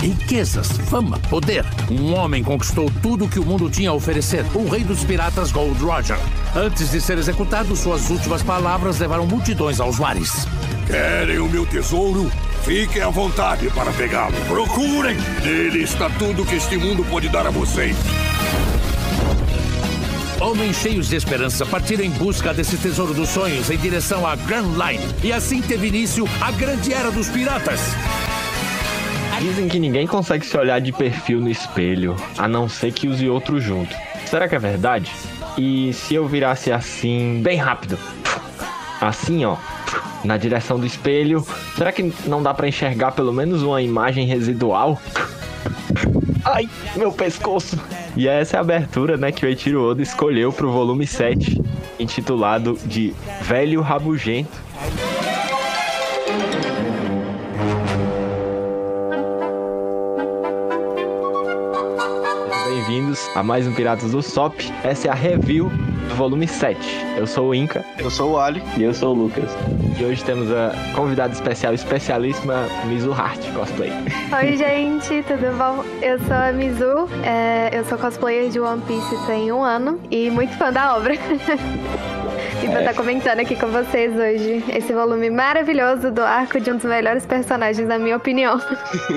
Riquezas, fama, poder. Um homem conquistou tudo que o mundo tinha a oferecer. O rei dos piratas Gold Roger. Antes de ser executado, suas últimas palavras levaram multidões aos mares. Querem o meu tesouro? Fiquem à vontade para pegá-lo. Procurem! Nele está tudo que este mundo pode dar a vocês. Homens cheios de esperança partiram em busca desse tesouro dos sonhos em direção à Grand Line. E assim teve início a grande era dos piratas. Dizem que ninguém consegue se olhar de perfil no espelho, a não ser que use outro junto. Será que é verdade? E se eu virasse assim, bem rápido? Assim, ó, na direção do espelho, será que não dá para enxergar pelo menos uma imagem residual? Ai, meu pescoço! E essa é a abertura né, que o Eiichiro Oda escolheu para o volume 7, intitulado de Velho Rabugento. Bem-vindos a mais um Piratas do Sop. Essa é a review do volume 7. Eu sou o Inca. Eu sou o Ali. E eu sou o Lucas. E hoje temos a convidada especial, especialíssima, Mizu Hart Cosplay. Oi, gente, tudo bom? Eu sou a Mizu, é, eu sou cosplayer de One Piece tem um ano e muito fã da obra. E vou estar comentando aqui com vocês hoje esse volume maravilhoso do arco de um dos melhores personagens, na minha opinião.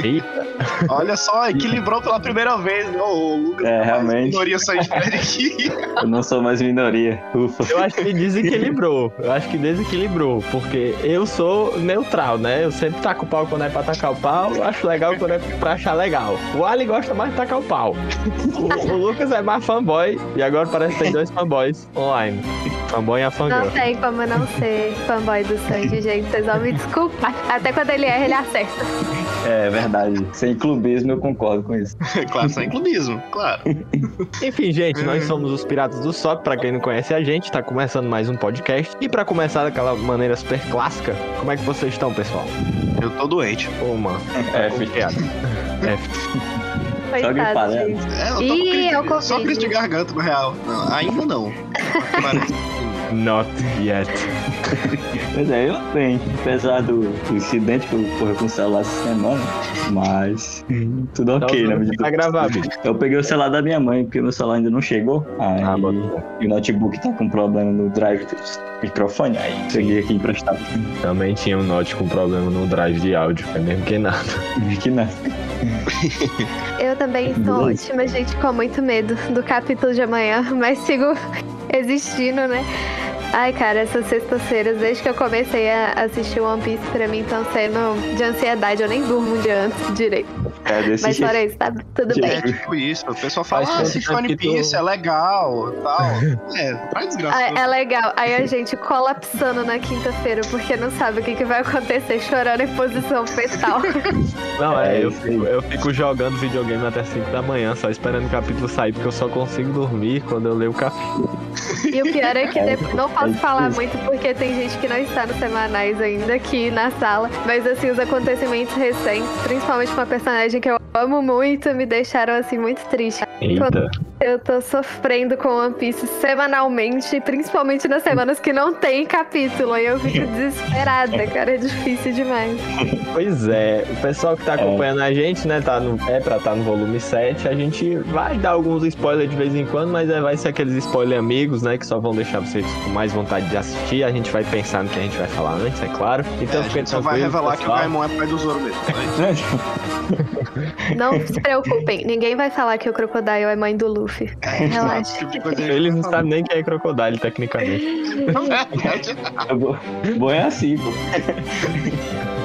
Eita! Olha só, equilibrou pela primeira vez, né? O Lucas É, tá mais realmente. minoria saindo aqui. Eu não sou mais minoria. Ufa. Eu acho que desequilibrou. Eu acho que desequilibrou. Porque eu sou neutral, né? Eu sempre taco o pau quando é pra tacar o pau. Eu acho legal quando é pra achar legal. O Ali gosta mais de tacar o pau. O, o Lucas é mais fanboy. E agora parece que tem dois fanboys online. Fanboy e a Não tem como não ser fanboy do Sanji, gente. Vocês vão me desculpar. Até quando ele erra, ele acerta. É verdade. Sem clubismo, eu concordo com isso. claro, sem clubismo, claro. Enfim, gente, nós somos os Piratas do Sop. Pra quem não conhece a gente, tá começando mais um podcast. E pra começar daquela maneira super clássica, como é que vocês estão, pessoal? Eu tô doente. Ô, mano. É, Confiado. É, Coitado, gente. É, eu tô Ih, com crise, é o Covid. só crise de garganta, na real. Não, ainda não. Not yet. Pois é, eu tenho. Apesar do, do incidente que eu corri com o celular essa semana, mas tudo ok, né? Tá gravar, bicho. Eu peguei o celular da minha mãe, porque meu celular ainda não chegou. Aí Ah, bota o notebook tá com problema no drive do microfone. Aí peguei aqui emprestado. Também tinha um note com problema no drive de áudio, é mesmo que nada. Que nada. Eu também estou ótima, gente, com muito medo do capítulo de amanhã, mas sigo existindo, né? Ai, cara, essas sextas-feiras, desde que eu comecei a assistir One Piece, pra mim estão sendo de ansiedade. Eu nem durmo um dia antes direito. É desse Mas fora isso, tá tudo bem. É tipo isso. O pessoal fala, Faz ah, assiste One Piece, é legal e tal. É, traz desgraça. Ah, é legal. Aí a gente colapsando na quinta-feira, porque não sabe o que, que vai acontecer, chorando em posição fetal. Não, é, É, eu, fico, eu fico jogando videogame até 5 da manhã, só esperando o capítulo sair, porque eu só consigo dormir quando eu leio o capítulo. E o pior é que É, depois- não posso falar muito porque tem gente que não está nos semanais ainda aqui na sala. Mas assim, os acontecimentos recentes, principalmente com uma personagem que eu amo muito, me deixaram assim muito triste. Eita. Eu tô sofrendo com One Piece semanalmente, principalmente nas semanas que não tem capítulo. E eu fico desesperada, cara. É difícil demais. Pois é, o pessoal que tá acompanhando a gente, né, tá no, é pra estar no volume 7, a gente vai dar alguns spoilers de vez em quando, mas é, vai ser aqueles spoilers amigos, né, que só vão deixar vocês com mais vontade de assistir. A gente vai pensar no que a gente vai falar antes, é claro. Então É, a fiquem gente só vai revelar que o pessoal. Gaimon é pai do Zoro mesmo. É isso. Não se preocupem, ninguém vai falar que o Crocodile é mãe do Luffy. Relaxa. Esse tipo de coisa a gente Eles não vai sabem nem quem é crocodile, tecnicamente. É bo- Bom é assim, pô.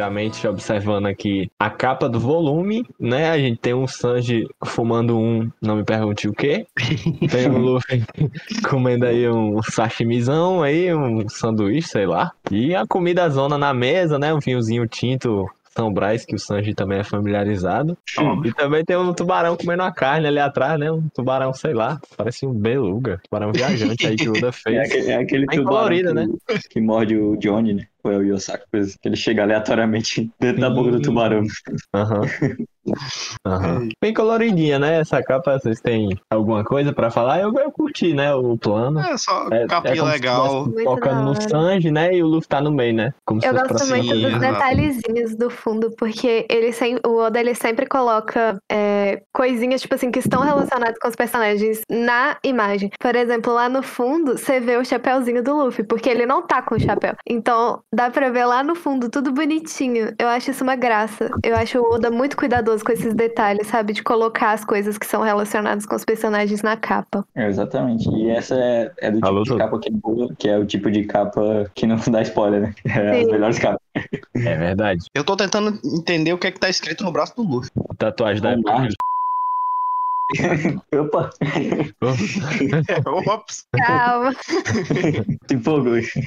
Primeiramente, observando aqui a capa do volume, né? A gente tem um Sanji fumando um, não me pergunte o quê. Tem o Luffy comendo aí um sashimizão aí, um sanduíche, sei lá. E a comida zona na mesa, né? Um vinhozinho tinto São Brás, que o Sanji também é familiarizado. E também tem um tubarão comendo a carne ali atrás, né? Um tubarão, sei lá, parece um beluga. Tubarão viajante aí que o Oda É fez. aquele, é aquele tubarão colorida, que, né? que morde o Johnny, né? Ou é o Yosaka, coisa que ele chega aleatoriamente dentro da boca do tubarão. Aham. Aham. Bem coloridinha, né? Essa capa, vocês têm alguma coisa pra falar? Eu, eu curti, né? O plano. É só É, capinha é legal. focando no. Sanji, né? E o Luffy tá no meio, né? Como Eu gosto pra muito Sim, dos exato. detalhezinhos do fundo, porque ele sem, o Oda ele sempre coloca é, coisinhas, tipo assim, que estão relacionadas com os personagens na imagem. Por exemplo, lá no fundo, você vê o chapéuzinho do Luffy, porque ele não tá com o chapéu. Então, dá pra ver lá no fundo, tudo bonitinho. Eu acho isso uma graça. Eu acho o Oda muito cuidadoso com esses detalhes, sabe? De colocar as coisas que são relacionadas com os personagens na capa. É, exatamente. E essa é, é do tipo de tudo. capa que é boa, que é o tipo de capa que não dá spoiler, né? É as melhores capas. É verdade. Eu tô tentando entender o que é que tá escrito no braço do Luffy. Tatuagem da época. Opa, Ops. Calma. se empolgou. Esse,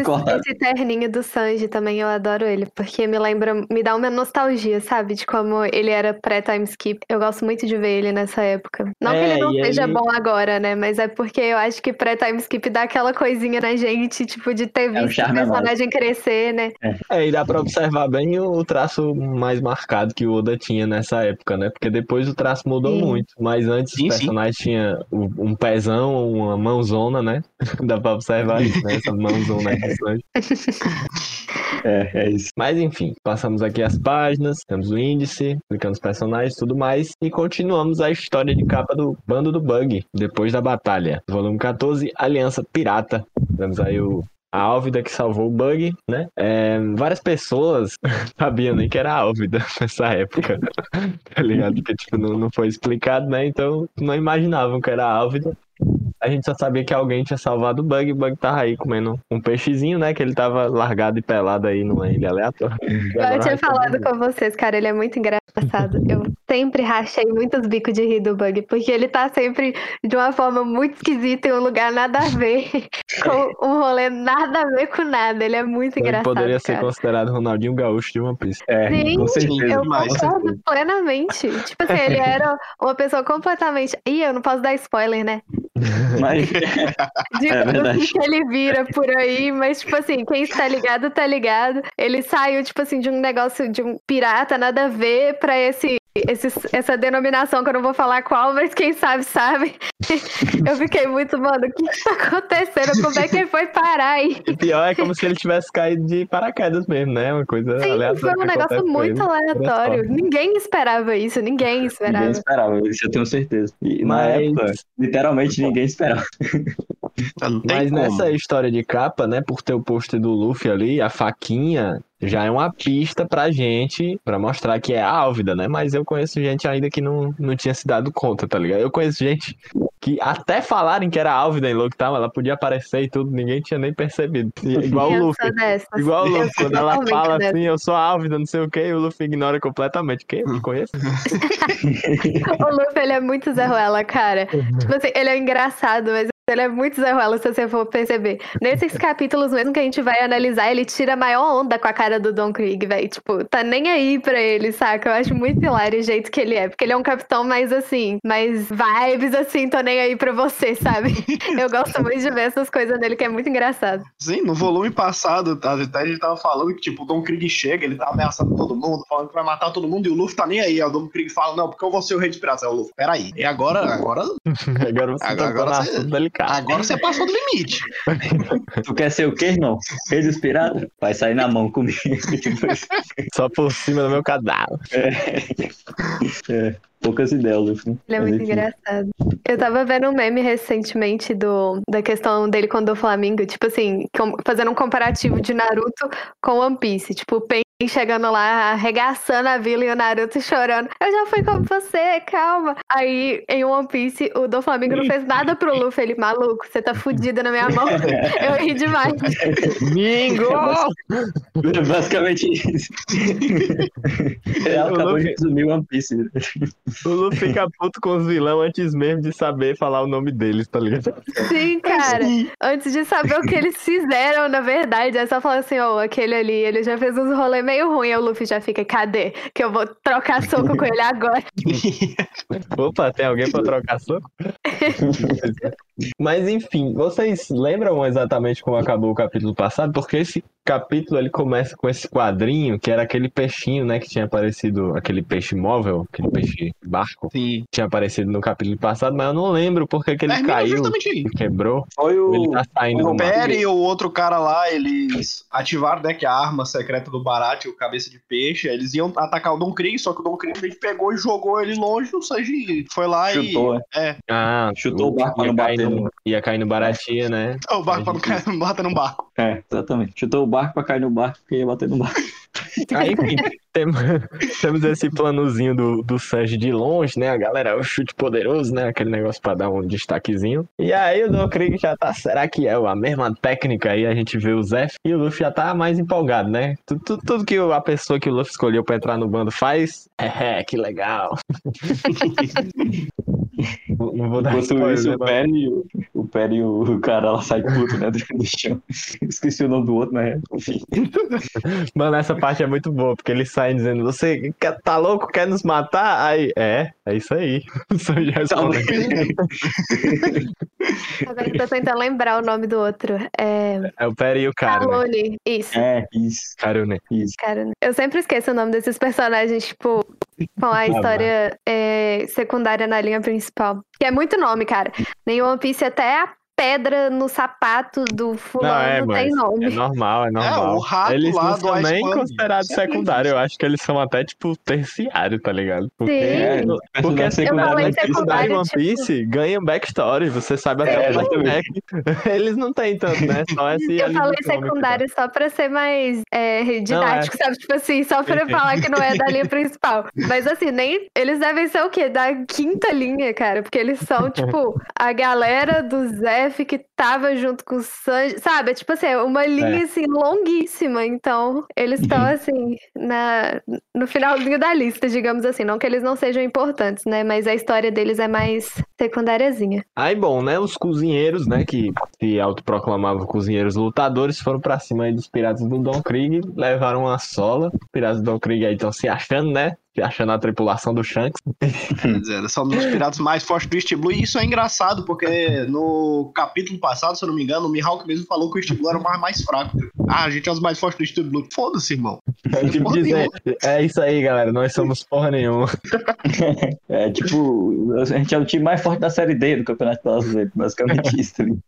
esse terninho do Sanji também, eu adoro ele, porque me lembra, me dá uma nostalgia, sabe? De como ele era pré-time skip. Eu gosto muito de ver ele nessa época. Não que É, ele não seja ele- bom agora, né? Mas é porque eu acho que pré-time skip dá aquela coisinha na gente, tipo, de ter visto o charme a mais. personagem crescer, né? É, e dá pra observar bem o traço mais marcado que o Oda tinha nessa época, né? Porque depois o traço mudou Sim. muito. Mas antes Sim, os sim. personagens tinham um pezão, uma mãozona, né? dá pra observar isso, né? Essa mãozona aí. É, é isso. Mas enfim, passamos aqui as páginas, temos o índice, clicando os personagens e tudo mais, e continuamos a história de capa do Bando do Bug, depois da batalha. Volume 14, Aliança Pirata. Temos aí o. A Álvida que salvou o Bug, né? É, várias pessoas sabiam nem que era a Álvida nessa época, tá ligado? Porque, tipo, não, não foi explicado, né? Então, não imaginavam que era a Álvida. A gente só sabia que alguém tinha salvado o Bug, e o Bug tava aí comendo um peixezinho, né? Que ele tava largado e pelado aí numa ilha aleatória. E Eu tinha ser falado com vocês, cara, ele é muito engraçado. Eu sempre rachei muitos bicos de rir do Bug, porque ele tá sempre de uma forma muito esquisita em um lugar nada a ver, com um rolê nada a ver com nada. Ele é muito Ele engraçado. poderia ser cara. considerado Ronaldinho Gaúcho de One Piece. É, Sim, com certeza. Eu concordo plenamente. Tipo assim, ele era uma pessoa completamente. Ih, eu não posso dar spoiler, né? Mas De É verdade. que ele vira por aí, mas, tipo assim, quem está ligado, tá ligado. Ele saiu, tipo assim, de um negócio de um pirata, nada a ver, pra esse. Esse- essa denominação que eu não vou falar qual, mas quem sabe, sabe. Eu fiquei muito, mano, o que, que tá acontecendo? Como é que ele foi parar aí? E pior é como se ele tivesse caído de paraquedas mesmo, né? Uma coisa Sim, aleatória. foi um negócio muito aleatório. Ninguém esperava isso, ninguém ninguém esperava. esperava, isso eu tenho certeza. E na Mas- época, literalmente ninguém esperava. Mas como. nessa história de capa, né, por ter o pôster do Luffy ali, a faquinha já é uma pista pra gente, pra mostrar que é a Álvida, né? Mas eu conheço gente ainda que não, não tinha se dado conta, tá ligado? Eu conheço gente que até falarem que era Álvida em Lockdown, ela podia aparecer e tudo, ninguém tinha nem percebido. E- Igual o Luffy. sou dessas. Igual o Luffy, quando ela fala dessas. assim, eu sou Álvida, não sei o que, e o Luffy ignora completamente. Que? Eu não conheço? O Luffy, ele é muito Zé Ruela, cara. Tipo assim, ele é engraçado, mas ele é muito Zé Ruela, se você for perceber. Nesses capítulos mesmo que a gente vai analisar, ele tira a maior onda com a cara do Don Krieg, velho. Tipo, tá nem aí pra ele, saca? Eu acho muito hilário o jeito que ele é. Porque ele é um capitão mais assim, mais vibes assim, tô nem aí pra você, sabe? Eu gosto muito de ver essas coisas nele, que é muito engraçado. Sim, no volume passado, tá, até a gente tava falando que, tipo, o Don Krieg chega, ele tá ameaçando todo mundo, falando que vai matar todo mundo, e o Luffy tá nem aí. Aí o Don Krieg fala, não, porque eu vou ser o rei dos piratas. Aí o Luffy, peraí. E agora, agora, Agora você Agora- tocou agora você- delicado. agora você passou do limite. Tu quer ser o quê, irmão? Rei dos piratas? Vai sair na mão comigo. Só por cima do meu cadáver. É, poucas ideias, né? Ele é Mas, muito enfim. engraçado. Eu tava vendo um meme recentemente do, da questão dele com o Flamengo, tipo assim, com- fazendo um comparativo de Naruto com One Piece. Tipo, o Pen chegando lá, arregaçando a vila e o Naruto chorando. Eu já fui como você, calma. Aí, em One Piece, o do Flamengo não fez nada pro Luffy. Ele, maluco, você tá fudido na minha mão. Eu ri demais. Mingo! É basicamente isso. Ele acabou Luffy- de resumir One Piece. O Luffy fica puto com os vilão antes mesmo de saber falar o nome deles, tá ligado? Sim, cara. Antes de saber o que eles fizeram, na verdade, é só falar assim, ó, aquele ali, ele já fez uns rolê meio ruim, aí o Luffy já fica, cadê? Que eu vou trocar soco com ele agora. Opa, tem alguém pra trocar soco? Mas enfim, vocês lembram exatamente como acabou o capítulo passado? Porque esse capítulo ele começa com esse quadrinho que era aquele peixinho, né, que tinha aparecido, aquele peixe móvel, aquele peixe barco, Sim. tinha aparecido no capítulo passado, mas eu não lembro porque que ele Termina caiu, quebrou. Foi o. Ele tá saindo O. Perry e o outro cara lá, eles ativaram, né, que a arma secreta do O cabeça de peixe, eles iam atacar o Don Krieg, só que o Don Krieg pegou e jogou ele longe, o Sanji foi lá Chutou, e... É, Ah, Chutou o barco pra ia não cair bater no, no- ia cair no Baratinha, né? o barco pra não cair, bata no barco. É, exatamente. Chutou o barco pra cair no barco, porque ia bater no barco. Aí, enfim, temos, temos esse planozinho do, do Sanji de longe, né? A galera, o chute poderoso, né? Aquele negócio pra dar um destaquezinho. E aí o Don Krieg já tá, será que é a mesma técnica? Aí a gente vê o Zef e o Luffy já tá mais empolgado, né? Tudo, tudo, tudo que a pessoa que o Luffy escolheu pra entrar no bando faz, é, que legal. Não vou dar Enquanto spoiler, isso, né, o Perry, o- o Perry e o cara lá sai puto, né? Do, chão. Esqueci o nome do outro, mas enfim. Mano, essa parte é muito boa, porque eles saem dizendo, você quer- tá louco, quer nos matar? Aí, é, é isso aí. O Sanji responde. Agora eu tô tentando lembrar o nome do outro. É. É o Perry e o cara, né? Alone. Isso. É, isso, Karune. isso. Cara, eu sempre esqueço o nome desses personagens, tipo, com a história é, secundária na linha principal. Que é muito nome, cara. Nem One Piece até a pedra no sapato do fulano Não, é, tem mas nome. é normal, é normal. o rato eles lá não são nem considerados secundários, eu acho que eles são até, tipo, terciário, tá ligado? Porque, Sim. É, porque assim, secundário falei o One Piece, secundário, tipo- Piece ganha backstory, você sabe até É, o flashback. Eles não têm tanto, né? Só esse Eu falei secundário só pra ser mais é, didático, sabe? Tipo assim, só pra Entendi. falar que não é da linha principal. Mas assim, nem. Eles devem ser o quê? Da quinta linha, cara. Porque eles são, tipo, a galera do Zef que tava junto com o Sanji. Sabe? É tipo assim, é uma linha assim, longuíssima. Então, eles estão assim, na, no finalzinho da lista, digamos assim. Não que eles não sejam importantes, né? Mas a história deles é mais secundáriazinha. Aí, bom, né? Os cozinheiros, né? Que se autoproclamavam cozinheiros lutadores, foram pra cima aí dos piratas do Don Krieg, levaram uma sola. Os piratas do Don Krieg aí estão se achando, né? Achando a tripulação do Shanks. Quer dizer, são um dos piratas mais fortes do East Blue. E isso é engraçado, porque no capítulo passado, se eu não me engano, o Mihawk mesmo falou que o East Blue era o mar mais fraco. Ah, a gente é os mais fortes do East Blue. Foda-se, irmão. É, tipo dizer, é isso aí, galera. Nós somos porra nenhuma. É tipo, a gente é o time mais forte da série D do Campeonato Brasileiro, basicamente isso. Tá ligado?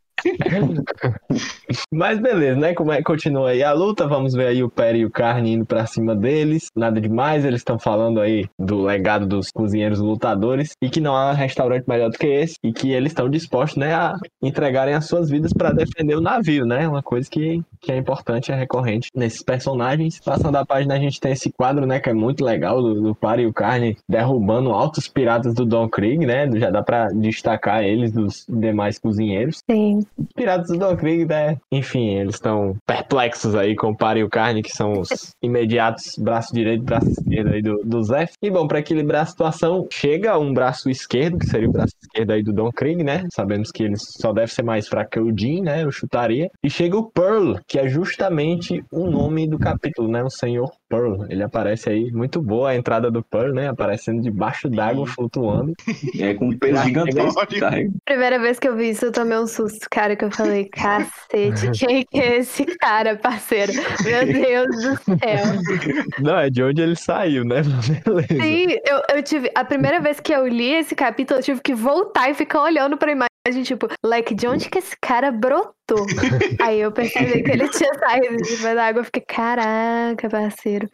Mas beleza, né? Como é que continua aí a luta? Vamos ver aí o Perry e o Carne indo pra cima deles. Nada demais, eles estão falando aí do legado dos cozinheiros lutadores e que não há restaurante melhor do que esse e que eles estão dispostos, né, a entregarem as suas vidas pra defender o navio, né? Uma coisa que, que é importante, é recorrente nesses personagens. Passando a página, a gente tem esse quadro, né, que é muito legal do, do Perry e o Carne derrubando altos piratas do Don Krieg, né? Já dá pra destacar eles dos demais cozinheiros. Sim. Piratas do Don Krieg, né? Enfim, eles estão perplexos aí com o Pari e o Carne, que são os imediatos braço direito e braço esquerdo aí do, do Zef. E bom, pra equilibrar a situação, chega um braço esquerdo, que seria o braço esquerdo aí do Don Krieg, né? Sabemos que ele só deve ser mais fraco que o Jin, né? Eu chutaria. E chega o Pearl, que é justamente o nome do capítulo, né? O Senhor Pearl. Ele aparece aí, muito boa a entrada do Pearl, né? Aparecendo debaixo d'água, flutuando. É com um peso gigantesco. carrega. Primeira vez que eu vi isso, eu tomei um susto, cara, que eu falei, cacete, quem que é esse cara, parceiro? Meu Deus do céu. Não, é de onde ele saiu, né? Beleza. Sim, eu, eu tive. A primeira vez que eu li esse capítulo, eu tive que voltar e ficar olhando pra imagem, tipo, like, de onde que esse cara brotou? Aí eu percebi que ele tinha saído de debaixo da água. Eu fiquei, caraca, parceiro.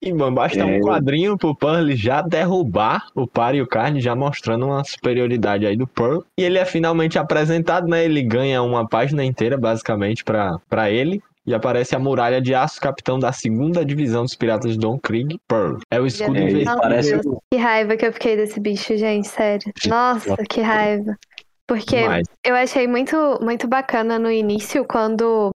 E, mano, basta É. um quadrinho pro Pearl já derrubar o Par e o Carne, já mostrando uma superioridade aí do Pearl. E ele é finalmente apresentado, né? Ele ganha uma página inteira, basicamente, pra, pra ele. E aparece a muralha de aço, capitão da segunda divisão dos piratas de Don Krieg, Pearl. É o escudo É, ele invencível. parece. Que raiva que eu fiquei desse bicho, gente, sério. Nossa, que raiva. Porque Demais. eu achei muito, muito bacana no início, quando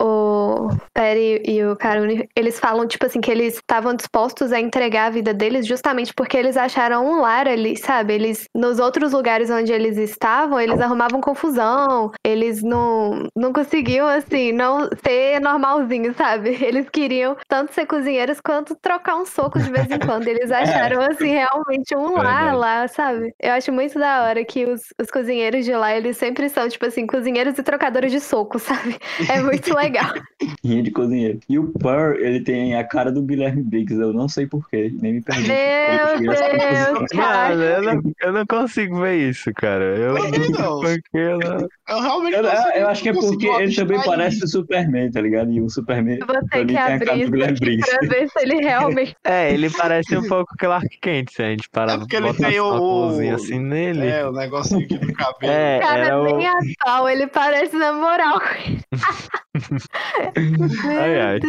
o Perry e o Karuni, eles falam, tipo assim, que eles estavam dispostos a entregar a vida deles justamente porque eles acharam um lar ali, sabe? Eles, nos outros lugares onde eles estavam, eles arrumavam confusão, eles não, não conseguiam, assim, não ser normalzinho, sabe? Eles queriam tanto ser cozinheiros quanto trocar um soco de vez em quando. Eles acharam, assim, realmente um lar lá, sabe? Eu acho muito da hora que os, os cozinheiros de lá, eles sempre são, tipo assim, cozinheiros e trocadores de soco, sabe? É muito legal. Rinha de cozinheiro. E o Pearl, ele tem a cara do Guilherme Briggs, eu não sei porquê, nem me pergunto. Meu Deus, posição. cara. Mano, eu não, eu não consigo ver isso, cara. Eu não. porque eu não- Eu realmente Eu, não sei, eu- acho que é consigo porque ele também parece o Superman, tá ligado? E o Superman Eu vou pra ter mim que tem a cara abrir do isso Guilherme Briggs. pra ver se ele realmente. É, ele parece um pouco Clark Kent, se a gente parar É porque ele tem uma o- cozinha assim nele. É, o negocinho aqui do cabelo. É, Cara, era o. bem atual, ele parece na moral. Ai, ai.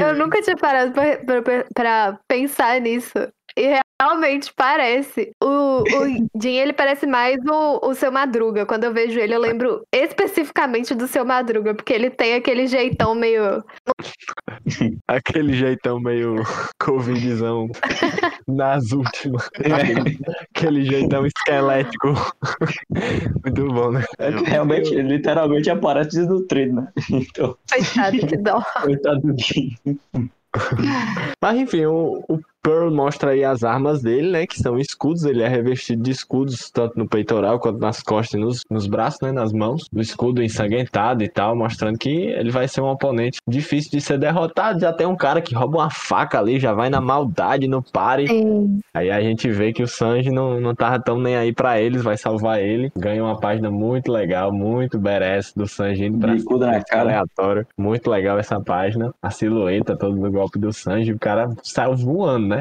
Eu nunca tinha parado pra, pra- pra- pra pensar nisso. E realmente parece. O, o Jim, ele parece mais o, o seu Madruga. Quando eu vejo ele, eu lembro especificamente do seu Madruga, porque ele tem aquele jeitão meio. Aquele jeitão meio covidzão nas últimas. Aquele jeitão esquelético. Muito bom, né? É realmente, ele literalmente aparece desnutrido, né? Então, Coitado, que dó. coitado do Jim. Mas enfim, o, o Pearl mostra aí as armas dele, né? Que são escudos. Ele é revestido de escudos, tanto no peitoral quanto nas costas e nos, nos braços, né? Nas mãos. O escudo ensanguentado e tal, mostrando que ele vai ser um oponente difícil de ser derrotado. Já tem um cara que rouba uma faca ali, já vai na maldade, no pare. Sim. Aí a gente vê que o Sanji não, não tava tão nem aí pra eles, vai salvar ele. Ganha uma página muito legal, muito merece do Sanji indo pra cara. aleatório. Muito legal essa página. A silhueta todo do golpe do Sanji, o cara saiu voando, né?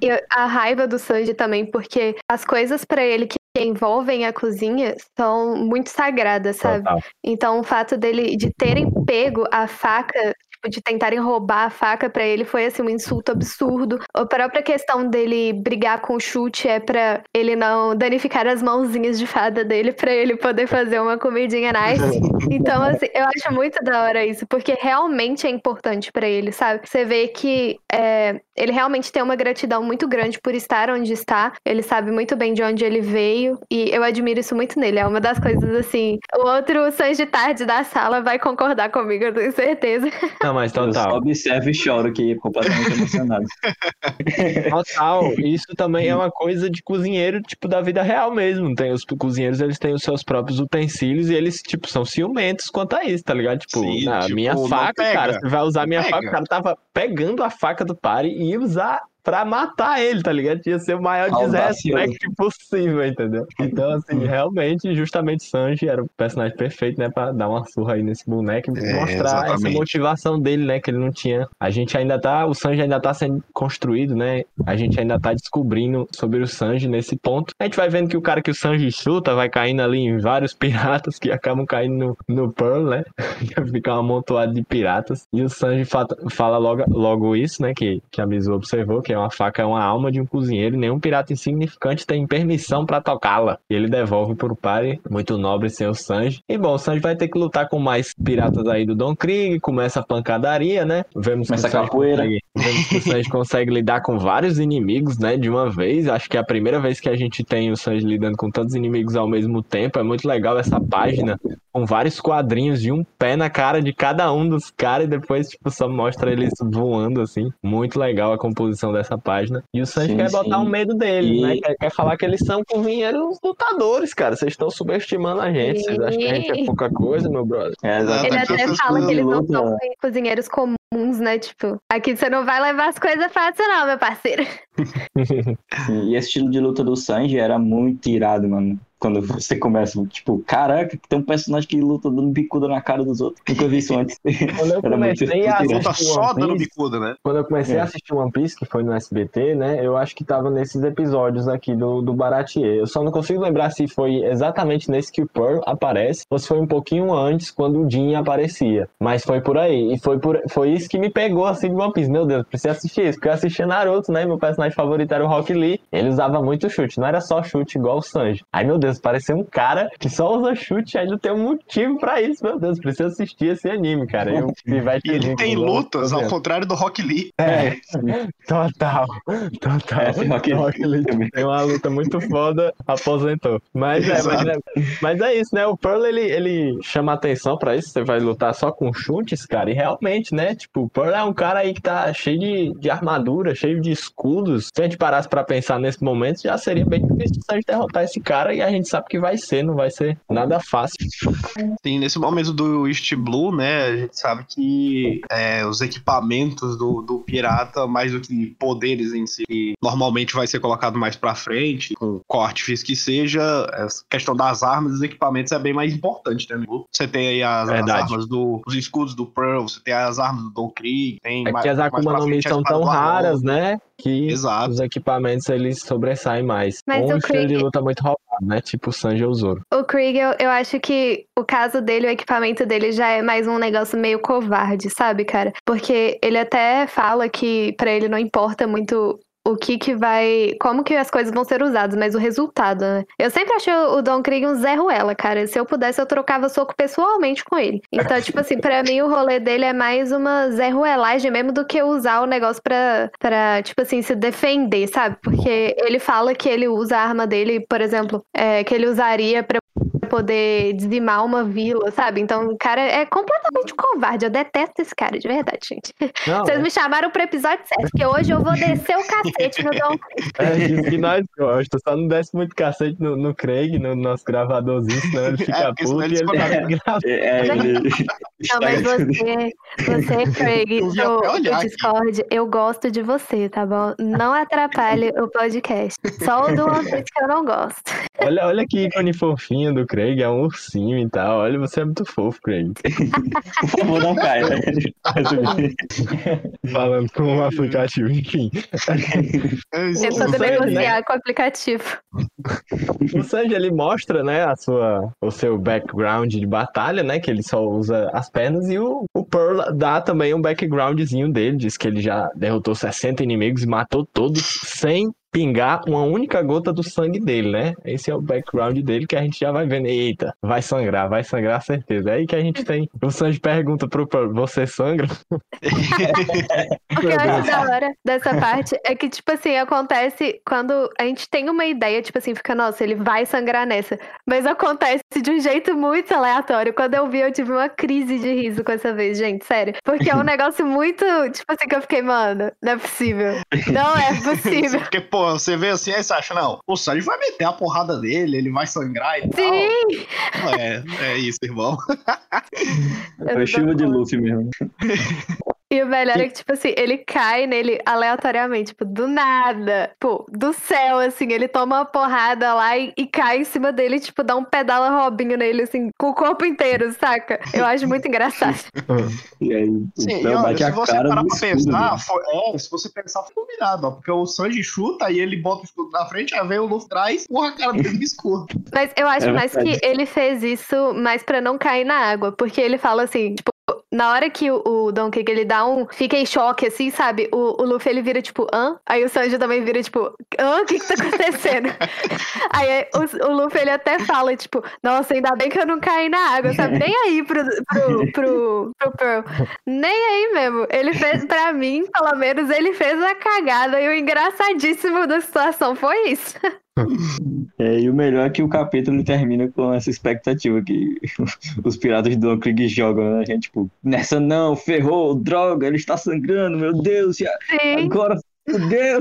E a raiva do Sanji também, porque as coisas pra ele que envolvem a cozinha são muito sagradas, sabe? Total. Então, o fato dele de terem pego a faca, tipo, de tentarem roubar a faca pra ele foi assim um insulto absurdo. A própria questão dele brigar com o chute é pra ele não danificar as mãozinhas de fada dele pra ele poder fazer uma comidinha nice. Então, assim, eu acho muito da hora isso, porque realmente é importante pra ele, sabe? Você vê que é, ele realmente tem uma gratidão muito grande por estar onde está. Ele sabe muito bem de onde ele veio e eu admiro isso muito nele. É uma das coisas assim. O outro Sanji tarde da sala vai concordar comigo, eu tenho certeza. Não, mas Eu só total. observo e choro aqui, completamente emocionado. Total. Isso também é uma coisa de cozinheiro, tipo, da vida real mesmo. Tem os cozinheiros, eles têm os seus próprios utensílios e eles, tipo, são ciumentos quanto a isso, tá ligado? Tipo, Sim, na tipo, minha faca, pega. cara, você vai usar minha Pega. faca, o cara tava pegando a faca do pare e ia usar pra matar ele, tá ligado? Ia ser o maior desrespeito possível, entendeu? Então, assim, realmente, justamente Sanji era o personagem perfeito, né, pra dar uma surra aí nesse boneco e É, mostrar essa exatamente. motivação dele, né, que ele não tinha. A gente ainda tá, o Sanji ainda tá sendo construído, né? A gente ainda tá descobrindo sobre o Sanji nesse ponto. A gente vai vendo que o cara que o Sanji chuta vai caindo ali em vários piratas que acabam caindo no, no Pearl, né? Fica um amontoado de piratas. E o Sanji fa- fala logo, logo isso, né? Que, que a Mizu observou, que é uma faca, é uma alma de um cozinheiro. e Nenhum pirata insignificante tem permissão pra tocá-la. E ele devolve pro pare, muito nobre sem o Sanji. E bom, o Sanji vai ter que lutar com mais piratas aí do Don Krieg. Começa a pancadaria, né? Vemos Começa que a capoeira. consegue- Vemos que o Sanji consegue lidar com vários inimigos, né, de uma vez. Acho que é a primeira vez que a gente tem o Sanji lidando com tantos inimigos ao mesmo tempo. É muito legal essa página, com vários quadrinhos de um pé na cara de cada um dos caras e depois, tipo, só mostra eles voando, assim. Muito legal a composição dessa página. E o Sanji Sim, quer botar sim. um medo dele, E- né? Quer, quer falar que eles são cozinheiros lutadores, cara. Vocês estão subestimando a gente. Vocês acham que a gente é pouca coisa, meu brother? É, Ele até fala que eles não são cozinheiros comuns, né? Tipo, aqui você não vai levar as coisas fáceis, não, meu parceiro. E esse estilo de luta do Sanji era muito irado, mano. Quando você começa, tipo, caraca, tem um personagem que luta dando bicuda na cara dos outros. Nunca vi isso antes. Quando eu Era muito comecei a Luta assistir só One dando Piece, bicuda, né? Quando eu comecei É. a assistir One Piece, que foi no SBT, né? Eu acho que tava nesses episódios aqui do, do Baratier. Eu só não consigo lembrar se foi exatamente nesse que o Pearl aparece, ou se foi um pouquinho antes, quando o Jin aparecia. Mas foi por aí. E foi, por, foi isso que me pegou, assim, de One Piece. Meu Deus, preciso assistir isso. Porque eu assistia Naruto, né? Meu personagem favorito era o Rock Lee. Ele usava muito chute. Não era só chute igual o Sanji. Aí, meu Deus, Deus, parecia um cara que só usa chute e ainda tem um motivo pra isso, meu Deus. Preciso assistir esse anime, cara. Eu, E ele tem lutas, ao contrário do Rock Lee. É, total, total. É, Rock Lee Rock Lee também. tem uma luta muito foda, aposentou. Mas é, mas, é- mas é isso, né? O Pearl, ele, ele chama atenção pra isso. Você vai lutar só com chutes, cara. E realmente, né? Tipo, o Pearl é um cara aí que tá cheio de, de armadura, cheio de escudos. Se a gente parasse pra pensar nesse momento, já seria bem difícil a gente derrotar esse cara. E a gente sabe que vai ser, não vai ser nada fácil. Sim, nesse momento do East Blue, né, a gente sabe que é, os equipamentos do, do pirata, mais do que poderes em si, que normalmente vai ser colocado mais pra frente, com qual artifício que seja, essa questão das armas e dos equipamentos é bem mais importante, né? Você tem aí as, as armas do, os escudos do Pearl, você tem as armas do Don Krieg, tem É mais- que as Akuma no Mi a são tão raras, né? Que Exato. os equipamentos eles sobressaem mais. Mas Ou o um estilo de Krieg- luta muito roubado, né? Tipo o Sanji ou o Zoro. O Krieg, eu, eu acho que o caso dele, o equipamento dele já é mais um negócio meio covarde, sabe, cara? Porque ele até fala que pra ele não importa muito o que que vai. Como que as coisas vão ser usadas, mas o resultado, né? Eu sempre achei o Don Krieg um Zé Ruela, cara. Se eu pudesse, eu trocava soco pessoalmente com ele. Então, tipo assim, pra mim o rolê dele é mais uma Zé Ruelagem mesmo do que usar o negócio pra, pra, tipo assim, se defender, sabe? Porque ele fala que ele usa a arma dele, por exemplo, é, que ele usaria pra poder dizimar uma vila, sabe? Então, o cara é completamente covarde. Eu detesto esse cara, de verdade, gente. Não, Vocês me chamaram pro episódio certo, porque hoje eu vou descer o cacete no Don é isso que nós gostamos. Só não desce muito cacete no, no Craig, no nosso gravadorzinho, senão ele fica porque puto senão e ele ele gravar. É, é, ele Não, mas você, você, Craig, do, do aqui. Discord, eu gosto de você, tá bom? Não atrapalhe o podcast. Só o do One Piece que eu não gosto. Olha, olha que ícone fofinho do Craig, é um ursinho e tal. Olha, você é muito fofo, Craig. Por favor, não caia. né? Falando com um aplicativo, enfim. É isso. Tentando Sanji, negociar com o aplicativo. O Sanji, ele mostra, né, a sua, o seu background de batalha, né, que ele só usa as pernas, e o, o Pearl dá também um backgroundzinho dele, diz que ele já derrotou 60 inimigos e matou todos sem pingar uma única gota do sangue dele, né? Esse é o background dele que a gente já vai vendo. Eita, vai sangrar, vai sangrar, certeza. É aí que a gente tem. O Sanji pergunta pro Pearl, você sangra? O que eu acho da hora dessa parte é que, tipo assim, acontece quando a gente tem uma ideia, tipo assim, fica, nossa, ele vai sangrar nessa. Mas acontece de um jeito muito aleatório. Quando eu vi, eu tive uma crise de riso com essa vez, gente, sério. Porque é um negócio muito, tipo assim, que eu fiquei, mano, não é possível. Não é possível. Porque, pô, você vê assim, aí você acha, não, o Sanji vai meter a porrada dele, ele vai sangrar e Sim! tal. É, é isso, irmão. Foi não chuva de Luffy mesmo. E o melhor é que, tipo assim, ele cai nele aleatoriamente, tipo, do nada. Pô, do céu, assim, ele toma uma porrada lá e, e cai em cima dele, tipo, dá um pedala robinho nele, assim, com o corpo inteiro, saca? Eu acho muito engraçado. E aí, Sim, o e olha, se a você cara parar pra escudo pensar, dele. foi, é, se você pensar, foi combinado, ó, porque o Sanji chuta e ele bota o escudo na frente, aí vem o Luffy atrás, porra a cara dele no escuro. Mas eu acho É mais que ele fez isso mais pra não cair na água, porque ele fala assim, tipo, na hora que o, o Don Krieg, ele dá um, fica em choque, assim, sabe? O, o Luffy, ele vira, tipo, hã? Aí o Sanji também vira, tipo, hã? O que que tá acontecendo? aí o, o Luffy, ele até fala, tipo, nossa, ainda bem que eu não caí na água, sabe? Nem aí pro, pro, pro, pro Pearl. Nem aí mesmo. Ele fez, pra mim, pelo menos, ele fez a cagada e o engraçadíssimo da situação foi isso. É, e o melhor é que o capítulo termina com essa expectativa que os piratas de Don Krieg jogam, né? A gente, tipo, nessa não, ferrou, droga, ele está sangrando, meu Deus, Sim. agora fudeu.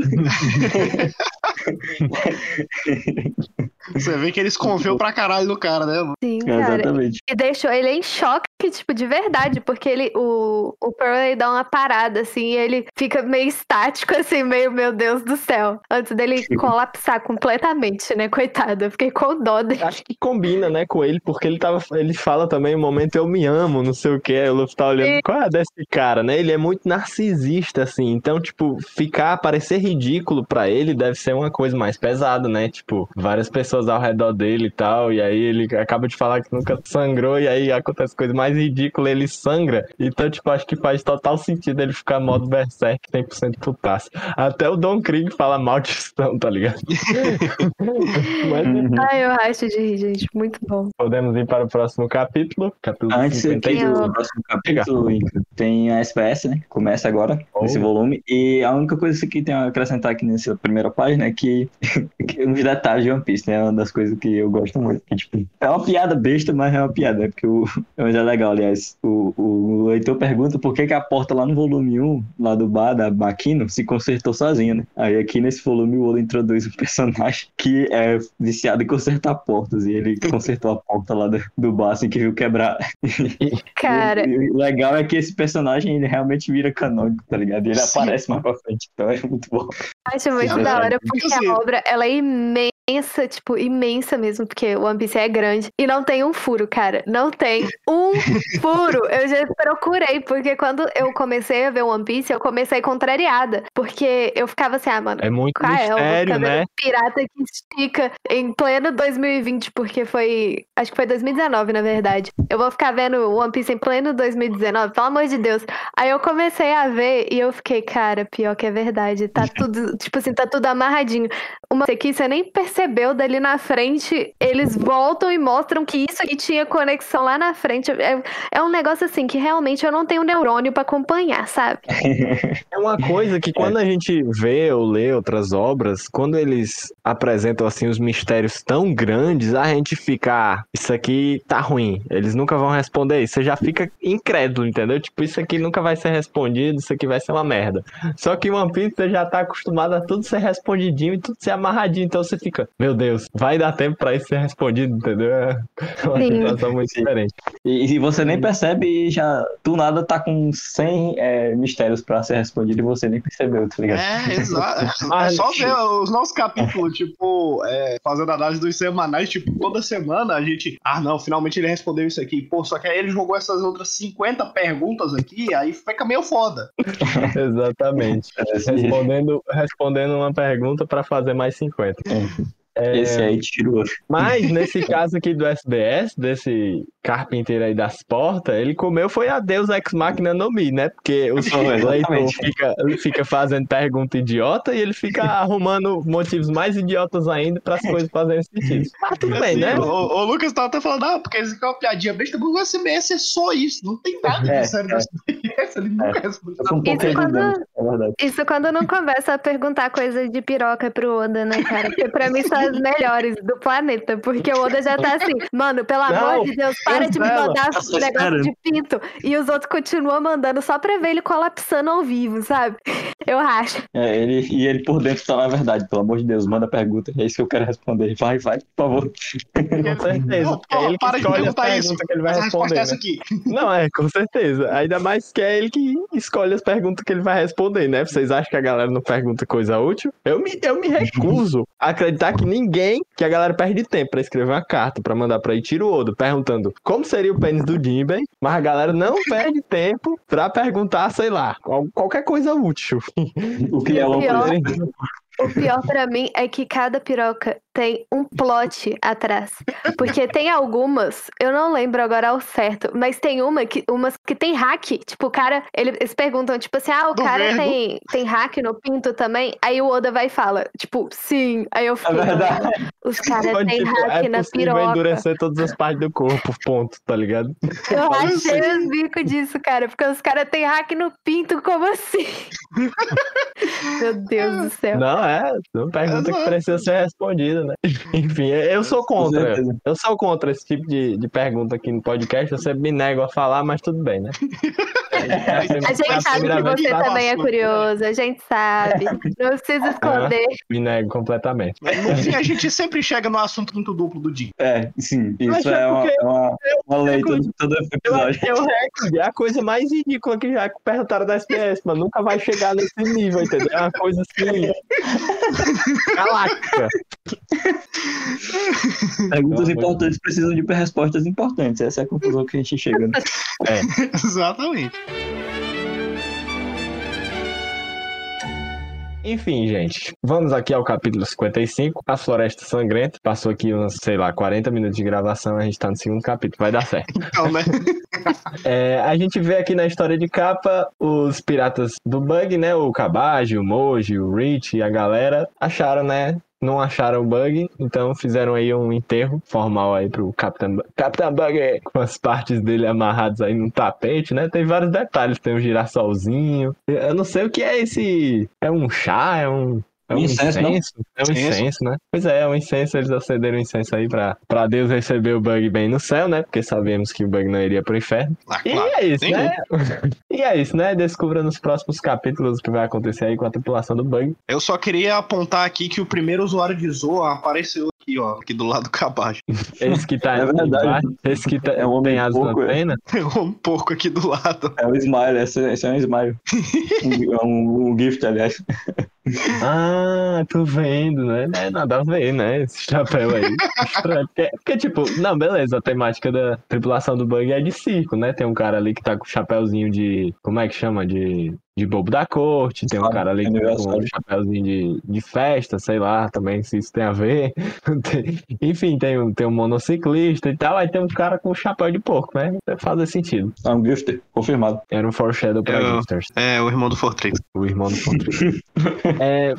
Você vê que eles confiam pra caralho no cara, né? mano? Sim, É, cara. exatamente. E deixou ele em choque, tipo, de verdade, porque ele, o, o Pearl ele dá uma parada, assim, e ele fica meio estático, assim, meio, meu Deus do céu, antes dele colapsar completamente, né, coitado, eu fiquei com dó dele. Acho que combina, né, com ele, porque ele tava. Ele fala também o momento eu me amo, não sei o que. O Luffy tá olhando. Sim. Qual é desse cara, né? Ele é muito narcisista, assim. Então, tipo, ficar, parecer ridículo pra ele deve ser uma coisa mais pesada, né? Tipo, várias pessoas ao redor dele e tal. E aí ele acaba de falar que nunca sangrou, e aí acontece coisa mais mais ridículo, ele sangra. Então, tipo, acho que faz total sentido ele ficar modo Berserk 100% putaço. Até o Don Krieg fala maldição, tá ligado? Mas Ai, eu acho de rir, gente. Muito bom. podemos ir para o próximo capítulo. Capítulo Antes aqui 51. do próximo capítulo, tem a SPS, né? Começa agora, Oh. esse volume. E a única coisa que tem a acrescentar aqui nessa primeira página é que, que uns detalhes de One Piece, né? É uma das coisas que eu gosto muito. Que, tipo, é uma piada besta, mas é uma piada? Porque o, mas é legal, aliás. O, o leitor pergunta por que, que a porta lá no volume 1, lá do bar da Baquino, se consertou sozinha, né? Aí aqui nesse volume o Oda introduz um personagem que é viciado em consertar portas. E ele consertou a porta lá do, do bar assim que viu quebrar. Cara, E o legal é que esse personagem ele realmente vira canônico, tá ligado? E ele Sim. aparece mais pra frente. Então é muito bom. acho muito Sim, da hora, porque Assim, a obra, ela é imensa, tipo, imensa mesmo, porque o One Piece é grande. E não tem um furo, cara. Não tem um furo. Eu já procurei, porque quando eu comecei a ver One Piece, eu comecei contrariada. Porque eu ficava assim, ah, mano, É muito qual é? Mistério, vendo né? pirata que estica em pleno 2020, porque foi. Acho que foi 2019, na verdade. Eu vou ficar vendo One Piece em pleno 2019, pelo amor de Deus. Aí eu comecei a ver e eu fiquei, cara, pior que é verdade. Tá tudo, tipo assim, tá tudo amarradinho. Uma que você nem percebeu dali na frente, eles voltam e mostram que isso aqui tinha conexão lá na frente. É, é um negócio assim que realmente eu não tenho neurônio pra acompanhar, sabe? É uma coisa que quando a gente vê ou lê outras obras, quando eles apresentam assim os mistérios tão grandes, a gente fica, ah, isso aqui tá ruim. Eles nunca vão responder isso. Você já fica incrédulo, entendeu? Tipo, isso aqui nunca vai ser respondido, isso aqui vai ser uma merda. Só que One Piece já tá acostumado a tudo ser respondidinho e tudo ser amarradinho, então você fica, meu Deus, vai dar tempo pra isso ser respondido, entendeu? É uma Sim. situação muito Sim. diferente. E, e você nem percebe e já do nada tá com 100 é, mistérios pra ser respondido e você nem percebeu, tá ligado? É, exato. É Mas- só ver os nossos capítulos, tipo, é, fazendo análise dos semanais, tipo, toda semana a gente. Ah, não, finalmente ele respondeu isso aqui. Pô, só que aí ele jogou essas outras 50 perguntas aqui, aí fica meio foda. Exatamente. Respondendo, respondendo uma pergunta pra fazer mais 50. É, Esse aí tirou. Mas nesse caso aqui do SBS, desse carpinteiro aí das portas, ele comeu foi a Deus Ex Machina no Mi, né? Porque o leitor fica, ele fica fazendo pergunta idiota e ele fica arrumando motivos mais idiotas ainda para as coisas fazerem sentido. Mas tudo bem, né? Assim, O, o Lucas tava até falando, ah, porque isso aqui é uma piadinha besta, mas o SBS é só isso, não tem nada É, de sério do SBS, ele nunca respondeu. Eu fui um pouco Isso quando- é verdade. Isso quando não começa a perguntar coisa de piroca pro Oda, né, cara? Porque pra mim são as melhores do planeta. Porque o Oda já tá assim, mano, pelo Não, amor de Deus, para de me mandar negócio de pinto. E os outros continuam mandando só pra ver ele colapsando ao vivo, sabe? Eu acho. É, ele, e ele por dentro tá na verdade, pelo amor de Deus, manda pergunta, é isso que eu quero responder. Vai, vai, por favor. Com certeza. Não, é ele que para de perguntar isso. perguntas que ele vai responder. é essa né? aqui. Não, é, com certeza. Ainda mais que é ele que escolhe as perguntas que ele vai responder, né? Vocês acham que a galera não pergunta coisa útil? Eu me, eu me recuso a acreditar que ninguém, que a galera perde tempo pra escrever uma carta, pra mandar pra Itiro Odo, perguntando como seria o pênis do Jinben, mas a galera não perde tempo pra perguntar, sei lá, qual- qualquer coisa útil. O que é o uma pior- coisa. O pior pra mim é que cada piroca tem um plot atrás. Porque tem algumas, eu não lembro agora ao certo, mas tem uma que, umas que tem hack. Tipo, o cara, ele- eles perguntam, tipo assim, ah, o Do cara verbo. tem, tem hack no pinto também? Aí o Oda vai e fala, tipo, sim. Aí eu É fico, verdade. os caras têm tipo, hack é na piroca. endurecer todas as partes do corpo, ponto, tá ligado? Eu Isso. achei os bicos disso, cara, porque os caras têm hack no pinto, como assim? Meu Deus do céu. Não, é, uma pergunta que precisa ser respondida, né? Enfim, eu sou contra. Eu sou contra esse tipo de, de pergunta aqui no podcast. Eu sempre me nego a falar, mas tudo bem, né? A gente sabe que você também é curioso, a gente sabe. Não precisa esconder. Me nego completamente. No fim, a gente sempre chega no assunto muito duplo do dia. É, sim, isso é é uma, é uma, uma lei todo, todo episódio. é o recorde, é a coisa mais ridícula que já perguntaram da SPS, mas nunca vai chegar nesse nível, entendeu? É uma coisa assim. galáctica. Perguntas Não, importantes precisam de respostas importantes. Essa é a conclusão que a gente chega. né? Exatamente. Enfim, gente, vamos aqui ao capítulo 55, A Floresta Sangrenta. Passou aqui uns, sei lá, 40 minutos de gravação, a gente tá no segundo capítulo, vai dar certo. Então, né? É, a gente vê aqui na história de capa os piratas do Bug, né? O Kabaji, o Moji, o Rich e a galera acharam, né? Não acharam o Bug, então fizeram aí um enterro formal aí pro Capitão, Bu- Capitão Bug com as partes dele amarradas aí num tapete, né? Tem vários detalhes, tem um girassolzinho. Eu não sei o que é esse. É um chá? É um. É um Incenso, não? É um Incenso. incenso, né? Pois é, é um incenso, eles acenderam o incenso aí pra, pra Deus receber o Bug bem no céu, né? Porque sabemos que o Bug não iria pro inferno. Ah, E claro. é isso, Sim. né? E é isso, né? Descubra nos próximos capítulos o que vai acontecer aí com a tripulação do Bug. Eu só queria apontar aqui que o primeiro usuário de Zoa apareceu aqui, ó, aqui do lado do Cabajo. Esse que tá É verdade. esse que tá, É um homem tem asa na pouco, é. pena. Tem um porco aqui do lado. É o Smile, esse, esse é um Smile. um, é um, um gift, aliás. Ah, tô vendo, né? É nada a ver, né? Esse chapéu aí. Porque, porque, tipo, não, beleza, a temática da tripulação do Bug é de circo, né? Tem um cara ali que tá com o chapéuzinho de. Como é que chama? De. De bobo da corte, tem um cara ali com um chapéuzinho de, de festa, sei lá, também se isso tem a ver. Enfim, tem um, tem um monociclista e tal, aí tem um cara com chapéu de porco, né? Faz sentido. É um gift, confirmado. Era um foreshadow pra Eu- Gangsters. É, o irmão do Fortrix. O irmão do Fontrix. é,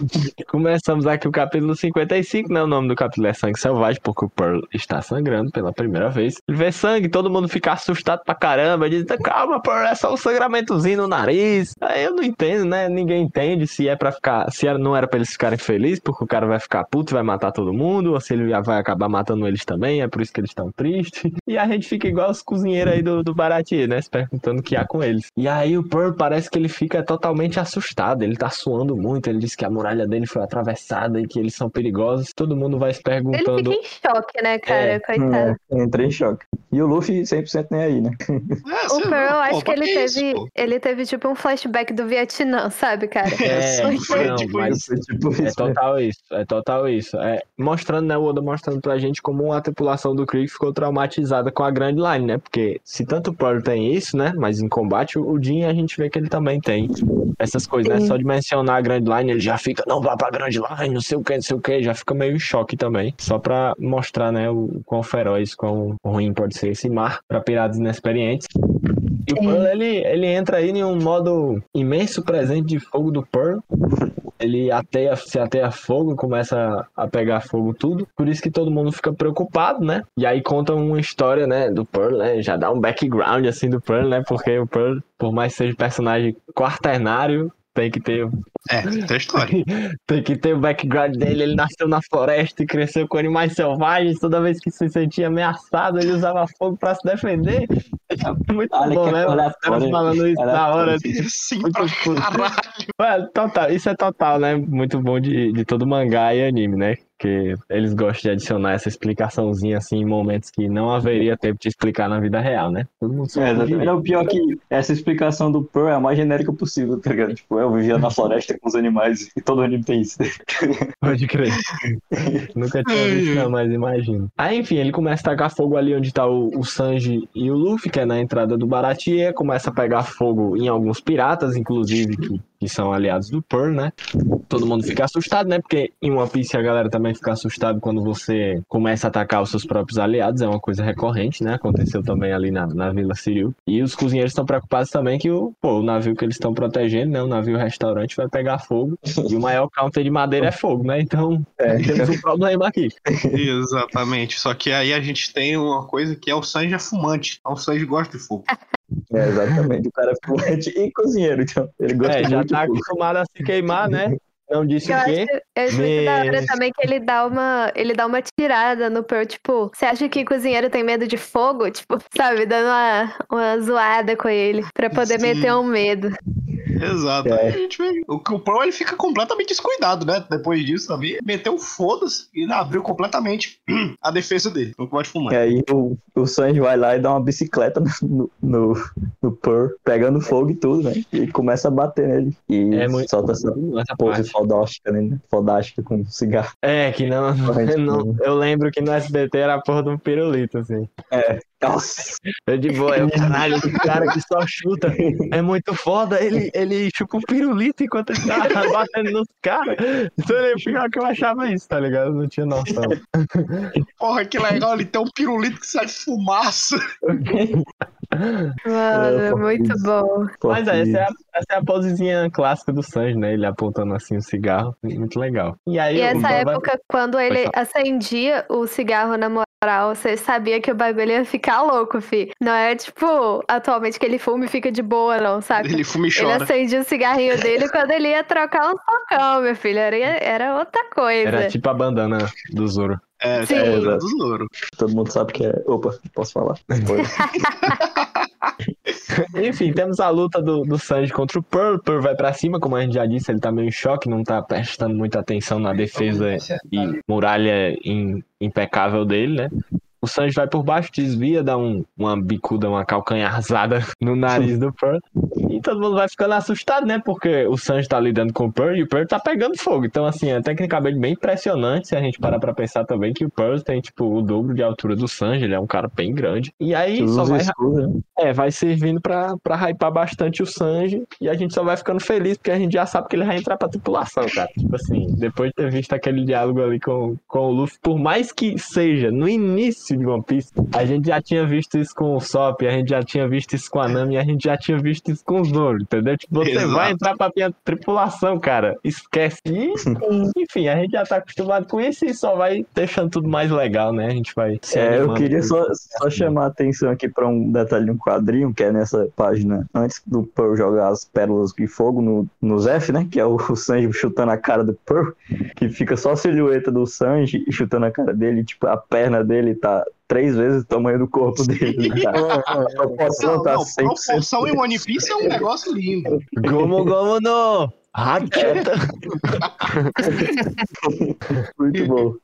começamos aqui o capítulo 55, né? O nome do capítulo é Sangue Selvagem, porque o Pearl está sangrando pela primeira vez. Ele vê sangue, todo mundo fica assustado pra caramba. Diz, calma, Pearl, é só um sangramentozinho no nariz. Aí eu não entendo, né? Ninguém entende se é pra ficar. Se era- não era pra eles ficarem felizes, porque o cara vai ficar puto e vai matar todo mundo, ou se ele já vai acabar matando eles também, é por isso que eles estão tristes. E a gente fica igual os cozinheiros aí do, do Baratie, né? Se perguntando o que há com eles. E aí o Pearl parece que ele fica totalmente assustado, ele tá suando muito, ele diz que a muralha dele foi atravessada e que eles são perigosos. Todo mundo vai se Ele perguntando. fica em choque, né, cara? É. Coitado. É, entrei em choque. E o Luffy 100% nem aí, né? É, O Pearl, acho que ele isso, teve. ele teve tipo um flashback do Vietnã, sabe, cara? É, Porque- não, tipo mas Foi tipo É isso. né? total isso, é total isso. É, mostrando, né, o Oda mostrando pra gente como a tripulação do Krieg ficou traumatizada com a Grand Line, né? Porque se tanto o Pearl tem isso, né? Mas em combate, o Jin a gente vê que ele também tem essas coisas, né? Sim. Só de mencionar a Grand Line, ele já fica, não vá pra Grand Line, não sei o que, não sei o que, já fica meio em choque também. Só pra mostrar, né, o quão feroz, quão ruim pode ser esse mar pra piratas inexperientes. E o Sim. Pearl, ele, ele entra aí em um modo imenso presente de fogo do Pearl. Ele ateia, se ateia fogo, começa a pegar fogo tudo. Por isso que todo mundo fica preocupado, né? E aí conta uma história, né, do Pearl, né? Já dá um background, assim, do Pearl, né? Porque o Pearl, por mais que seja personagem quaternário, tem que ter É, tem história. tem que ter o background dele. Ele nasceu na floresta e cresceu com animais selvagens. Toda vez que se sentia ameaçado, ele usava fogo pra se defender. Muito Olha bom, né? Caras aleatório. falando isso na hora. Sim, Muito caralho. Ué, total, isso é total, né? Muito bom de, de todo mangá e anime, né? Porque eles gostam de adicionar essa explicaçãozinha assim em momentos que não haveria tempo de explicar na vida real, né? Todo mundo É, sabe. exatamente. É o pior que essa explicação do Pearl é a mais genérica possível, tá ligado? Tipo, eu vivia na floresta com os animais e todo anime tem isso. Pode crer. Nunca tinha visto, não, mas imagino. Aí, enfim, ele começa a tacar fogo ali onde tá o, o Sanji e o Luffy, que é na entrada do Baratie. Começa a pegar fogo em alguns piratas, inclusive, que, que são aliados do Pearl, né? Todo mundo fica assustado, né? Porque em One Piece a galera também fica assustado quando você começa a atacar os seus próprios aliados. É uma coisa recorrente, né? Aconteceu também ali na, na Vila Siriu. E os cozinheiros estão preocupados também que o, pô, o navio que eles estão protegendo, né? O navio restaurante vai pegar fogo. E o maior counter de madeira é fogo, né? Então É. temos um problema aqui. Exatamente. Só que aí a gente tem uma coisa que é o Sanji é fumante. Então o Sanji gosta de fogo. É, exatamente. O cara é fluente e cozinheiro, então ele gosta É, já muito tá acostumado a se queimar, né? Não disse Eu o acho, quê? eu acho muito da hora também que ele dá uma, ele dá uma tirada no Pearl, tipo, você acha que cozinheiro tem medo de fogo? Tipo, sabe, dando uma, uma zoada com ele, pra poder Sim. meter um medo. Exato. É. Aí a gente vê. O, o Pro ele fica completamente descuidado, né? Depois disso também. Meteu foda-se e abriu completamente a defesa dele. Não pode fumar. E aí o, o Sanji vai lá e dá uma bicicleta no, no, no Pearl, pegando fogo e tudo, né? E começa a bater nele. E É muito- solta essa Essa pose parte. fodástica, né? Fodástica com cigarro. É, que não, não- Eu lembro que no SBT era a porra de um pirulito, assim. Nossa, É de boa, é o caralho, esse cara que só chuta. É muito foda, ele, ele chupa um pirulito enquanto ele tá batendo nos caras. Então ele pior que eu achava isso, tá ligado? Eu não tinha noção. Porra, que legal, ele tem um pirulito que sai fumaça. Mano, É, muito isso. bom. Mas é, essa é, a, essa é a posezinha clássica do Sanji, né? Ele apontando assim o cigarro. Muito legal. E aí E o essa Bob vai- época, quando ele acendia o cigarro na moral, você sabia que o bagulho ia ficar louco, fi. Não é tipo, atualmente que ele fuma e fica de boa, não, saca? Ele fuma e Ele chora. acendia o cigarrinho dele quando ele ia trocar um socão, meu filho. Era, era outra coisa. Era tipo a bandana do Zoro. É, Sim. é, É, do Zoro. todo mundo sabe que é. Opa, posso falar? Enfim, temos a luta do, do Sanji contra o Pearl. Pearl vai pra cima, como a gente já disse, ele tá meio em choque, não tá prestando muita atenção na defesa e muralha im- impecável dele, né? O Sanji vai por baixo, desvia, dá um, uma bicuda, uma calcanharzada no nariz do Pearl. Todo mundo vai ficando assustado, né? Porque o Sanji tá lidando com o Pearl e o Pearl tá pegando fogo. Então, assim, é tecnicamente bem impressionante se a gente parar pra pensar também que o Pearl tem, tipo, o dobro de altura do Sanji. Ele é um cara bem grande. E aí só Usa vai né? é, vai servindo pra, pra hypar bastante o Sanji e a gente só vai ficando feliz porque a gente já sabe que ele vai entrar pra tripulação, cara. Tipo assim, depois de ter visto aquele diálogo ali com, com o Luffy, por mais que seja no início de One Piece, a gente já tinha visto isso com o Sop, a gente já tinha visto isso com a Nami, a gente já tinha visto isso com o Zoro, entendeu? Tipo, você Exato. vai entrar pra minha tripulação, cara. Esquece. E, enfim, a gente já tá acostumado com isso e só vai deixando tudo mais legal, né? A gente vai se É, eu queria só, isso. só chamar a atenção aqui para um detalhe de um quadrinho, que é nessa página, antes do Pearl jogar as pérolas de fogo no, no Zef, né? Que é o, o Sanji chutando a cara do Pearl, que fica só a silhueta do Sanji chutando a cara dele, e, tipo, a perna dele tá três vezes o tamanho do corpo dele. né, cara? A proporção Não, tá não, 100%. proporção em One Piece é um negócio lindo. Gomo Gomo no! Hacheta! Muito bom.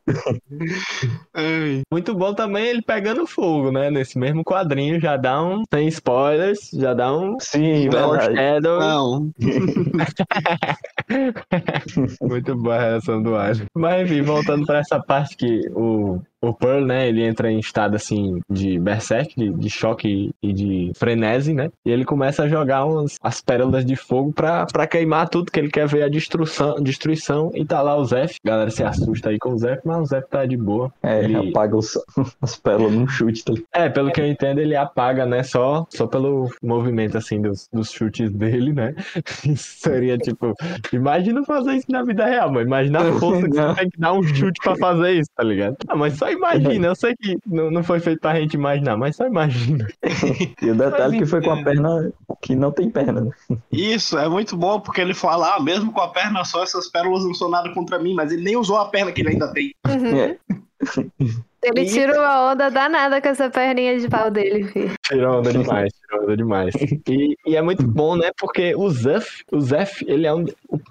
Ai, Muito bom também ele pegando fogo, né? Nesse mesmo quadrinho já dá um. Sem spoilers, já dá um. Sim. Foreshadow. Não, Muito boa a reação do Ash. Mas enfim, voltando pra essa parte que o, o Pearl, né, ele entra em estado assim de berserk, de, de choque e de frenesi, né? E ele começa a jogar umas, as pérolas de fogo pra, pra queimar tudo, que ele quer ver a destruição, destruição. E tá lá o Zef. A galera se assusta aí com o Zef, mas o Zef tá de boa. É, Ele- apaga os, as pérolas num chute. Tá? É, pelo que eu entendo, ele apaga, né? Só, só pelo movimento, assim, dos, dos chutes dele, né? Isso seria tipo. Imagina fazer isso na vida real, mano. Imagina a força que você tem que dar um chute pra fazer isso, tá ligado? Ah, mas só imagina. Eu sei que não, não foi feito pra gente imaginar, mas só imagina. E o detalhe que foi com a perna que não tem perna. né? isso é muito bom porque ele fala, ah, mesmo com a perna só, essas pérolas não são nada contra mim, mas ele nem usou a perna que ele ainda tem. Uhum. É. Ele tira uma onda danada com essa perninha de pau dele, filho. Tirou onda demais, tirou onda demais. E, e é muito bom, né? Porque o Zef, o Zef, ele é um,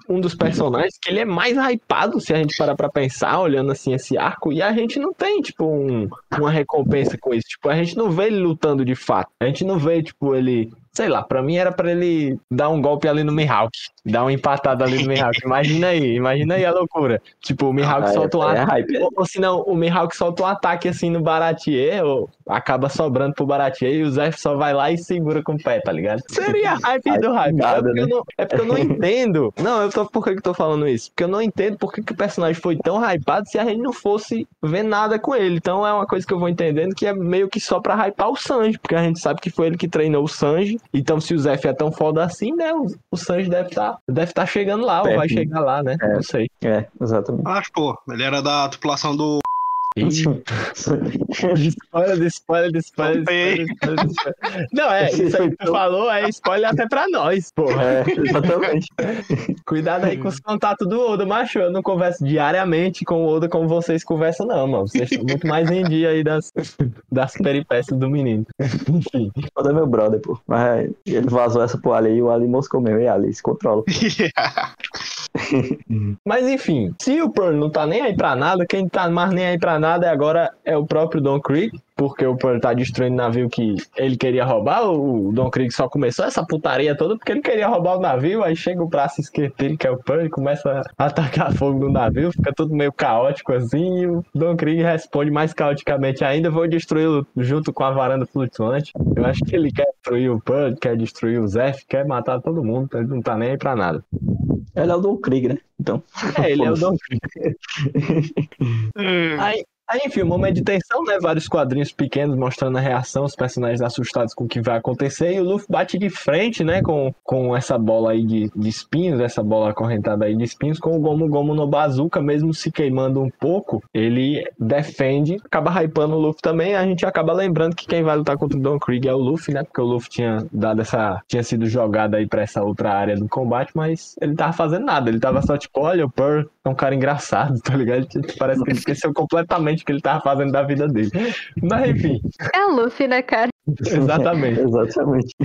um dos personagens que ele é mais hypado, se a gente parar pra pensar, olhando assim esse arco, e a gente não tem, tipo, um- uma recompensa com isso. Tipo, a gente não vê ele lutando de fato. A gente não vê, tipo, ele. Sei lá, pra mim era pra ele dar um golpe ali no Mihawk. Dar uma empatada ali no Mihawk. Imagina aí, imagina aí a loucura. Tipo, o Mihawk Ah, solta um é, é ataque. hype. Ou, ou se não, o Mihawk solta um ataque assim no Baratier, ou acaba sobrando pro Baratier e o Zef só vai lá e segura com o pé, tá ligado? Seria hype do hype. nada, é, porque né? eu não, é porque eu não entendo. Não, eu tô, por que, que eu tô falando isso? Porque eu não entendo por que, que o personagem foi tão hypado se a gente não fosse ver nada com ele. Então é uma coisa que eu vou entendendo que é meio que só pra hypar o Sanji, porque a gente sabe que foi ele que treinou o Sanji. Então se o Zef é tão foda assim, né? O, o Sanji deve estar deve tá chegando lá, ou vai chegar lá, né? É. Não sei. É, exatamente. Acho, pô, ele era da tripulação do. Spoiler, de spoiler, de spoiler, de spoiler. Não, é, isso aí que tu falou é spoiler até pra nós, porra. É, exatamente. Cuidado aí com os contatos do Oda, macho. Eu não converso diariamente com o Oda como vocês conversam, não, mano. Vocês estão muito mais em dia aí das, das peripécias do menino. Enfim. Foda é meu brother, pô. Mas ele vazou essa pro Ali e o Ali moscou mesmo. E Ali, se controla. Mas enfim, se o Pearl não tá nem aí pra nada, quem tá mais nem aí pra nada agora é o próprio Don Creek, porque o Pearl tá destruindo o navio que ele queria roubar. O Don Krieg só começou essa putaria toda porque ele queria roubar o navio. Aí chega o braço esquerdo dele, que é o Pearl, e começa a atacar fogo no navio. Fica tudo meio caótico assim. E o Don Krieg responde mais caoticamente ainda: Vou destruí-lo junto com a varanda flutuante. Eu acho que ele quer destruir o Pearl, quer destruir o Zef, quer matar todo mundo. Ele não tá nem aí pra nada. Ele é o Don Krieg, né? Então. É, ele é o Don Krieg. aí, Aí, enfim, um momento de tensão, né? Vários quadrinhos pequenos mostrando a reação, os personagens assustados com o que vai acontecer. E o Luffy bate de frente, né? Com, com essa bola aí de, de espinhos, essa bola acorrentada aí de espinhos, com o Gomu Gomu no Bazooka, mesmo se queimando um pouco, ele defende, acaba hypando o Luffy também. A gente acaba lembrando que quem vai lutar contra o Don Krieg é o Luffy, né? Porque o Luffy tinha dado essa. tinha sido jogado aí pra essa outra área do combate, mas ele tava fazendo nada. Ele tava só tipo, olha, o Pearl é um cara engraçado, tá ligado? Parece que ele esqueceu completamente que ele tava fazendo da vida dele. Mas enfim. É o Luffy, né, cara? Exatamente. Exatamente.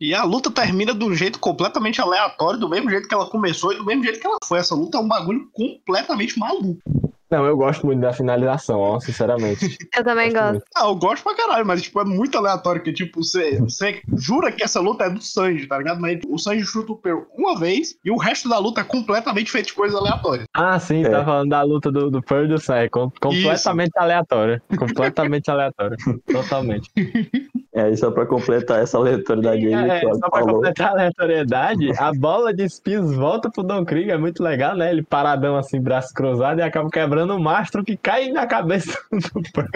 E a luta termina de um jeito completamente aleatório, do mesmo jeito que ela começou e do mesmo jeito que ela foi. Essa luta é um bagulho completamente maluco. Não, eu gosto muito da finalização, ó, sinceramente. Eu também gosto. muito. Ah, eu gosto pra caralho, mas tipo, é muito aleatório, que tipo, você, você jura que essa luta é do Sanji, tá ligado? Mas o Sanji chuta o Pearl uma vez e o resto da luta é completamente feito de coisas aleatórias. Ah, sim, É. tá falando da luta do, do Pearl e do Sai. com- Completamente aleatória. Completamente aleatória. Totalmente. É, só pra completar essa aleatoriedade aí, É, que o só falou. completar a aleatoriedade, a bola de espinhos volta pro Don Krieg, é muito legal, né? Ele paradão assim, braço cruzado, e acaba quebrando o mastro que cai na cabeça do Pearl.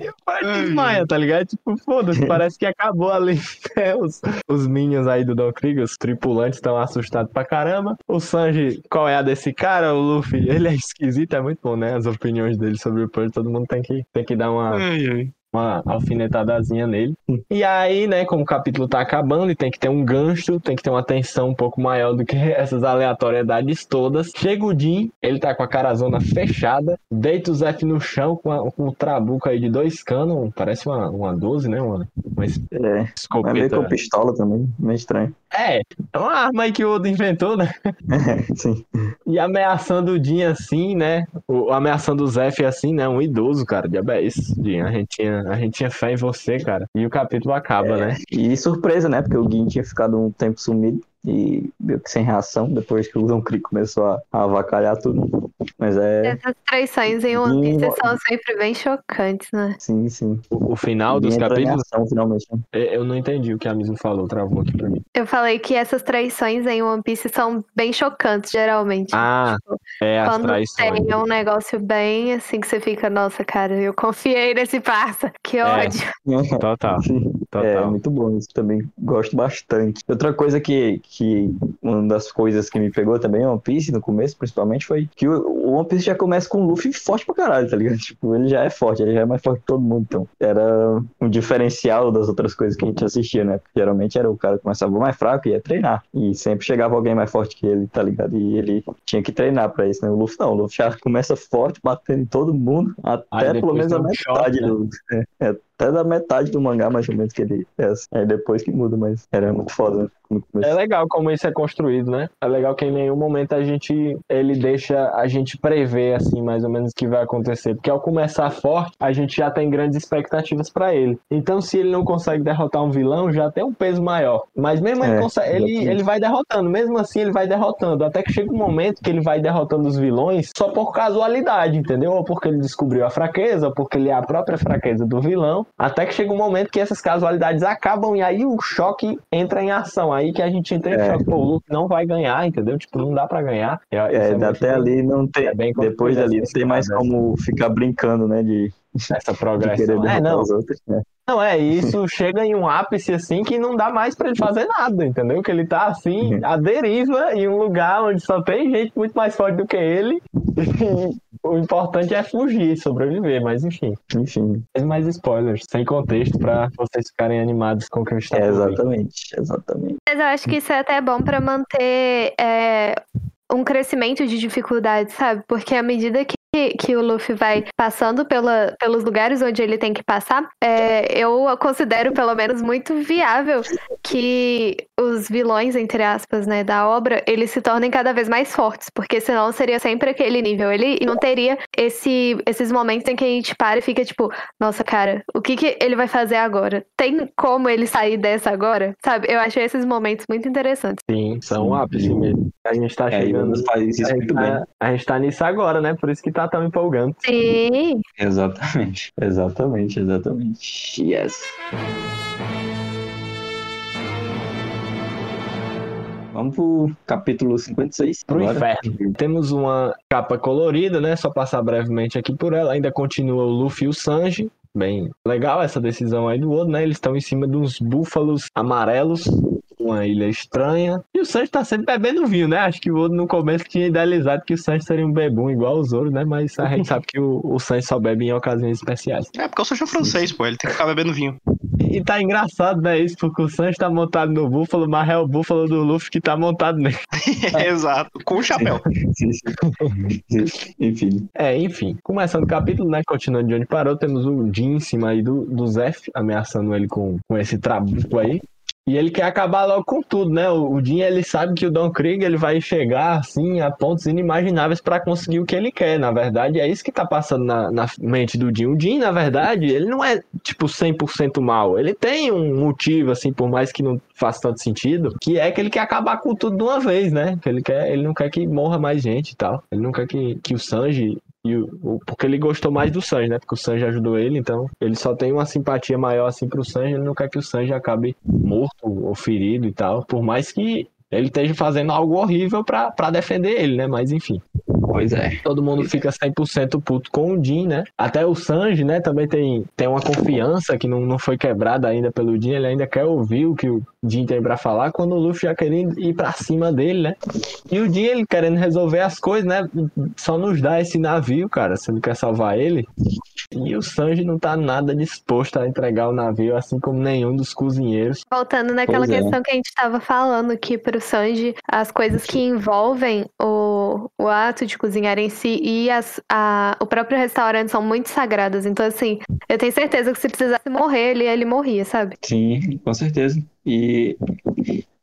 E o Pearl desmaia, tá ligado? Tipo, foda-se, parece que acabou ali. É, os, os minions aí do Don Krieg, os tripulantes estão assustados pra caramba. O Sanji, qual é a desse cara? O Luffy, ele é esquisito, é muito bom, né? As opiniões dele sobre o Pearl, todo mundo tem que, tem que dar uma, uma alfinetadazinha nele. E aí, né, como o capítulo tá acabando e tem que ter um gancho, tem que ter uma tensão um pouco maior do que essas aleatoriedades todas. Chega o Jin, ele tá com a carazona fechada, deita o Zef no chão com, a- com o trabuco aí de dois canos, parece uma, uma 12, né, mano? Uma É, mas meio escopeta. com pistola também, meio estranho. É, é uma arma aí que o Oda inventou, né? Sim. E ameaçando o Jin assim, né? O, ameaçando o Zef assim, né? Um idoso, cara. Diabo é isso, Jin. A gente, tinha, a gente tinha fé em você, cara. E o capítulo acaba, né? E surpresa, né? Porque o Gin tinha ficado um tempo sumido e meio que sem reação depois que o Don Krieg começou a, a avacalhar tudo. Mas é. Essas traições em One Piece são sempre bem chocantes, né? Sim, sim. O, o final dos capítulos, ação, finalmente. né? eu não entendi o que a Mizu falou, travou aqui pra mim. Eu falei que essas traições em One Piece são bem chocantes, geralmente. Ah, Tipo, é as Quando traições. tem um negócio bem assim que você fica, nossa, cara, eu confiei nesse parça. Que É. ódio. Total, Sim. É, total. muito bom isso também. Gosto bastante. Outra coisa que, que uma das coisas que me pegou também One Piece, no começo, principalmente, foi que o, One Piece já começa com o Luffy forte pra caralho, tá ligado? Tipo, ele já é forte, ele já é mais forte que todo mundo. Então, era um diferencial das outras coisas que a gente assistia, né? Porque geralmente era o cara que começava mais fraco e ia treinar. E sempre chegava alguém mais forte que ele, tá ligado? E ele tinha que treinar pra isso, né? O Luffy não, o Luffy já começa forte, batendo em todo mundo, até pelo menos a metade choque, né? do. É, até da metade do mangá, mais ou menos, que ele é assim. Depois que muda, mas era muito foda né? É legal como isso é construído, né? É legal que em nenhum momento a gente ele deixa a gente prever assim mais ou menos o que vai acontecer, porque ao começar forte, a gente já tem grandes expectativas pra ele. Então se ele não consegue derrotar um vilão, já tem um peso maior. Mas mesmo ele É, consegue, ele, ele vai derrotando, mesmo assim ele vai derrotando, até que chega um momento que ele vai derrotando os vilões só por casualidade, entendeu? Ou porque ele descobriu a fraqueza, ou porque ele é a própria fraqueza do vilão, até que chega um momento que essas casualidades acabam e aí o choque entra em ação. Aí que a gente entra em É. choque. Pô, o Luke não vai ganhar, entendeu? Tipo, não dá pra ganhar. É, É, até ali não tem. é depois dali não tem mais como ficar brincando, né? De, Essa de progressão. É, derrotar não. os outros. né? Não, é, isso chega em um ápice assim que não dá mais pra ele fazer nada, entendeu? Que ele tá assim, à deriva, em um lugar onde só tem gente muito mais forte do que ele. O importante é fugir, sobreviver, mas enfim. Enfim, Mais mais spoilers, sem contexto, pra vocês ficarem animados com o que eu estou é, falando. exatamente, exatamente. Mas eu acho que isso é até bom pra manter é, um crescimento de dificuldade, sabe? Porque à medida que que, que o Luffy vai passando pela, pelos lugares onde ele tem que passar, é, eu considero pelo menos muito viável que os vilões, entre aspas, né, da obra, eles se tornem cada vez mais fortes, porque senão seria sempre aquele nível. Ele não teria esse, esses momentos em que a gente para e fica tipo, nossa, cara, o que, que ele vai fazer agora? Tem como ele sair dessa agora? Sabe? Eu achei esses momentos muito interessantes. Sim, são ápice mesmo. A gente tá É, chegando. vamos fazer isso a, gente muito bem. tá, a gente tá nisso agora, né? Por isso que tá tão empolgante. Sim. Exatamente. Exatamente, exatamente. Yes. Vamos pro capítulo 56. Pro agora. inferno. Temos uma capa colorida, né? Só passar brevemente aqui por ela. Ainda continua o Luffy e o Sanji. Bem legal essa decisão aí do Odo, né? Eles estão em cima de uns búfalos amarelos, uma ilha estranha. E o Sanji tá sempre bebendo vinho, né? Acho que o no começo tinha idealizado que o Sanji seria um bebum igual os outros, né? Mas a gente sabe que o, o Sanji só bebe em ocasiões especiais. É porque eu sou francês, pô. Ele tem que ficar bebendo vinho. E tá engraçado, né? Isso, porque o Sanji tá montado no búfalo, mas é o búfalo do Luffy que tá montado nele. Exato. Com o chapéu. Sim, sim. Sim. Enfim. É, enfim, começando o capítulo, né? Continuando de onde parou, temos o Jin em cima aí do, do Zef, ameaçando ele com, com esse trabuco aí. E ele quer acabar logo com tudo, né? O, o Jin, ele sabe que o Don Krieg ele vai chegar, assim, a pontos inimagináveis pra conseguir o que ele quer. Na verdade, é isso que tá passando na, na mente do Jin. O Jin, na verdade, ele não é, tipo, 100% mal. Ele tem um motivo, assim, por mais que não faça tanto sentido, que é que ele quer acabar com tudo de uma vez, né? Ele, quer, ele não quer que morra mais gente e tal. Ele não quer que, que o Sanji e o, o- porque ele gostou mais do Sanji, né? Porque o Sanji ajudou ele, então ele só tem uma simpatia maior assim pro Sanji, ele não quer que o Sanji acabe morto ou ferido e tal, por mais que ele esteja fazendo algo horrível pra pra defender ele, né? Mas enfim. Pois é. Todo mundo fica 100% puto com o Jin, né? Até o Sanji, né, também tem, tem uma confiança que não, não foi quebrada ainda pelo Jin, ele ainda quer ouvir o que o Jin tem pra falar, quando o Luffy já querendo ir pra cima dele, né? E o Jin, ele querendo resolver as coisas, né? Só nos dá esse navio, cara, se ele quer salvar ele. E o Sanji não tá nada disposto a entregar o navio, assim como nenhum dos cozinheiros. Voltando naquela Pois é. questão que a gente estava falando, que pro Sanji, as coisas que envolvem o, o ato de cozinhar em si e as, a, o próprio restaurante são muito sagradas. Então, assim, eu tenho certeza que se precisasse morrer, ele, ele morria, sabe? Sim, com certeza. E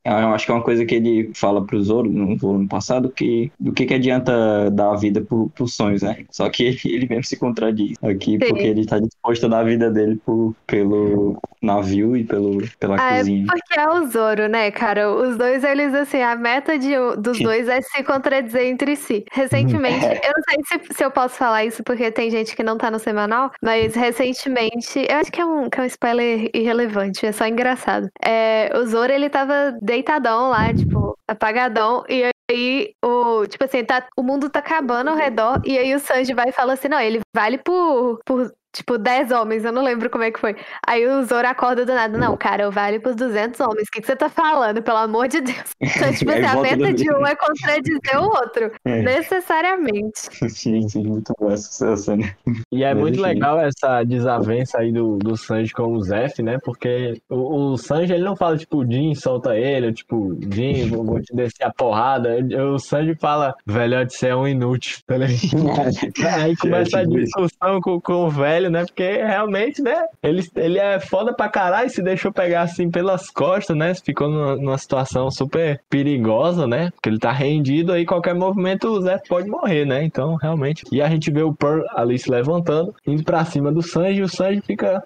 eu acho que é uma coisa que ele fala pro Zoro no volume passado, que do que que adianta dar a vida pro, pros sonhos, né? Só que ele mesmo se contradiz aqui, porque ele tá disposto a dar a vida dele por, pelo navio e pelo, pela Ah, é cozinha. porque é o Zoro, né, cara? Os dois, eles, assim, a meta de, dos Sim. dois é se contradizer entre si. Recentemente, eu não sei se, se eu posso falar isso, porque tem gente que não tá no semanal, mas recentemente, eu acho que é um, que é um spoiler irrelevante, é só engraçado. É, o Zoro, ele tava deitadão lá, tipo, apagadão, e aí o, tipo assim, tá, o mundo tá acabando ao redor, e aí o Sanji vai e fala assim, não, ele vale por, por Tipo, 10 homens, eu não lembro como é que foi. Aí o Zoro acorda do nada. Não, cara, eu vale pros 200 homens. O que, que você tá falando? Pelo amor de Deus. Então, tipo Aí assim, a meta de um é contradizer o outro. É. Necessariamente. Sim, sim, muito boa essa cena. E é Mas muito enfim. legal essa desavença aí do, do Sanji com o Zef, né? Porque o, o Sanji ele não fala, tipo, Jin, solta ele, ou, tipo, Jin, vou, vou te descer a porrada. O Sanji fala, velhote, você é um inútil, tá? Aí começa a tipo isso. discussão com, com o velho, né? Porque realmente, né? Ele, ele é foda pra caralho, se deixou pegar assim pelas costas, né? Ficou numa, numa situação super perigosa, né? Porque ele tá rendido aí, qualquer movimento o Zé pode morrer, né? Então, realmente. E a gente vê o Pearl ali se levantando, indo pra cima do Sanji, o Sanji fica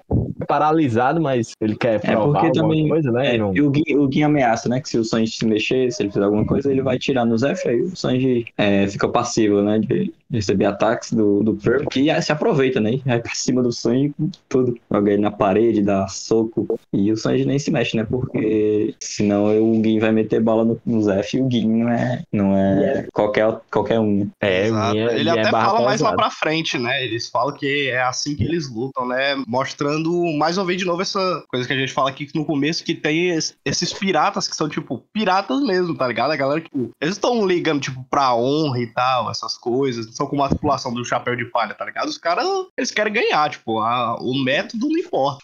paralisado, mas ele quer É provar porque alguma também. coisa, né? É, não- e o Gui, o Gui ameaça, né? Que se o Sanji se mexer, se ele fizer alguma coisa, ele vai tirar no Zef, aí o Sanji é, fica passivo, né? De receber ataques do, do Pearl, que se aproveita, né? Vai pra cima do Sanji com tudo. Joga ele na parede, dá soco. E o Sanji nem se mexe, né? Porque senão o Gui vai meter bala no, no Zef e o Gui não é, não é qualquer, qualquer um. né? É, Exato. minha- Ele é até fala mais lá pra frente, né? Eles falam que é assim que eles lutam, né? Mostrando mais uma vez de novo essa coisa que a gente fala aqui no começo, que tem es- esses piratas que são, tipo, piratas mesmo, tá ligado? A galera, tipo, eles estão ligando, tipo, pra honra e tal, essas coisas. São como a tripulação do chapéu de palha, tá ligado? Os caras, eles querem ganhar, tipo, a- o método não importa.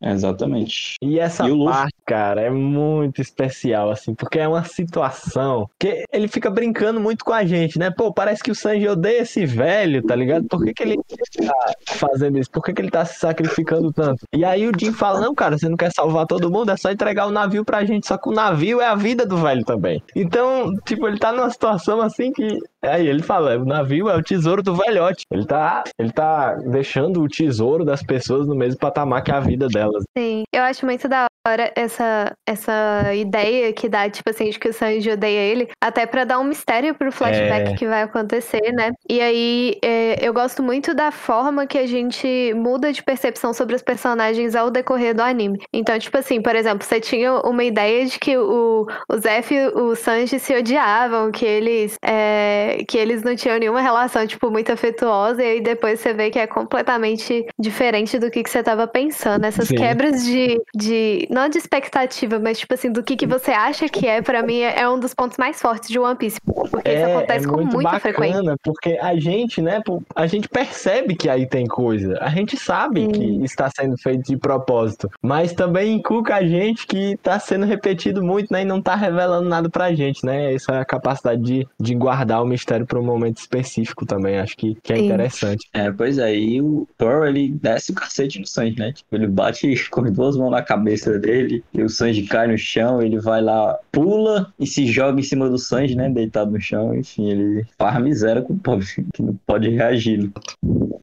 Exatamente. E essa E parte. cara, é muito especial, assim, porque é uma situação que ele fica brincando muito com a gente, né? Pô, parece que o Sanji odeia esse velho, tá ligado? Por que, que ele tá fazendo isso? Por que, que ele tá se sacrificando tanto? E aí o Jim fala, não, cara, você não quer salvar todo mundo, é só entregar o navio pra gente. Só que o navio é a vida do velho também. Então, tipo, ele tá numa situação assim que Aí ele fala, o navio é o tesouro do velhote. Ele tá, ele tá deixando o tesouro das pessoas no mesmo patamar que a vida delas. Sim, eu acho muito da hora essa, essa ideia que dá, tipo assim, de que o Sanji odeia ele, até para dar um mistério pro flashback É. que vai acontecer, né? E aí, é, eu gosto muito da forma que a gente muda de percepção sobre os personagens ao decorrer do anime. Então, tipo assim, por exemplo, você tinha uma ideia de que o, o Zef e o Sanji se odiavam, que eles, é, que eles não tinham nenhuma relação, tipo, muito afetuosa, e aí depois você vê que é completamente diferente do que, que você tava pensando. Essas Sim. quebras de, de. Não de expectativa, mas, tipo assim, do que, que você acha que é, pra mim, é um dos pontos mais fortes de One Piece. Porque isso acontece com muito muita bacana, frequência. porque a gente, né, a gente percebe que aí tem coisa. A gente sabe Sim. que está sendo feito de propósito, mas também encuca a gente que tá sendo repetido muito, né, e não tá revelando nada pra gente, né? Essa é a capacidade de, de guardar o mistério para um momento específico também, acho que, que é Sim. interessante. É, pois é, e o Thor, ele desce o cacete no Sanji, né? Tipo, ele bate com as duas mãos na cabeça dele, e o Sanji cai no chão, ele vai lá, pula e se joga em cima do Sanji, né? Deitado no chão, enfim, ele faz miséria com o pobre, que não pode reagir.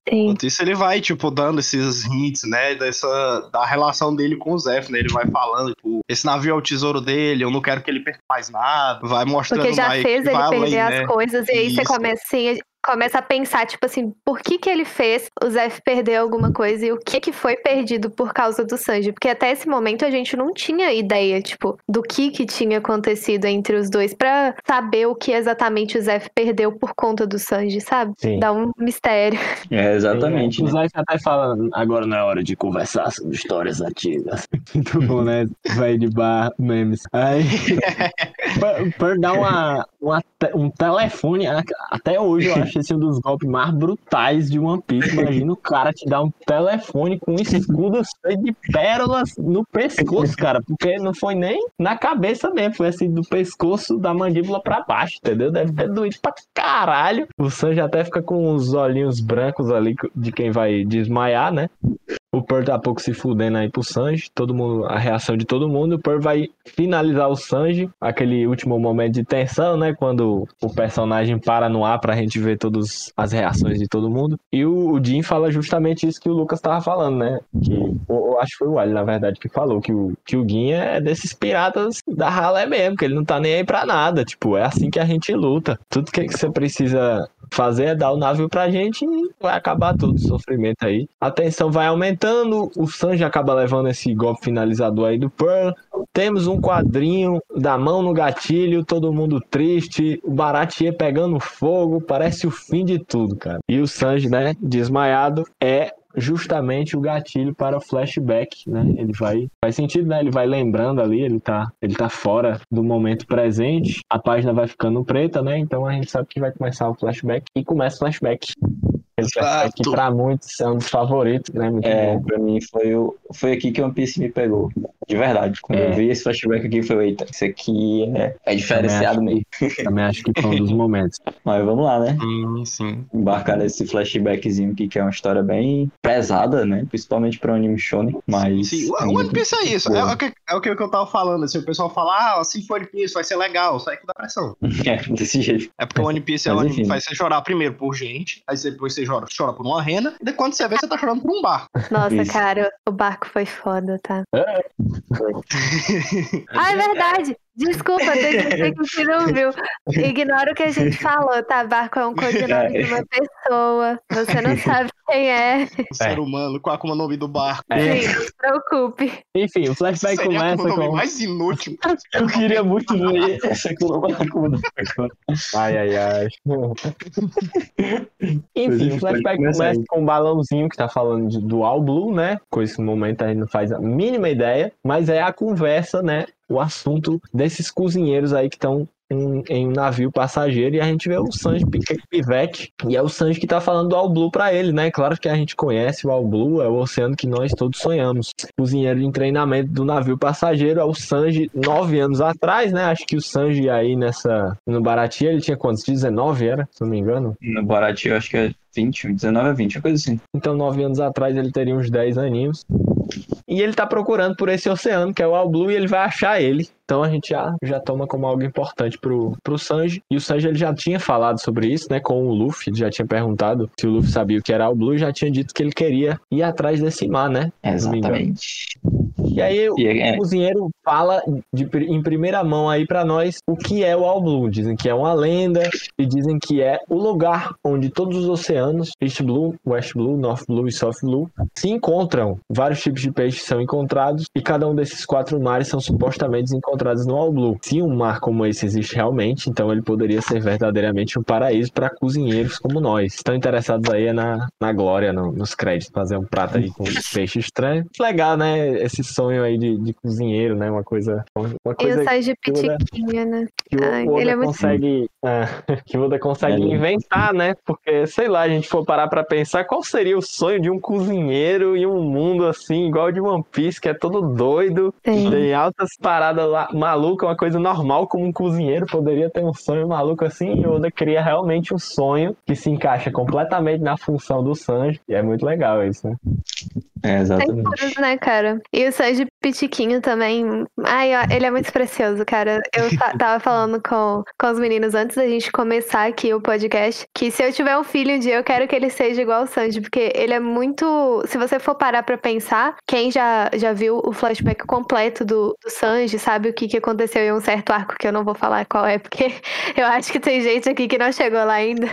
Enquanto isso, ele vai, tipo, dando esses hints, né, dessa, da relação dele com o Zef, né? Ele vai falando, tipo, esse navio é o tesouro dele, eu não quero que ele perca mais nada. Vai mostrando Porque já mais fez ele vai perder além, as né? coisas, e aí você Isso. começa assim, começa a pensar, tipo assim, por que que ele fez o Zef perder alguma coisa e o que que foi perdido por causa do Sanji? Porque até esse momento a gente não tinha ideia, tipo, do que que tinha acontecido entre os dois pra saber o que exatamente o Zef perdeu por conta do Sanji, sabe? Sim. Dá um mistério. É, exatamente, O né? Zé até fala, agora não é hora de conversar sobre histórias antigas. Muito bom, né? Vai de bar, memes. Aí, por, por dar uma, uma um telefone, até hoje eu acho esse um dos golpes mais brutais de One Piece. Imagina o cara te dar um telefone com um escudo cheio de pérolas no pescoço, cara. Porque não foi nem na cabeça mesmo, foi assim, do pescoço da mandíbula pra baixo, entendeu? Deve ter doído pra caralho. O Sanji até fica com os olhinhos brancos ali de quem vai desmaiar, né? O Pearl tá pouco se fudendo aí pro Sanji, todo mundo, a reação de todo mundo. O Pearl vai finalizar o Sanji, aquele último momento de tensão, né? Quando o personagem para no ar pra gente ver todas as reações de todo mundo. E o, o Jim fala justamente isso que o Lucas tava falando, né? Que eu, acho que foi o Ali, na verdade, que falou que o, que o Gin é desses piratas da ralé mesmo, que ele não tá nem aí pra nada. Tipo, é assim que a gente luta. Tudo que você precisa fazer é dar o navio pra gente e vai acabar todo o sofrimento aí. A tensão vai aumentando, o Sanji acaba levando esse golpe finalizador aí do Pearl. Temos um quadrinho da mão no gatilho, todo mundo triste, o Baratier pegando fogo, parece o fim de tudo, cara. E o Sanji, né, desmaiado, é justamente o gatilho para o flashback, né? Ele vai faz sentido, né? Ele vai lembrando ali, ele tá ele tá fora do momento presente. A página vai ficando preta, né? Então a gente sabe que vai começar o flashback e começa o flashback. Flashback que pra muitos é um dos favoritos, né? Muito É, pra mim foi, o, foi aqui que o One Piece me pegou. De verdade. Quando É. eu vi esse flashback aqui, foi, eita, isso aqui é, é diferenciado Também mesmo. Também acho que foi um dos momentos. Mas vamos lá, né? Sim, sim. Embarcar nesse flashbackzinho aqui, que é uma história bem pesada, né? Principalmente pra um anime shonen. Mas. Sim, o One Piece é isso. É, o que, é o que eu tava falando. Assim, o pessoal fala, ah, se for One Piece vai ser legal, sai com depressão. É, desse jeito. É porque o One Piece é Mas um enfim. que faz você chorar primeiro por gente, aí depois você chora, chora por uma rena, e quando você vê, você tá chorando por um barco. Nossa, Isso. cara, o barco foi foda, tá? Ah, é verdade. Desculpa, tem que você não viu. Ignora o que a gente falou, tá? Barco é um codinome de uma pessoa. Você não sabe quem é. O ser humano, qual é o nome do barco? É. Sim, não se preocupe. Enfim, o flashback Seria começa o nome com. mais inútil. Eu queria muito ver essa coluna. Ai, ai, ai. Enfim, o flashback Começa aí. com um balãozinho que tá falando de- do All Blue, né? Com esse momento a gente não faz a mínima ideia, mas é a conversa, né? O assunto desses cozinheiros aí que estão um- em um navio passageiro e a gente vê o Sanji pivete. E é o Sanji que tá falando do All Blue pra ele, né? Claro que a gente conhece o All Blue, é o oceano que nós todos sonhamos. Cozinheiro em treinamento do navio passageiro é o Sanji nove anos atrás, né? Acho que o Sanji aí nessa. No Baratie ele tinha quantos? 19 era, se não me engano. No Borat eu acho que é 20, 19 a 20, uma coisa assim. Então, nove anos atrás, ele teria uns 10 aninhos. E ele tá procurando por esse oceano, que é o All Blue, e ele vai achar ele. Então a gente já, já toma como algo importante pro, pro Sanji. E o Sanji ele já tinha falado sobre isso, né? Com o Luffy. Ele já tinha perguntado se o Luffy sabia o que era All Blue e já tinha dito que ele queria ir atrás desse mar, né? Exatamente. E aí o E é, é, cozinheiro fala de, em primeira mão aí pra nós o que é o All Blue. Dizem que é uma lenda e dizem que é o lugar onde todos os oceanos, East Blue, West Blue, North Blue e South Blue, se encontram. Vários tipos de peixes são encontrados e cada um desses quatro mares são supostamente encontrados no All Blue. Se um mar como esse existe realmente, então ele poderia ser verdadeiramente um paraíso para cozinheiros como nós. Estão interessados aí na, na glória, no- nos créditos, fazer um prato aí com peixe estranho. Legal, né? Esse sonho aí de, de cozinheiro, né? Uma coisa, uma E coisa o Sanji que o Oda- Pitiquinho, né? que o Ai, Oda ele é muito- consegue, ah, que o Oda consegue É, né? inventar, né? Porque, sei lá, a gente for parar pra pensar qual seria o sonho de um cozinheiro em um mundo assim, igual o de One Piece, que é todo doido, Sim. tem altas paradas lá, maluca, uma coisa normal como um cozinheiro poderia ter um sonho maluco assim, e o Oda cria realmente um sonho que se encaixa completamente na função do Sanji, e é muito legal isso, né? É, exatamente. tudo, né, cara? E o Sanji Pitiquinho também. Ai, ó, ele é muito precioso, cara. Eu ta- tava falando com, com os meninos antes da gente começar aqui o podcast que se eu tiver um filho um dia, eu quero que ele seja igual o Sanji, porque ele é muito. Se você for parar pra pensar, quem já, já viu o flashback completo do, do Sanji, sabe o que, que aconteceu em um certo arco que eu não vou falar qual é, porque eu acho que tem gente aqui que não chegou lá ainda.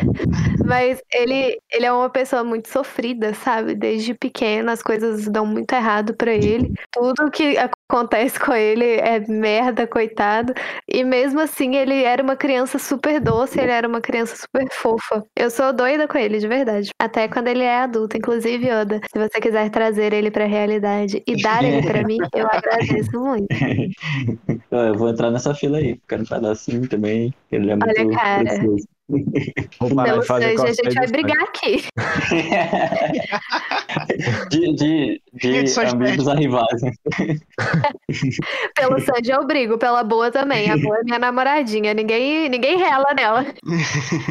Mas ele, ele é uma pessoa muito sofrida, sabe? Desde pequeno as coisas dão muito errado pra ele. Tudo que acontece com ele é merda, coitado. E mesmo assim, ele era uma criança super doce, ele era uma criança super fofa. Eu sou doida com ele, de verdade. Até quando ele é adulto. Inclusive, Oda, se você quiser trazer ele pra realidade e dar ele pra mim, eu agradeço muito. Eu vou entrar nessa fila aí. Quero um pedacinho também. Ele é muito Olha, cara. precioso. Vou parar Pelo de fazer Sanji, a gente vai brigar aqui. de de, de amigos a rivais. Pelo Sanji eu brigo, pela boa também. A boa é minha namoradinha. Ninguém, ninguém rela nela.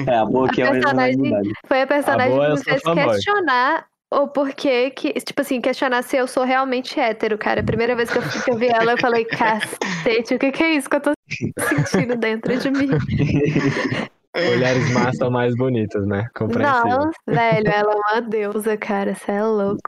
É, a boa que é personagem-. Foi a personagem A que é me fez questionar o porquê que. Tipo assim, questionar se eu sou realmente hétero, cara. A primeira vez que eu, que eu vi ela, eu falei, cacete, o que, que é isso que eu tô sentindo dentro de mim? Mulheres más são mais bonitas, né? Compreensível. Não, velho, ela é uma deusa, cara. Você é louco.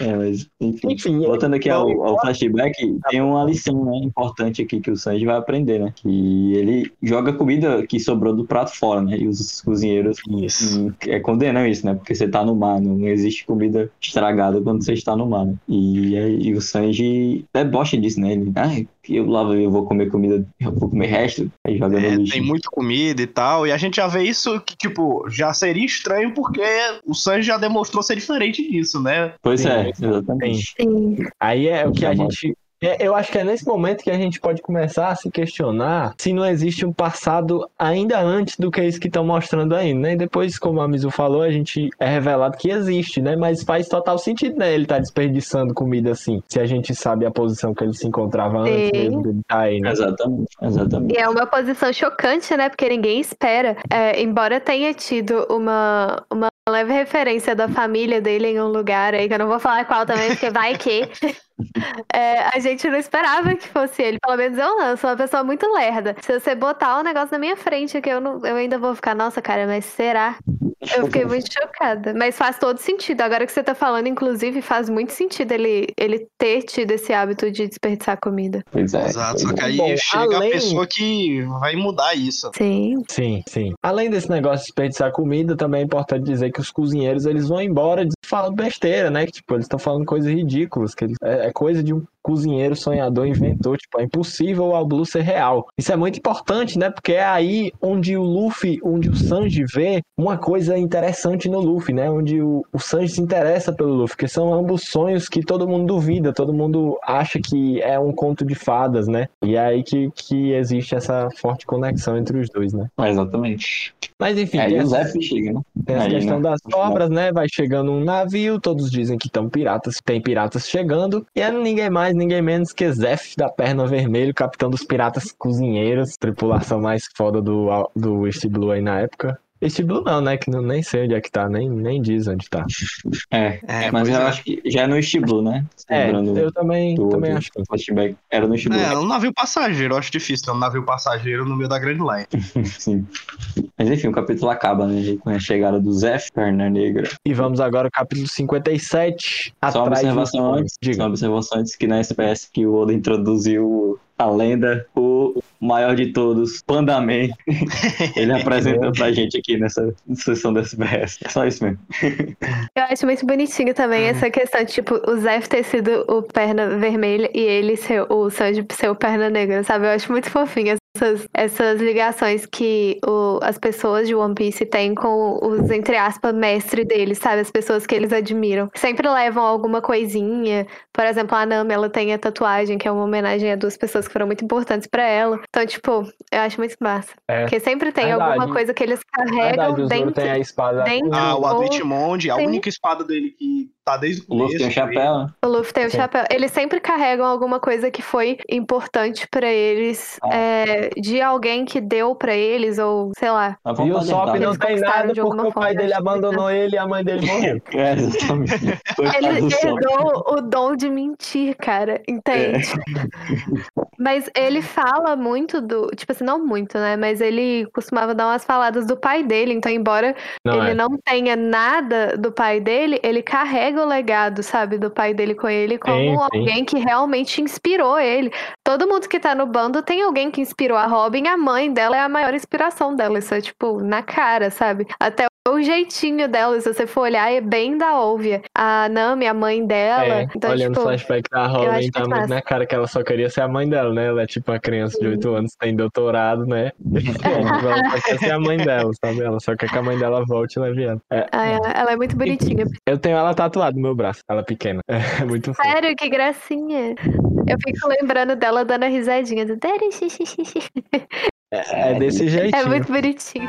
É, mas, enfim. Enfim, Voltando aqui ao, então, ao flashback, tem uma lição né, importante aqui que o Sanji vai aprender, né? Que ele joga comida que sobrou do prato fora, né? E os cozinheiros hum, é, condenam isso, né? Porque você tá no mar, não, não existe comida estragada quando você está no mar, né? E, aí- e o Sanji debocha disso, né? Ele, ah, eu lá eu vou comer comida, eu vou comer resto, aí joga É, no lixo. tem muita comida e tal, e a gente já vê isso que, tipo, já seria estranho porque o Sanji já demonstrou ser diferente disso, né? Pois Sim, é, exatamente. Sim. Aí é o que a gente. É, eu acho que é nesse momento que a gente pode começar a se questionar se não existe um passado ainda antes do que isso que estão mostrando aí, né? E depois, como a Mizu falou, a gente é revelado que existe, né? Mas faz total sentido, né? Ele tá desperdiçando comida assim, se a gente sabe a posição que ele se encontrava antes Sim. mesmo dele tá aí, né? Exatamente, exatamente. E é uma posição chocante, né? Porque ninguém espera. É, embora tenha tido uma, uma leve referência da família dele em um lugar aí, que eu não vou falar qual também, porque vai que. É, a gente não esperava que fosse ele. Pelo menos eu não. Eu sou uma pessoa muito lerda. Se você botar um negócio na minha frente, que eu, não, eu ainda vou ficar, nossa, cara, mas será? Eu fiquei muito chocada. Mas faz todo sentido. Agora que você tá falando, inclusive, faz muito sentido ele, ele ter tido esse hábito de desperdiçar comida. Pois é. Exato, só pois que é. aí Bom, chega além- a pessoa que vai mudar isso. Sim. Sim, sim. Além desse negócio de desperdiçar comida, também é importante dizer que os cozinheiros eles vão embora falando besteira, né? Que tipo, eles estão falando coisas ridículas, que eles- é, é coisa de um cozinheiro, sonhador, inventor. Tipo, é impossível o Blue ser real. Isso é muito importante, né? Porque é aí onde o Luffy, onde o Sanji vê uma coisa interessante no Luffy, né? Onde o, o Sanji se interessa pelo Luffy, que são ambos sonhos que todo mundo duvida, todo mundo acha que é um conto de fadas, né? E é aí que, que existe essa forte conexão entre os dois, né? Exatamente. Mas enfim, Aí o Zef chega, né? tem essa Aí, questão né? das cobras, né? Vai chegando um navio, todos dizem que estão piratas, tem piratas chegando. E é ninguém mais, ninguém menos que Zef da Perna Vermelho, capitão dos piratas cozinheiros, tripulação mais foda do, do East Blue aí na época. Blue não, né? Que não, nem sei onde é que tá, nem, nem diz onde tá. É, É, mas pois eu é. acho que já é no Blue, né? É, Lembrando eu também, do também acho que. flashback. Era no East Blue. É, um navio passageiro, eu acho difícil ter um navio passageiro no meio da Grand Line. Sim. Mas enfim, o capítulo acaba, né? Com a chegada do Zef, Perna Negra. E vamos agora ao capítulo 57. Só uma atrás dos observação antes. Só Diga. uma observação antes que na SPS que o Oda introduziu a lenda, o maior de todos, Panda Man. Ele apresenta pra gente aqui nessa sessão da SPS. É só isso mesmo. Eu acho muito bonitinho também essa questão de, tipo, o Zef ter sido o perna vermelha e ele ser o Sanji ser o perna negra, sabe? Eu acho muito fofinho essas, essas ligações que o- as pessoas de One Piece têm com os, entre aspas, mestre deles, sabe? As pessoas que eles admiram. Sempre levam alguma coisinha. Por exemplo, a Nami, ela tem a tatuagem, que é uma homenagem a duas pessoas que foram muito importantes pra ela. Então, tipo, eu acho muito massa. É. Porque sempre tem Verdade. alguma coisa que eles carregam Verdade, o dentro. tem a espada. dentro- Ah, o Ou- Adwitmond, a única espada dele que tá desde o O Luffy começo. tem um chapéu, né? O Luffy tem o Sim. chapéu. Eles sempre carregam alguma coisa que foi importante pra eles, Ah. é, de alguém que deu pra eles, ou sei lá. E o adiantar. Sop não tem nada de porque o pai forma, dele abandonou ele e a mãe dele morreu. É, exatamente. Ele herdou o dom de mentir, cara. Entende? Mas ele fala muito do. Tipo assim, não muito, né? Mas ele costumava dar umas faladas do pai dele. Então, embora Não ele é. não tenha nada do pai dele, ele carrega o legado, sabe, do pai dele com ele como Sim, sim. alguém que realmente inspirou ele. Todo mundo que tá no bando tem alguém que inspirou a Robin, a mãe dela é a maior inspiração dela. Isso é, tipo, na cara, sabe? Até o jeitinho dela, se você for olhar, é bem da Óbvia. A Nami, a mãe dela. É, então, olhando tipo, o flashback da Robin, muito tá muito massa. na cara que ela só queria ser a mãe dela, né? Ela é tipo uma criança de 8 anos, tem doutorado, né? ela só quer ser a mãe dela, sabe? Ela só quer que a mãe dela volte e leve ela. É, ah, ela, ela é muito bonitinha. eu tenho ela tatuada no meu braço, ela é pequena. É muito fofo. Sério, que gracinha. Eu fico lembrando dela dando a risadinha do xixi. É desse jeitinho. É muito bonitinho.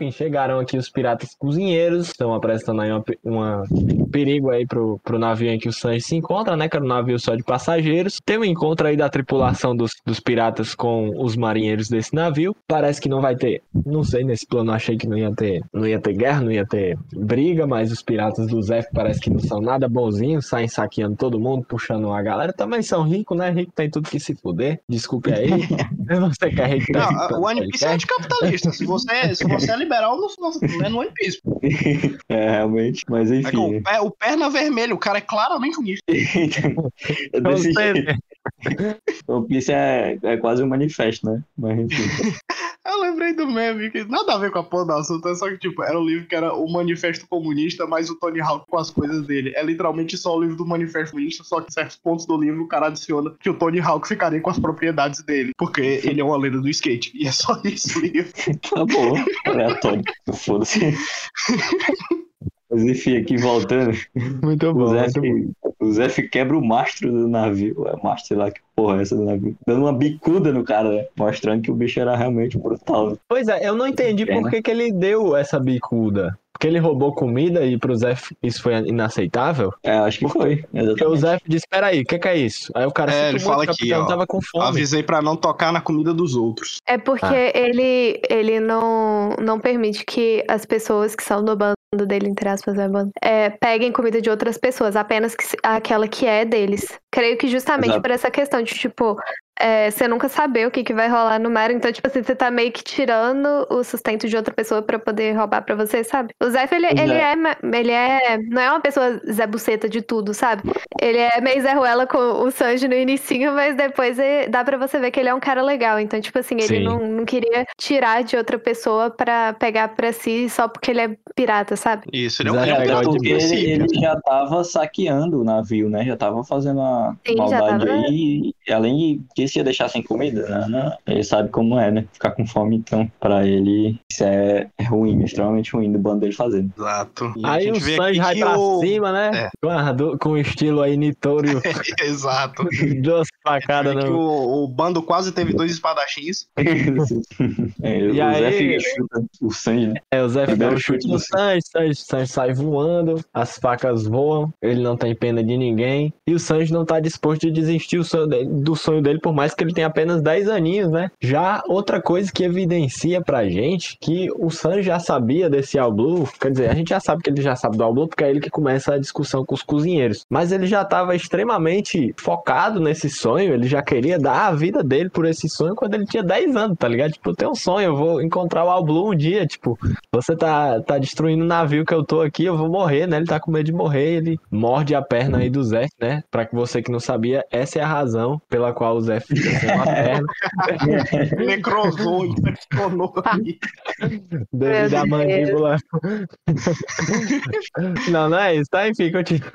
Enfim, chegaram aqui os piratas cozinheiros, estão apresentando aí uma, uma- um perigo aí pro, pro navio em que o Sanji se encontra, né? Que era um navio só de passageiros. Tem um encontro aí da tripulação dos, dos piratas com os marinheiros desse navio. Parece que não vai ter, não sei, nesse plano achei que não ia ter, não ia ter guerra, não ia ter briga, mas os piratas do Zef parece que não são nada bonzinhos, saem saqueando todo mundo, puxando a galera. Também são ricos, né? Rico tem tudo que se fuder. Desculpe aí. Você que é rico tá Não, escutando o One Piece é anticapitalista. Se você, se você é liberal, não, não é no One Piece. É, realmente. Mas É enfim. o, pé- o perna vermelho, o cara é claramente um nicho. É Não desse jeito. O Piece é, é quase um manifesto, né? Mas enfim. Eu lembrei do meme, que nada a ver com a porra do assunto, é só que, tipo, era o livro que era o Manifesto Comunista, mais o Tony Hawk com as coisas dele. É literalmente só o livro do Manifesto Comunista, só que certos pontos do livro o cara adiciona que o Tony Hawk ficaria com as propriedades dele, porque ele é uma lenda do skate. E é só isso o livro. Tá bom, aleatório. Foda-se. Mas enfim, aqui voltando, Muito o bom, Zef, muito bom. o Zef quebra o mastro do navio. É mastro, sei lá que porra é essa do navio. Dando uma bicuda no cara, né? Mostrando que o bicho era realmente brutal. Pois é, eu não entendi É, por né? que, que ele deu essa bicuda. Porque ele roubou comida e pro Zé isso foi inaceitável? É, acho que foi. Porque o Exatamente. Zé disse, peraí, o que, que é isso? Aí o cara É, "Sinto ele muito, fala o aqui, capitão ó. tava com fome. Avisei pra não tocar na comida dos outros. É porque Ah. ele, ele não, não permite que as pessoas que são do bando dele, entre aspas, é, é, peguem comida de outras pessoas, apenas que, aquela que é deles. Creio que justamente Exato. por essa questão de, tipo, é, você nunca saber o que, que vai rolar no mar. Então, tipo assim, você tá meio que tirando o sustento de outra pessoa pra poder roubar pra você, sabe? O Zef, ele, ele é. é. Ele é. Não é uma pessoa Zé Buceta de tudo, sabe? Ele é meio Zé Ruela com o Sanji no inicinho, mas depois é- dá pra você ver que ele é um cara legal. Então, tipo assim, ele Sim. não, não queria tirar de outra pessoa pra pegar pra si só porque ele é pirata, sabe? Isso, ele é um, Zé é legal pirata de ele, ele já tava saqueando o navio, né? Já tava fazendo a Sim, maldade tava- aí. E além disso, ia deixar sem comida, né? Né? Ele sabe como é, né? Ficar com fome, então, pra ele, isso é, é ruim, extremamente ruim do bando dele fazer. Exato. E a Aí o gente vê Sanji vai pra o- cima, né? É. Do- com o estilo aí Nitório, Exato. duas facadas no... o, o bando quase teve dois espadachins. É, E o Zé aí- chuta o Sanji, né? É, o Zé dá Primeiro um chute do Sanji, Sanji, Sanji sai voando, as facas voam, ele não tem pena de ninguém, e o Sanji não tá disposto de desistir o sonho dele- do sonho dele, por mais que ele tenha apenas 10 aninhos, né? Já outra coisa que evidencia pra gente que o Sanji já sabia desse All Blue, quer dizer, a gente já sabe que ele já sabe do All Blue, porque é ele que começa a discussão com os cozinheiros, mas ele já tava extremamente focado nesse sonho, ele já queria dar a vida dele por esse sonho quando ele tinha 10 anos, tá ligado? Tipo, eu tenho um sonho, eu vou encontrar o All Blue um dia, tipo, você tá, tá destruindo o navio que eu tô aqui, eu vou morrer, né? Ele tá com medo de morrer, ele morde a perna aí do Zé, né? Pra que você que não sabia, essa é a razão pela qual o Zé sem uma perna, Necrosou, infeccionou ali. devido à Deus. mandíbula. não, não é isso, tá? Enfim, continua.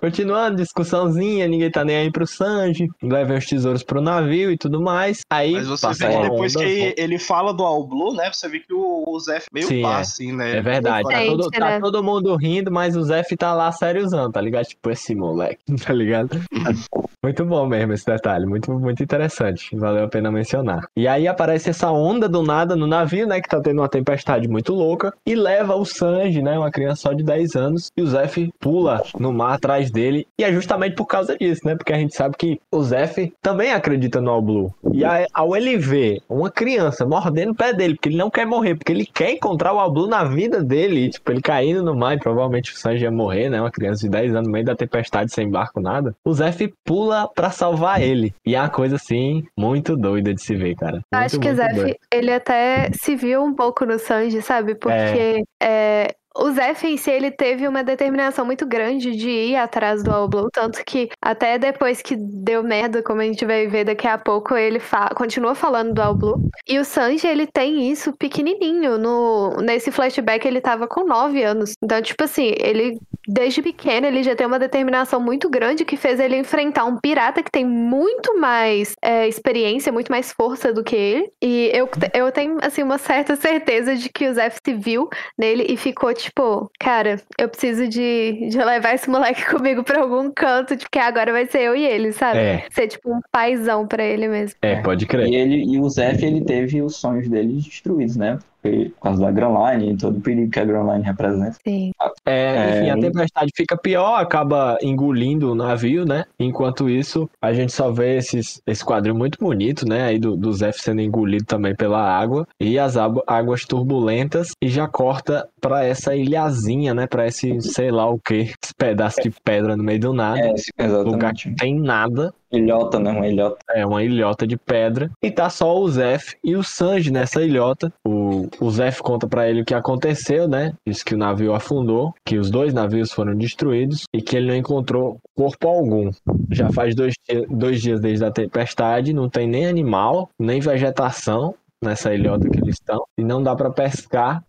Continuando, discussãozinha, ninguém tá nem aí pro Sanji, levem os tesouros pro navio e tudo mais. Aí Mas você passa vê que depois onda, que ele fala do All Blue, né? Você vê que o, o Zé meio Sim, pá, é. assim, né? É verdade, tá todo, tá né? todo mundo rindo, mas o Zef tá lá sériozão, tá ligado? Tipo, esse moleque, tá ligado? Muito bom mesmo esse detalhe, muito, muito interessante, valeu a pena mencionar. E aí aparece essa onda do nada no navio, né, que tá tendo uma tempestade muito louca, e leva o Sanji, né, uma criança só de 10 anos, e o Zef pula no mar atrás dele, e é justamente por causa disso, né, porque a gente sabe que o Zef também acredita no All Blue. E aí, ao ele ver uma criança mordendo o pé dele, porque ele não quer morrer, porque ele quer encontrar o All Blue na vida dele, e, tipo, ele caindo no mar, e provavelmente o Sanji ia morrer, né, uma criança de 10 anos no meio da tempestade sem barco, nada. O Zef pula pra salvar ele. E é uma coisa, assim, muito doida de se ver, cara. Eu Muito, Acho que o. Zef, ele até se viu um pouco no Sanji, sabe? Porque é, o Zef em si, ele teve uma determinação muito grande de ir atrás do All Blue, tanto que até depois que deu merda, como a gente vai ver daqui a pouco, ele fa continua falando do All Blue. E o Sanji, ele tem isso pequenininho. No, nesse flashback, ele tava com 9 anos. Então, tipo assim, ele, desde pequeno, ele já tem uma determinação muito grande que fez ele enfrentar um pirata que tem muito mais é, experiência, muito mais força do que ele. E eu, eu tenho, assim, uma certa certeza de que o Zef se viu nele e ficou tipo, cara, eu preciso de, de levar esse moleque comigo pra algum canto, porque agora vai ser eu e ele, sabe? É, Ser tipo um paizão pra ele mesmo. é, pode crer. E, ele, e o Zef, ele teve os sonhos dele destruídos, né? Porque- Por causa da Grand Line e todo o perigo que a Grand Line representa. Sim. É, enfim, É. a tempestade fica pior, acaba engolindo o navio, né? Enquanto isso, a gente só vê esses, esse quadril muito bonito, né? Aí do, do Zef sendo engolido também pela água e as águ- águas turbulentas e já corta pra essa ilhazinha, né? Pra esse, sei lá o que, esse pedaço de pedra no meio do nada. É, esse- Lugar que tem nada. Ilhota, né? Uma ilhota. É uma ilhota de pedra. E tá só o Zef e o Sanji nessa ilhota. O, o Zef conta pra ele o que aconteceu, né? Diz que o navio afundou, que os dois navios foram destruídos e que ele não encontrou corpo algum. Já faz dois, dois dias desde a tempestade, não tem nem animal, nem vegetação nessa ilhota que eles estão. E não dá pra pescar,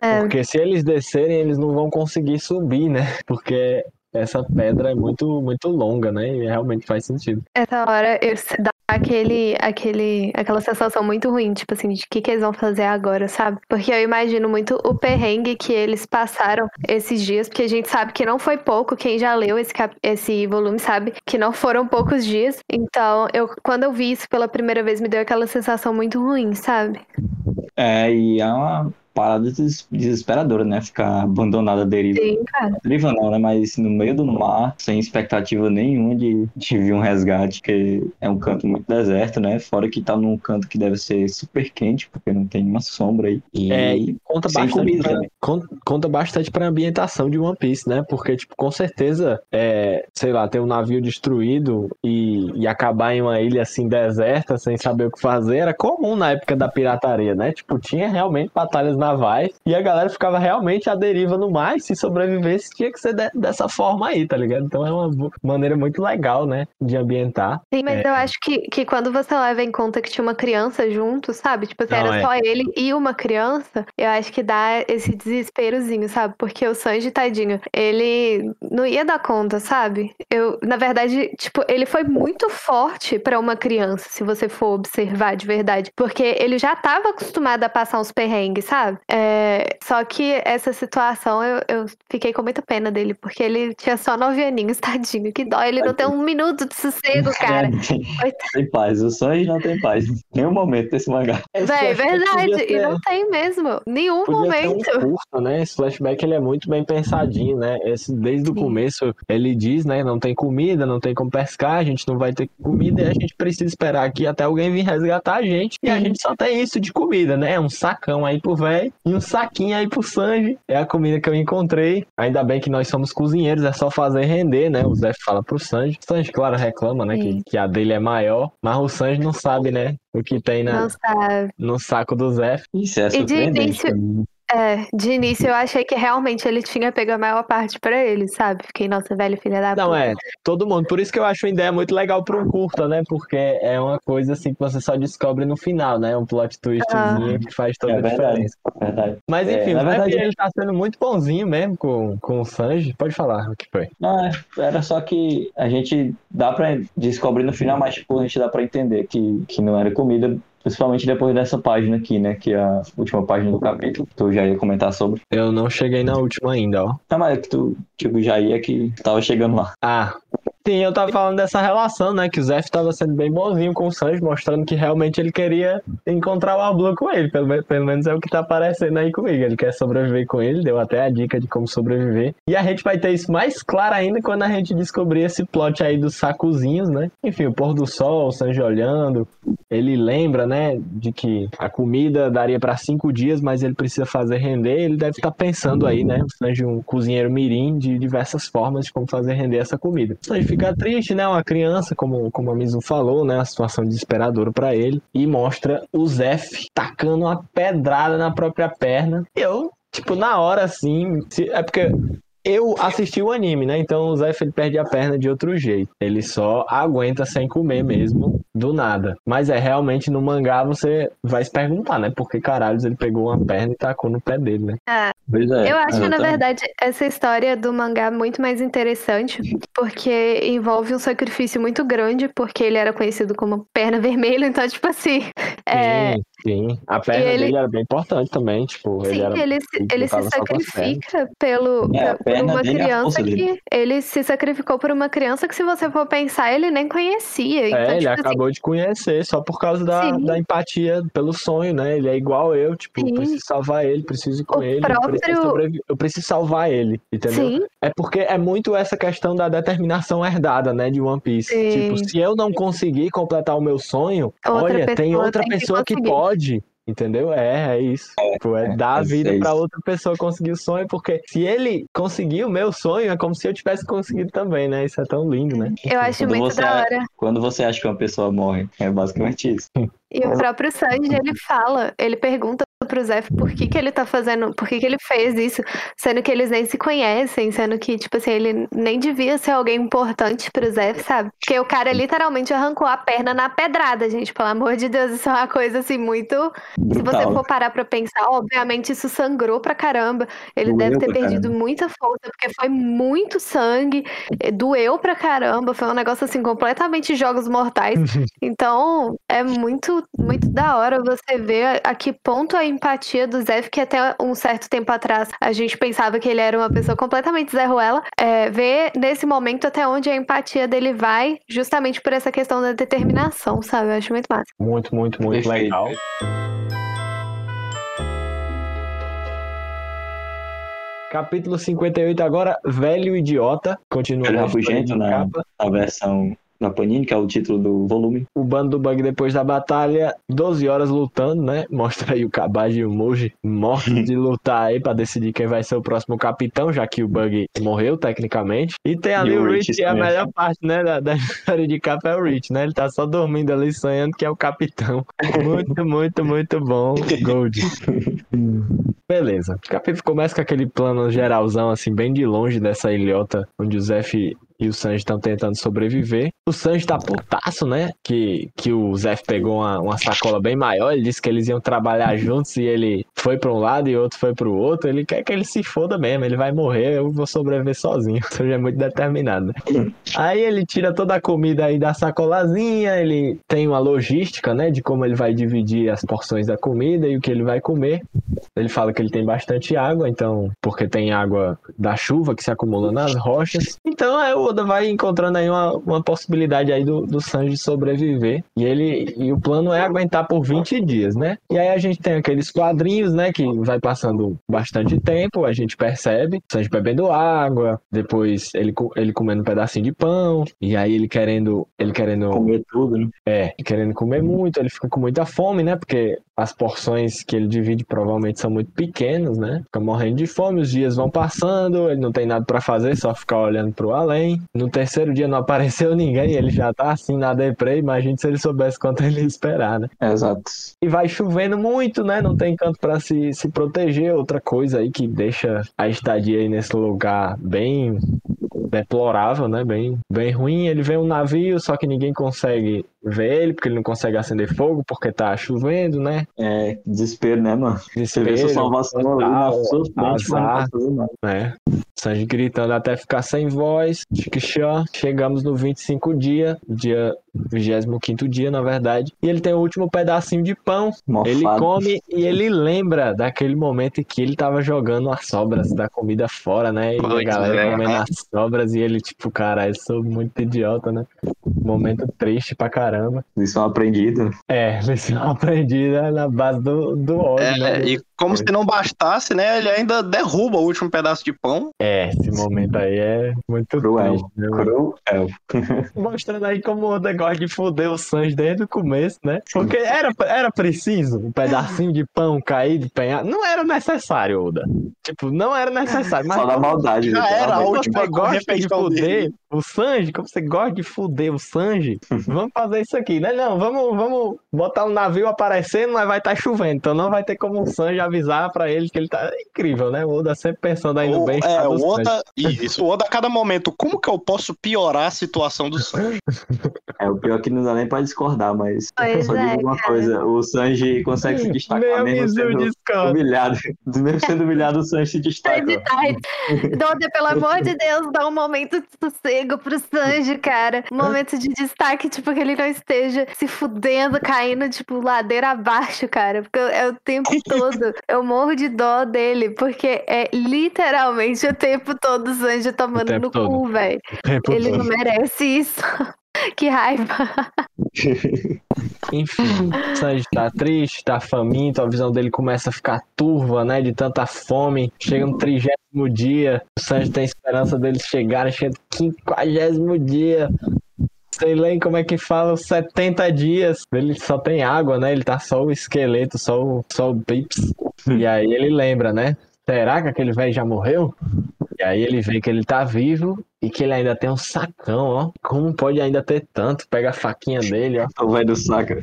É, porque se eles descerem, eles não vão conseguir subir, né? Porque essa pedra é muito, muito longa, né? E realmente faz sentido. essa hora eu, dá aquele, aquele, aquela sensação muito ruim, tipo assim, de o que, que eles vão fazer agora, sabe? Porque eu imagino muito o perrengue que eles passaram esses dias, porque a gente sabe que não foi pouco, quem já leu esse, cap- esse volume sabe que não foram poucos dias. Então, eu, quando eu vi isso pela primeira vez, me deu aquela sensação muito ruim, sabe? É, e é uma, parada des- desesperadora, né? Ficar abandonada à deriva. Sim, cara. Deriva não, né? Mas no meio do mar, sem expectativa nenhuma de, de vir um resgate, porque é um canto muito deserto, né? Fora que tá num canto que deve ser super quente, porque não tem uma sombra aí. E É, e conta bastante, comida, pra, né? con- conta bastante pra ambientação de One Piece, né? Porque, tipo, com certeza, é, sei lá, ter um navio destruído e, e acabar em uma ilha assim deserta, sem saber o que fazer, era comum na época da pirataria, né? Tipo, tinha realmente batalhas navais e a galera ficava realmente à deriva no mar e se sobrevivesse tinha que ser de- dessa forma aí, tá ligado? Então é uma maneira muito legal, né? De ambientar. Sim, mas É. eu acho que, que quando você leva em conta que tinha uma criança junto, sabe? Tipo, se Não, era é. só ele e uma criança, eu acho que dá esse desesperozinho, sabe? Porque o Sanji, tadinho, ele não ia dar conta, sabe? Eu, na verdade, tipo, ele foi muito forte pra uma criança, se você for observar de verdade. Porque ele já tava acostumado a passar uns perrengues, sabe? É, só que essa situação eu, eu fiquei com muita pena dele, porque ele tinha só nove aninhos, tadinho. Que dó, ele não tem um minuto de sossego, cara. É, tem, Coitado. tem paz. O sonho não tem paz. Nenhum momento desse mangá. Esse Véi, verdade. E não tem mesmo. Nenhum Podia um momento. curto, né? Esse flashback ele é muito bem pensadinho, né? Esse, desde o começo ele diz, né? Não tem comida, não tem como pescar, a gente não vai ter comida e a gente precisa esperar aqui até alguém vir resgatar a gente. E a gente só tem isso de comida, né? Um sacão aí pro velho e um saquinho aí pro Sanji. É a comida que eu encontrei. Ainda bem que nós somos cozinheiros, é só fazer render, né? O Zé fala pro Sanji. O Sanji, claro, reclama, né? Que, que a dele é maior, mas o Sanji não sabe, né? O que tem na, Não sabe. no saco do Zé. Isso é de surpreendente. início-. É, de início eu achei que realmente ele tinha pego a maior parte pra ele, sabe? Fiquei, nossa, velho, filha da Não, puta. é, todo mundo. Por isso que eu acho uma ideia muito legal para um curta, né? Porque é uma coisa assim que você só descobre no final, né? Um plot twistzinho que faz toda É a verdade. diferença. verdade. Mas É, enfim, na o Zé verdade- ele tá sendo muito bonzinho mesmo com, com o Sanji. Pode falar o que foi. Não, é, era só que a gente dá pra descobrir no final, mas tipo, a gente dá pra entender que, que não era comida, principalmente depois dessa página aqui, né? Que é a última página do capítulo, que tu já ia comentar sobre. Eu não cheguei na última ainda, ó. Não, mas é que tu, tipo, já ia que tava chegando lá. Ah. Sim, eu tava falando dessa relação, né? Que o Zef tava sendo bem bonzinho com o Sanji, mostrando que realmente ele queria encontrar o Ablu com ele. Pelo, pelo menos é o que tá aparecendo aí comigo. Ele quer sobreviver com ele, deu até a dica de como sobreviver. E a gente vai ter isso mais claro ainda quando a gente descobrir esse plot aí dos sacozinhos, né? Enfim, o pôr do sol, o Sanji olhando. Ele lembra, né, de que a comida daria pra cinco dias, mas ele precisa fazer render. Ele deve estar pensando aí, né? O Sanji, um cozinheiro mirim, de diversas formas de como fazer render essa comida. O Sanji fica triste, né? Uma criança, como, como a Mizu falou, né? A situação desesperadora pra ele. E mostra o Zef tacando uma pedrada na própria perna. Eu, tipo, na hora assim. se- é porque eu assisti o anime, né? Então o Zef ele perde a perna de outro jeito. Ele só aguenta sem comer mesmo, do nada. Mas é realmente no mangá você vai se perguntar, né? Por que caralhos ele pegou uma perna e tacou no pé dele, né? Pois é. Eu acho, na exatamente. verdade, essa história do mangá muito mais interessante, porque envolve um sacrifício muito grande, porque ele era conhecido como perna vermelha, então, tipo assim. É, Sim. A perna ele- dele era bem importante também, tipo, ele sim, era. ele, se, ele ele se sacrifica pelo, É, por uma é criança que. dele. Ele se sacrificou por uma criança que, se você for pensar, ele nem conhecia. Então, É, ele tipo assim, acabou de conhecer só por causa da, Sim. da empatia pelo sonho, né? Ele é igual eu, tipo, Sim. preciso salvar ele, preciso ir com O ele, eu, preciso próprio- sobrevi- eu preciso salvar ele, entendeu? Sim, É porque é muito essa questão da determinação herdada, né, de One Piece. Tipo, se eu não conseguir completar o meu sonho, Outra olha, tem outra tem que pessoa que, conseguir. pode. Entendeu? É, é isso. Tipo, é, é, dar a é vida isso. pra outra pessoa conseguir o sonho, porque se ele conseguir o meu sonho, é como se eu tivesse conseguido também, né? Isso é tão lindo, né? eu acho Quando muito você da é- hora. Quando você acha que uma pessoa morre, é basicamente isso. E o próprio Sanji, ele fala, ele pergunta pro Zef por que, que ele tá fazendo, por que, que ele fez isso, sendo que eles nem se conhecem, sendo que, tipo assim, ele nem devia ser alguém importante pro Zef, sabe? Porque o cara literalmente arrancou a perna na pedrada, gente, pelo amor de Deus, isso é uma coisa assim muito. Se você for parar pra pensar, obviamente isso sangrou pra caramba. Ele Doeu deve ter perdido caramba. muita força, porque foi muito sangue, eh, doeu pra caramba, foi um negócio assim, completamente jogos mortais. Então, é muito, muito da hora você ver a, a que ponto a empatia do Zef, que até um certo tempo atrás a gente pensava que ele era uma pessoa completamente Zé Ruela, é, ver nesse momento até onde a empatia dele vai, justamente por essa questão da determinação, sabe? Eu acho muito massa. Muito, muito, muito Perfeito. legal. Capítulo 58 agora, Velho Idiota. Continua Velho Rabugento de na, na versão da Panini, que é o título do volume. O bando do Bug depois da batalha, 12 horas lutando, né? Mostra aí o Kabaj e o Moji mortos de lutar aí pra decidir quem vai ser o próximo capitão, já que o Bug morreu tecnicamente. E tem ali E o o Rich, Rich é a melhor parte, né? Da, da história de capa é o Rich, né? Ele tá só dormindo ali, sonhando que é o capitão. Muito, muito, muito bom, Gold. Beleza. O capítulo começa com aquele plano geralzão, assim, bem de longe dessa ilhota, onde o Zef e o Sanji estão tentando sobreviver. O Sanji tá putaço, né? Que, que o Zef pegou uma, uma sacola bem maior. Ele disse que eles iam trabalhar juntos e ele foi pra um lado e o outro foi pro outro. Ele quer que ele se foda mesmo. Ele vai morrer, eu vou sobreviver sozinho. O Sanji é muito determinado, né? Aí ele tira toda a comida aí da sacolazinha. Ele tem uma logística, né? De como ele vai dividir as porções da comida e o que ele vai comer. Ele fala que ele tem bastante água, então, porque tem água da chuva que se acumula nas rochas. Então, é, o Oda vai encontrando aí uma, uma possibilidade aí do, do Sanji sobreviver. E ele e o plano é aguentar por 20 dias, né? E aí a gente tem aqueles quadrinhos, né, que vai passando bastante tempo, a gente percebe, o Sanji bebendo água, depois ele, ele comendo um pedacinho de pão, e aí ele querendo, ele querendo Comer tudo, né? é, querendo comer muito, ele fica com muita fome, né? Porque as porções que ele divide provavelmente são muito pequenas, né? Fica morrendo de fome, os dias vão passando, ele não tem nada pra fazer, só ficar olhando pro além. No terceiro dia não apareceu ninguém, ele já tá assim na deprê, imagine se ele soubesse quanto ele ia esperar, né? Exato. E vai chovendo muito, né? Não tem canto pra se, se proteger. Outra coisa aí que deixa a estadia aí nesse lugar bem deplorável, né? Bem, bem ruim. Ele vê um navio, só que ninguém consegue ver ele, porque ele não consegue acender fogo, porque tá chovendo, né? É, desespero, né, mano? Você vê Desespero, sua salvação ali na total, sua frente, mas não azar. fazer nada. né? Sanji gritando até ficar sem voz. Chiquixó. Chegamos no 25 dia, dia 25 dia, na verdade. E ele tem o último pedacinho de pão. Ele Mofado. come e ele lembra daquele momento em que ele tava jogando as sobras da comida fora, né? E a Pois galera é. comendo as sobras e ele, tipo, cara, eu sou muito idiota, né? Momento triste pra caramba. Lição aprendida. É, lição aprendida na base do, do ódio, É, né? e como se não bastasse, né? Ele ainda derruba o último pedaço de pão. É, esse momento aí é muito Cruel. triste, né? Cruel. Mostrando aí como o Oda gosta de foder o Sanji desde o começo, né? Porque era, era preciso um pedacinho de pão cair de penhasco. Não era necessário, Oda. Tipo, não era necessário. Mas Só na maldade. Já era a última gosta de foder dele. O Sanji, como você gosta de foder o Sanji, vamos fazer isso aqui, né? Não, vamos, vamos botar um navio aparecendo, mas vai estar chovendo, então não vai ter como o Sanji avisar pra ele que ele tá é incrível, né? O Oda sempre pensando aí no bem é, o. Oda, isso, o Oda a cada momento, como que eu posso piorar a situação do Sanji? É, o pior é que não dá nem pra discordar, mas Pois só digo é, uma cara. coisa, o Sanji consegue se destacar Meu mesmo sendo discorda. humilhado. Mesmo sendo humilhado, o Sanji se destaca. Sanji tá- Doda, pelo amor de Deus, dá um momento de sossego pro Sanji, cara. Um momento de destaque, tipo, que ele não esteja se fudendo, caindo, tipo, ladeira abaixo, cara. Porque é o tempo todo. Eu morro de dó dele, porque é literalmente o tempo todo o Sanji tomando no todo. cu, velho. Ele todo. não merece isso. que raiva. Enfim, Sanji tá triste, tá faminto, a visão dele começa a ficar turva, né? De tanta fome. Chega no trigésimo dia, o Sanji tem esperança deles chegarem, chega no quinquagésimo dia. Sei lá como é que fala, os 70 dias. Ele só tem água, né? Ele tá só o esqueleto, só o, só o pips. E aí ele lembra, né? Será que aquele velho já morreu? E aí ele vê que ele tá vivo e que ele ainda tem um sacão, ó. Como pode ainda ter tanto? Pega a faquinha dele, ó. O velho do saca.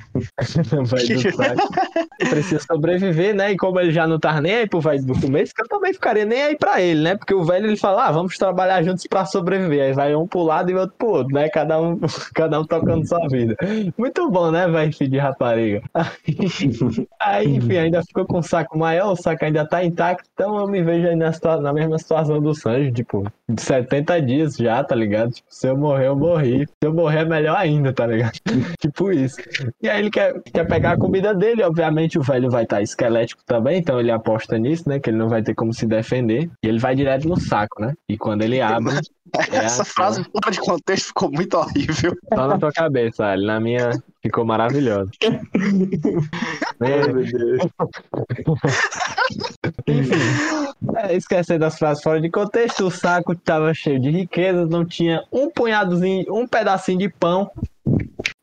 Vai do saco. Precisa sobreviver, né? E como ele já não tá nem aí pro velho do começo, que eu também ficaria nem aí pra ele, né? Porque o velho ele fala, ah, vamos trabalhar juntos pra sobreviver. Aí vai um pro lado e outro pro outro, né? Cada um, cada um tocando sua vida. Muito bom, né, velho, filho de rapariga? Aí, enfim, ainda ficou com o saco maior, o saco ainda tá intacto, então eu me vejo aí na, na mesma situação do Sanji, tipo, de 70 dias já, tá ligado? Tipo, se eu morrer, eu morri. Se eu morrer, é melhor ainda, tá ligado? tipo isso. E aí ele quer, quer pegar a comida dele, obviamente o velho vai estar esquelético também, então ele aposta nisso, né? Que ele não vai ter como se defender. E ele vai direto no saco, né? E quando ele abre, É Essa aquela- frase fora de contexto ficou muito horrível. só na tua cabeça, Ali, na minha ficou maravilhosa. Ai, meu Deus. Enfim, é, esquecer das frases fora de contexto, o saco tava cheio de riquezas, não tinha um punhadozinho, um pedacinho de pão.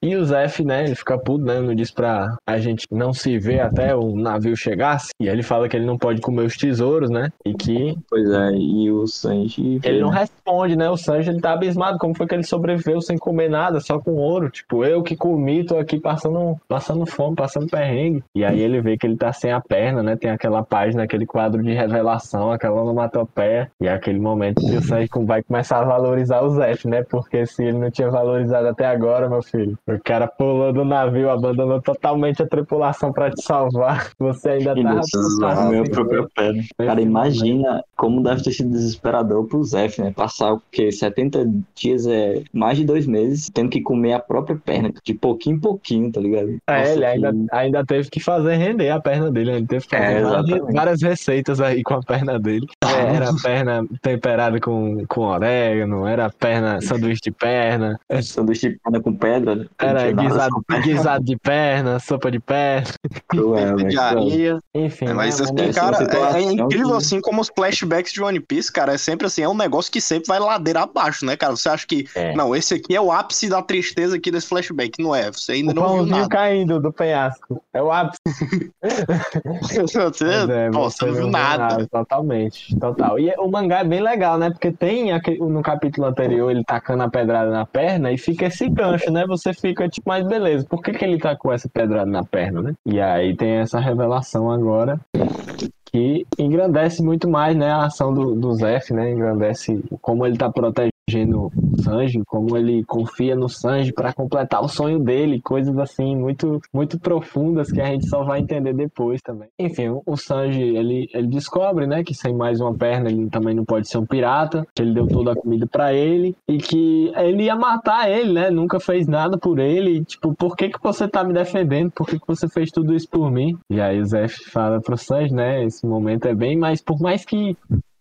E o Zef, né, ele fica puto, né, não diz pra a gente não se ver até o navio chegasse. E ele fala que ele não pode comer os tesouros, né, e que Pois é, e o Sanji. ele não responde, né, o Sanji, ele tá abismado, como foi que ele sobreviveu sem comer nada, só com ouro. Tipo, eu que comi, tô aqui passando, passando fome, passando perrengue. E aí ele vê que ele tá sem a perna, né, tem aquela página, aquele quadro de revelação, aquela onomatopeia. E é aquele momento que o Sanji vai começar a valorizar o Zef, né, porque se ele não tinha valorizado até agora, meu filho, o cara pulou do navio, abandonou totalmente a tripulação pra te salvar. Você ainda deixou a minha própria perna. Cara, imagina como deve ter sido desesperador pro Zef, né? Passar o quê? 70 dias é mais de dois meses, tendo que comer a própria perna, de pouquinho em pouquinho, tá ligado? É, Nossa, ele que- ainda, ainda teve que fazer render a perna dele, ele teve que fazer É, várias, várias receitas aí com a perna dele. É, era perna temperada com, com orégano, era perna, sanduíche de perna, Sanduíche de perna com pedra. né? Era nada guisado, guisado de perna, sopa de perna, Cruel, de areia. enfim. É, mas né, assim, cara, é, é incrível que- assim como os flashbacks de One Piece, cara, é sempre assim, é um negócio que sempre vai ladeira abaixo, né, cara? Você acha que, É. não, esse aqui é o ápice da tristeza aqui desse flashback, não é? Você ainda o não viu nada. caindo do penhasco. É o ápice. Você, é, pô, você não viu nada. Totalmente, total. E o mangá é bem legal, né? Porque tem aquele, no capítulo anterior ele tacando a pedrada na perna e fica esse gancho, né? Você fica tipo, mas beleza, por que, que ele tá com essa pedrada na perna, né? E aí tem essa revelação agora que engrandece muito mais, né, a ação do, do Zef, né? Engrandece como ele tá protegendo o Sanji, como ele confia no Sanji para completar o sonho dele, coisas assim muito muito profundas que a gente só vai entender depois também. Enfim, o- Sanji, ele, ele descobre, né, que sem mais uma perna ele também não pode ser um pirata, que ele deu toda a comida para ele e que ele ia matar ele, né? Nunca fez nada por ele, e, tipo, por que que você tá me defendendo? Por que que você fez tudo isso por mim? E aí o Zef fala pro Sanji, né, esse momento é bem mais por mais que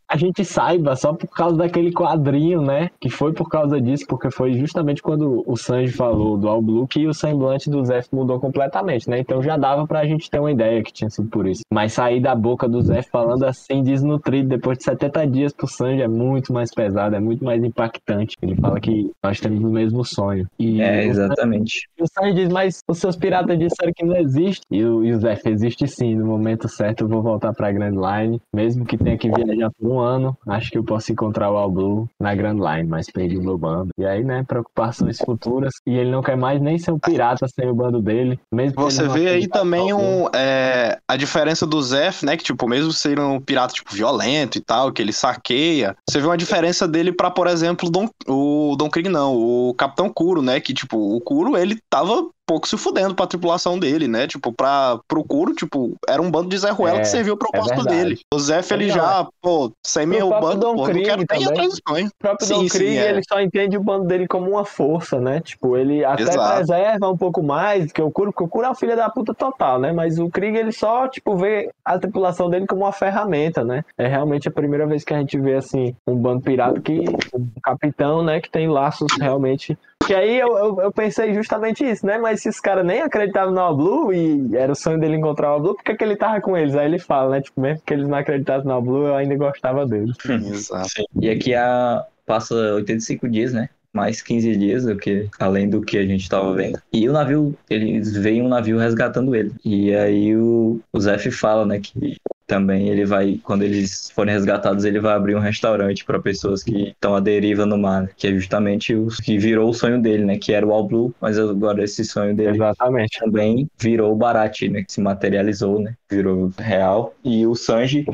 a gente saiba só por causa daquele quadrinho, né? Que foi por causa disso, porque foi justamente quando o Sanji falou do All Blue que o semblante do Zef mudou completamente, né? Então já dava pra gente ter uma ideia que tinha sido por isso. Mas sair da boca do Zef falando assim, desnutrido, depois de 70 dias pro Sanji é muito mais pesado, é muito mais impactante. Ele fala que nós temos o mesmo sonho. E É, o exatamente. e o Sanji diz, mas os seus piratas disseram que não existe. E o, e o Zef existe sim, no momento certo eu vou voltar pra Grand Line. Mesmo que tenha que viajar por um ano, acho que eu posso encontrar o All Blue na Grand Line, mas perdi o meu bando. E aí, né, preocupações futuras. E ele não quer mais nem ser um pirata sem o bando dele. Mesmo Você vê aí também um, é, a diferença do Zef, né? Que, tipo, mesmo sendo um pirata, tipo, violento e tal, que ele saqueia, você vê uma diferença dele pra, por exemplo, Don, o Don Krieg, não, o Capitão Kuro, né? Que, tipo, o Kuro, ele tava pouco se fudendo pra tripulação dele, né? Tipo, pra, pro Kuro, tipo, era um bando de Zé Ruela É, que serviu o propósito verdade. dele. O Zef, ele Não, já, pô, sem meu bando, Don pô, não Krieg quero nem atrás do sonho. O próprio Sim, Don sim, Krieg, é. ele só entende o bando dele como uma força, né? Tipo, ele até Exato. preserva um pouco mais que o Kuro, porque o Kuro é o filho da puta total, né? Mas o Krieg, ele só, tipo, vê a tripulação dele como uma ferramenta, né? É realmente a primeira vez que a gente vê, assim, um bando pirata que, um capitão, né, que tem laços realmente... Que aí eu, eu, eu pensei justamente isso, né? Mas se os caras nem acreditavam no All Blue e era o sonho dele encontrar o All Blue, por que, que ele tava com eles? Aí ele fala, né? Tipo, mesmo que eles não acreditassem no All Blue, eu ainda gostava deles. Exato. E aqui a, passa 85 dias, né? Mais 15 dias do que, além do que a gente tava vendo. E o navio, eles veem um navio resgatando ele. E aí o, o Zef fala, né, que também ele vai, quando eles forem resgatados, ele vai abrir um restaurante para pessoas que estão à deriva no mar, né? que é justamente o que virou o sonho dele, né, que era o All Blue, mas agora esse sonho dele Exatamente. também virou o Barate, né? Que se materializou, né? Virou real. E o Sanji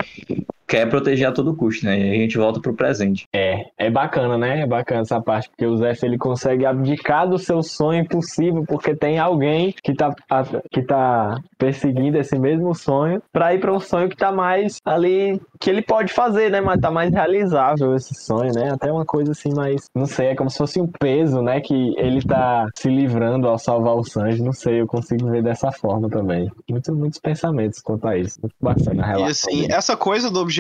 quer proteger a todo custo, né? E aí a gente volta pro presente. É, é bacana, né? É bacana essa parte, porque o Zef ele consegue abdicar do seu sonho impossível, porque tem alguém que tá, a- que tá perseguindo esse mesmo sonho pra ir pra um sonho que tá mais ali, que ele pode fazer, né? Mas tá mais realizável esse sonho, né? Até uma coisa assim, mais, não sei, é como se fosse um peso, né? Que ele tá se livrando ao salvar o Sanji, não sei, eu consigo ver dessa forma também. Muito, muitos pensamentos quanto a isso. Muito bacana a E relação. assim, dele. essa coisa do objetivo,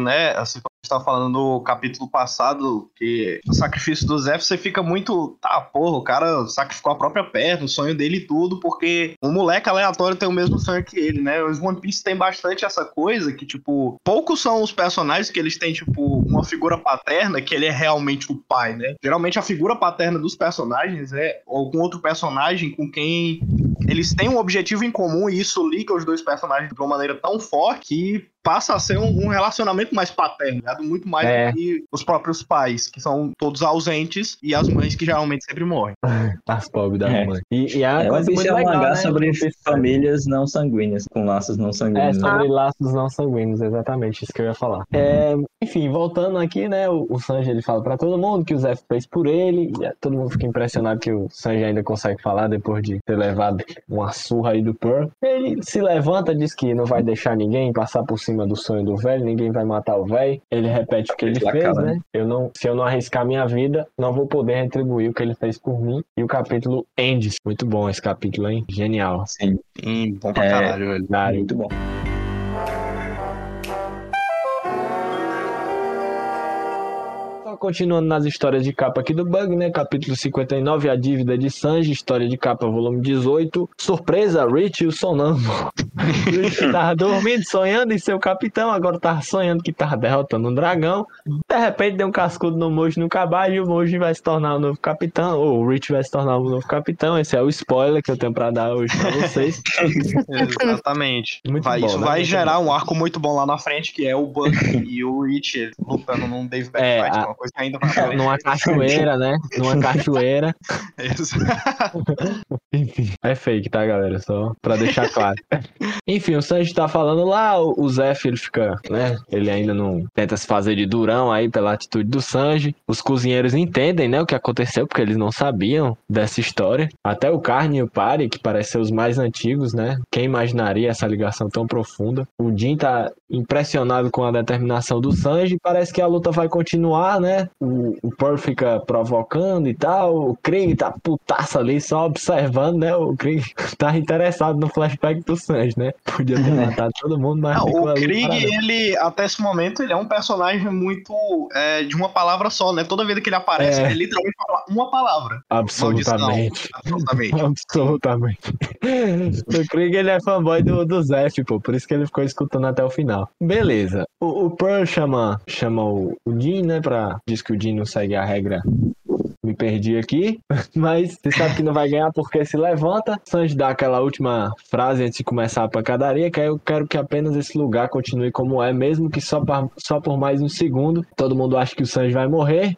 né? Assim, estava falando no capítulo passado que o sacrifício do Zé, você fica muito. Tá, porra, o cara sacrificou a própria perna, o sonho dele e tudo, porque um moleque aleatório tem o mesmo sonho que ele, né? Os One Piece tem bastante essa coisa que, tipo, poucos são os personagens que eles têm, tipo, uma figura paterna que ele é realmente o pai, né? Geralmente a figura paterna dos personagens é algum outro personagem com quem eles têm um objetivo em comum e isso liga os dois personagens de uma maneira tão forte que passa a ser um, um relacionamento mais paterno, né? muito mais É. do que os próprios pais, que são todos ausentes, e as mães que geralmente sempre morrem. As pobres da É. mãe. E, e a É, coisa muito é um legal, mangá né? sobre famílias não sanguíneas, com laços não É, sanguíneos. né? sobre laços não sanguíneos, exatamente isso que eu ia falar. É, enfim, voltando aqui, né, o, o Sanji ele fala pra todo mundo que o Zé fez por ele, e é, todo mundo fica impressionado que o Sanji ainda consegue falar depois de ter levado uma surra aí do Pearl. Ele se levanta, diz que não vai deixar ninguém passar por cima do sonho do velho, ninguém vai matar o velho. Ele repete o que ele fez, né? Eu não, se eu não arriscar minha vida, não vou poder retribuir o que ele fez por mim. E o capítulo ends. Muito bom esse capítulo, hein? Genial. Sim, Hum, bom pra É. caralho, velho. Muito bom. Continuando nas histórias de capa aqui do Bug, né? Capítulo 59, A Dívida de Sanji, história de capa, volume 18. Surpresa, Rich e o Sonâmbulo. Rich tava dormindo, sonhando em ser o capitão, agora tava sonhando que tava derrotando um dragão. De repente deu um cascudo no Moji no cabalo e o Moji vai se tornar o novo capitão, ou o Rich vai se tornar o novo capitão. Esse é o spoiler que eu tenho pra dar hoje pra vocês. Exatamente. Muito Vai- bom, isso né? vai Muito gerar um arco muito bom lá na frente, que é o Bug e o Rich lutando num Dave Back É, a- que ainda vai frente. Numa cachoeira, né? Numa cachoeira. Isso. Enfim, é fake, tá, galera? Só pra deixar claro. Enfim, o Sanji tá falando lá, o o Zef, ele fica, né? Ele ainda não tenta se fazer de durão aí pela atitude do Sanji. Os cozinheiros entendem, né, o que aconteceu, porque eles não sabiam dessa história. Até o Carne e o Pari, que parecem ser os mais antigos, né? Quem imaginaria essa ligação tão profunda? O Jin tá impressionado com a determinação do Sanji. Parece que a luta vai continuar, né? O, o Pearl fica provocando e tal. O Krieg tá putaço ali, só observando, né? O Krieg tá interessado no flashback do Sanji, né? Podia ter matado todo mundo, mas Não, ficou o ali Krieg, parado. ele, até esse momento, ele é um personagem muito é, de uma palavra só, né? Toda vez que ele aparece, É. ele literalmente fala uma palavra. Absolutamente. Absolutamente. Absolutamente. o Krieg, ele é fanboy do, do Zef, pô. Por isso que ele ficou escutando até o final. Beleza. O, o Pearl chama, chama o, o Jin, né? Pra, diz que o Jin não segue a regra. Me perdi aqui. Mas você sabe que não vai ganhar porque se levanta. Sanji dá aquela última frase antes de começar a pancadaria, que é eu quero que apenas esse lugar continue como é, mesmo que só, só por mais um segundo. Todo mundo acha que o Sanji vai morrer.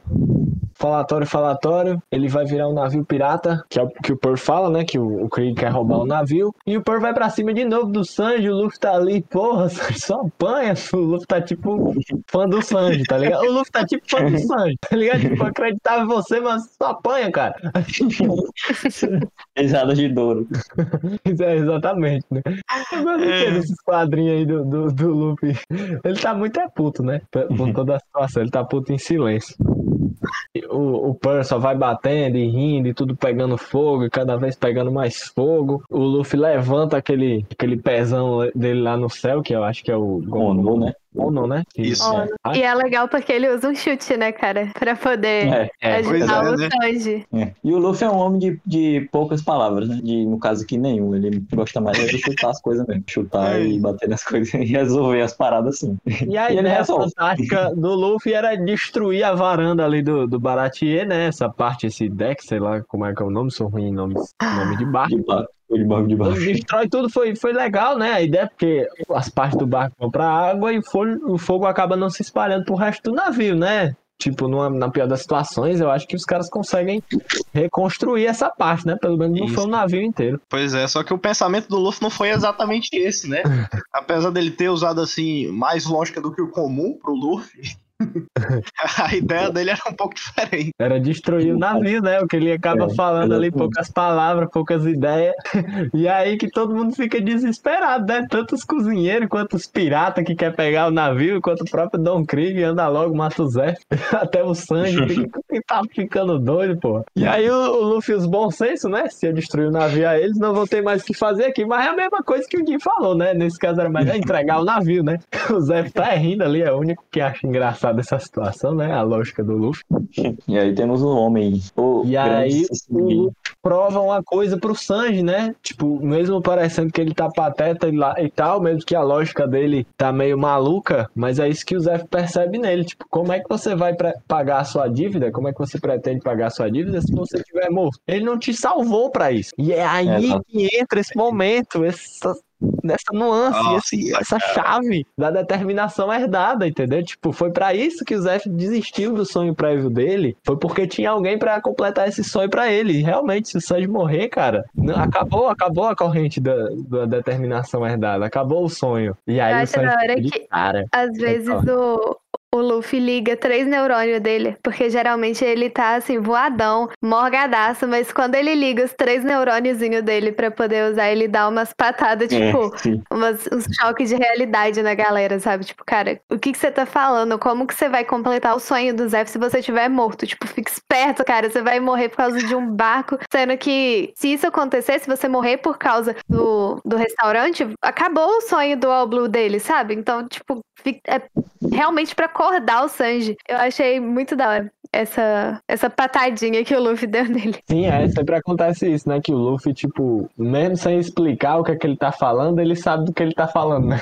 Falatório, falatório, ele vai virar um navio pirata, que é o que o Pearl fala, né? Que o, o Krieg quer roubar o navio. E o Pearl vai pra cima de novo do Sanji, o Luffy tá ali, porra, só apanha. O Luffy tá tipo fã do Sanji, tá ligado? O Luffy tá tipo fã do Sanji, tá ligado? Tipo, acreditava em você, mas só apanha, cara. Risadas de Douro. É, exatamente, né? Eu gosto É. desses quadrinhos aí do, do, do Luffy. Ele tá muito é puto, né? Por por toda a situação, ele tá puto em silêncio. O, o Pearl só vai batendo e rindo e tudo pegando fogo, e cada vez pegando mais fogo. O Luffy levanta aquele, aquele pezão dele lá no céu, que eu acho que é o Ono, né? Ono, né? Isso. É. E é legal porque ele usa um chute, né, cara? Pra poder É, É, pois ajudar é, o né? Sanji. é. E o Luffy é um homem de, de poucas palavras, né? De, no caso aqui, nenhum. Ele gosta mais de chutar as coisas mesmo. Chutar É. e bater nas coisas e resolver as paradas assim. E a E ideia fantástica do Luffy era destruir a varanda ali do, do Baratier, né? Essa parte, esse deck, sei lá como é que é o nome, sou ruim em nomes, nome de barco. De barco. De barco de barco. Destrói tudo, foi, foi legal, né? A ideia é porque as partes do barco vão pra água e o fogo, o fogo acaba não se espalhando pro resto do navio, né? Tipo, numa, na pior das situações, eu acho que os caras conseguem reconstruir essa parte, né? Pelo menos não foi o Isso. navio inteiro. Pois é, só que o pensamento do Luffy não foi exatamente esse, né? Apesar dele ter usado, assim, mais lógica do que o comum pro Luffy, a ideia dele era um pouco diferente. Era destruir o navio, né? O que ele acaba É, falando ali, poucas palavras, poucas ideias. E aí que todo mundo fica desesperado, né? Tanto os cozinheiros quanto os piratas que quer pegar o navio, quanto o próprio Don Krieg anda logo, mata o Zé. Até o Sanji fica, tá ficando doido, pô. E aí o, o Luffy, os bons sensos, né? Se eu destruir o navio a eles, não vou ter mais o que fazer aqui. Mas é a mesma coisa que o Jim falou, né? Nesse caso era melhor entregar o navio, né? O Zé tá rindo ali, é o único que acha engraçado engraçada essa situação, né? A lógica do Luffy. E aí temos um homem. O E aí o. Luffy prova uma coisa pro Sanji, né? Tipo, mesmo parecendo que ele tá pateta e, tal, mesmo que a lógica dele tá meio maluca, mas é isso que o Zé percebe nele. Tipo, como é que você vai pagar a sua dívida? Como é que você pretende pagar a sua dívida se você tiver morto? Ele não te salvou pra isso. E é aí Exato. que entra esse momento, essa, nessa nuance, Nossa, esse- essa chave da determinação herdada, entendeu? Tipo, foi pra isso que o Zé desistiu do sonho prévio dele, foi porque tinha alguém pra completar esse sonho pra ele. E realmente, se o Sanji morrer, cara, não- acabou, acabou a corrente da, da determinação herdada, acabou o sonho. E aí o acho Sanji que- cara. Às vezes o, o Luffy liga três neurônios dele, porque geralmente ele tá assim, voadão, morgadaço, mas quando ele liga os três neurôniozinhos dele pra poder usar, ele dá umas patadas, É, tipo, sim. umas, uns choques de realidade na galera, sabe? Tipo, cara, o que, que você tá falando? Como que você vai completar o sonho do Zef se você estiver morto? Tipo, fica esperto, cara. Você vai morrer por causa de um barco. Sendo que, se isso acontecer, se você morrer por causa do, do restaurante, acabou o sonho do All Blue dele, sabe? Então, tipo, é realmente pra acordar o Sanji. Eu achei muito da hora essa, essa patadinha que o Luffy deu nele. Sim, é, sempre acontece isso, né? Que o Luffy, tipo, mesmo sem explicar o que é que ele tá falando, ele sabe do que ele tá falando, né?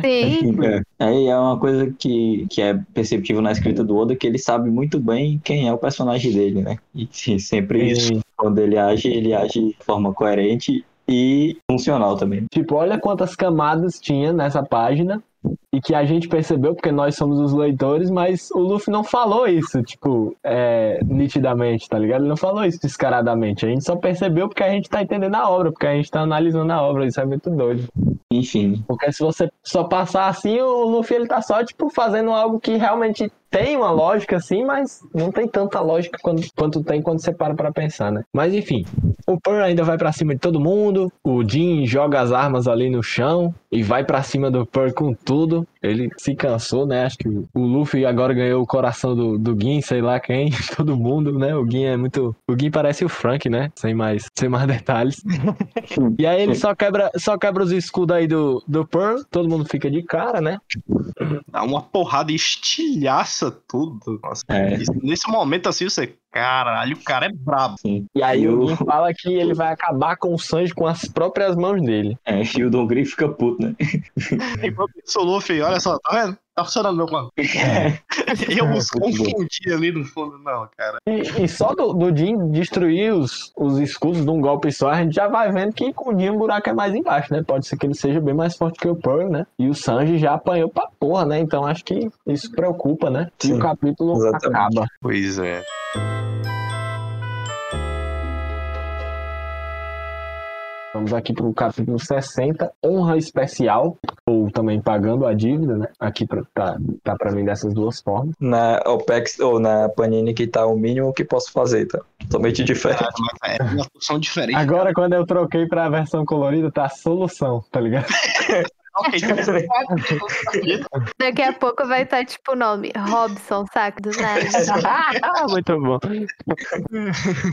Sim. É. Aí é uma coisa que, que é perceptível na escrita do Oda, que ele sabe muito bem quem é o personagem dele, né? E sim, sempre isso. Quando ele age, ele age de forma coerente e funcional também. tipo, olha quantas camadas tinha nessa página e que a gente percebeu, porque nós somos os leitores, mas o Luffy não falou isso, tipo, é, nitidamente, tá ligado? Ele não falou isso descaradamente. A gente só percebeu porque a gente tá entendendo a obra, porque a gente tá analisando a obra. Isso é muito doido. Enfim, Porque se você só passar assim, o Luffy ele tá só, tipo, fazendo algo que realmente tem uma lógica, assim, mas não tem tanta lógica quanto, quanto tem quando você para pra pensar, né? Mas enfim, o Pearl ainda vai pra cima de todo mundo, o Jin joga as armas ali no chão e vai pra cima do Pearl com tudo. tudo. Ele se cansou, né? Acho que o Luffy agora ganhou o coração do, do Gin, sei lá quem, todo mundo, né? O Gin é muito. O Gin parece o Frank, né? Sem mais, sem mais detalhes. E aí ele só quebra, só quebra os escudos aí do, do Pearl, todo mundo fica de cara, né? Dá uma porrada e estilhaça tudo. Nossa, É. nesse momento assim, você. Caralho, o cara é brabo. sim. E aí o Gin fala que ele vai acabar com o Sanji com as próprias mãos dele. É, e o Don Green fica puto, né? Enquanto isso, o Luffy, olha só, tá vendo? Tá funcionando meu plano. Eu os muito bom. confundi ali no fundo, não, cara. E, e só do, do Jin destruir os, os escudos de um golpe só, a gente já vai vendo que com o Jin o buraco é mais embaixo, né? Pode ser que ele seja bem mais forte que o Pearl, né? E o Sanji já apanhou pra porra, né? Então acho que isso preocupa, né? E Sim, o capítulo exatamente. acaba. Pois é. Vamos aqui pro capítulo 60, honra especial, ou também pagando a dívida, né? Aqui pra, tá, tá pra mim dessas duas formas. Na OPEX ou na Panini que tá o mínimo que posso fazer, tá? Totalmente diferente. Cara, mas é uma função diferente. Agora, quando eu troquei pra versão colorida, tá solução, tá ligado? Ok, então, Daqui a pouco vai estar, tipo, o nome Robson, saca? Do nada. Muito bom.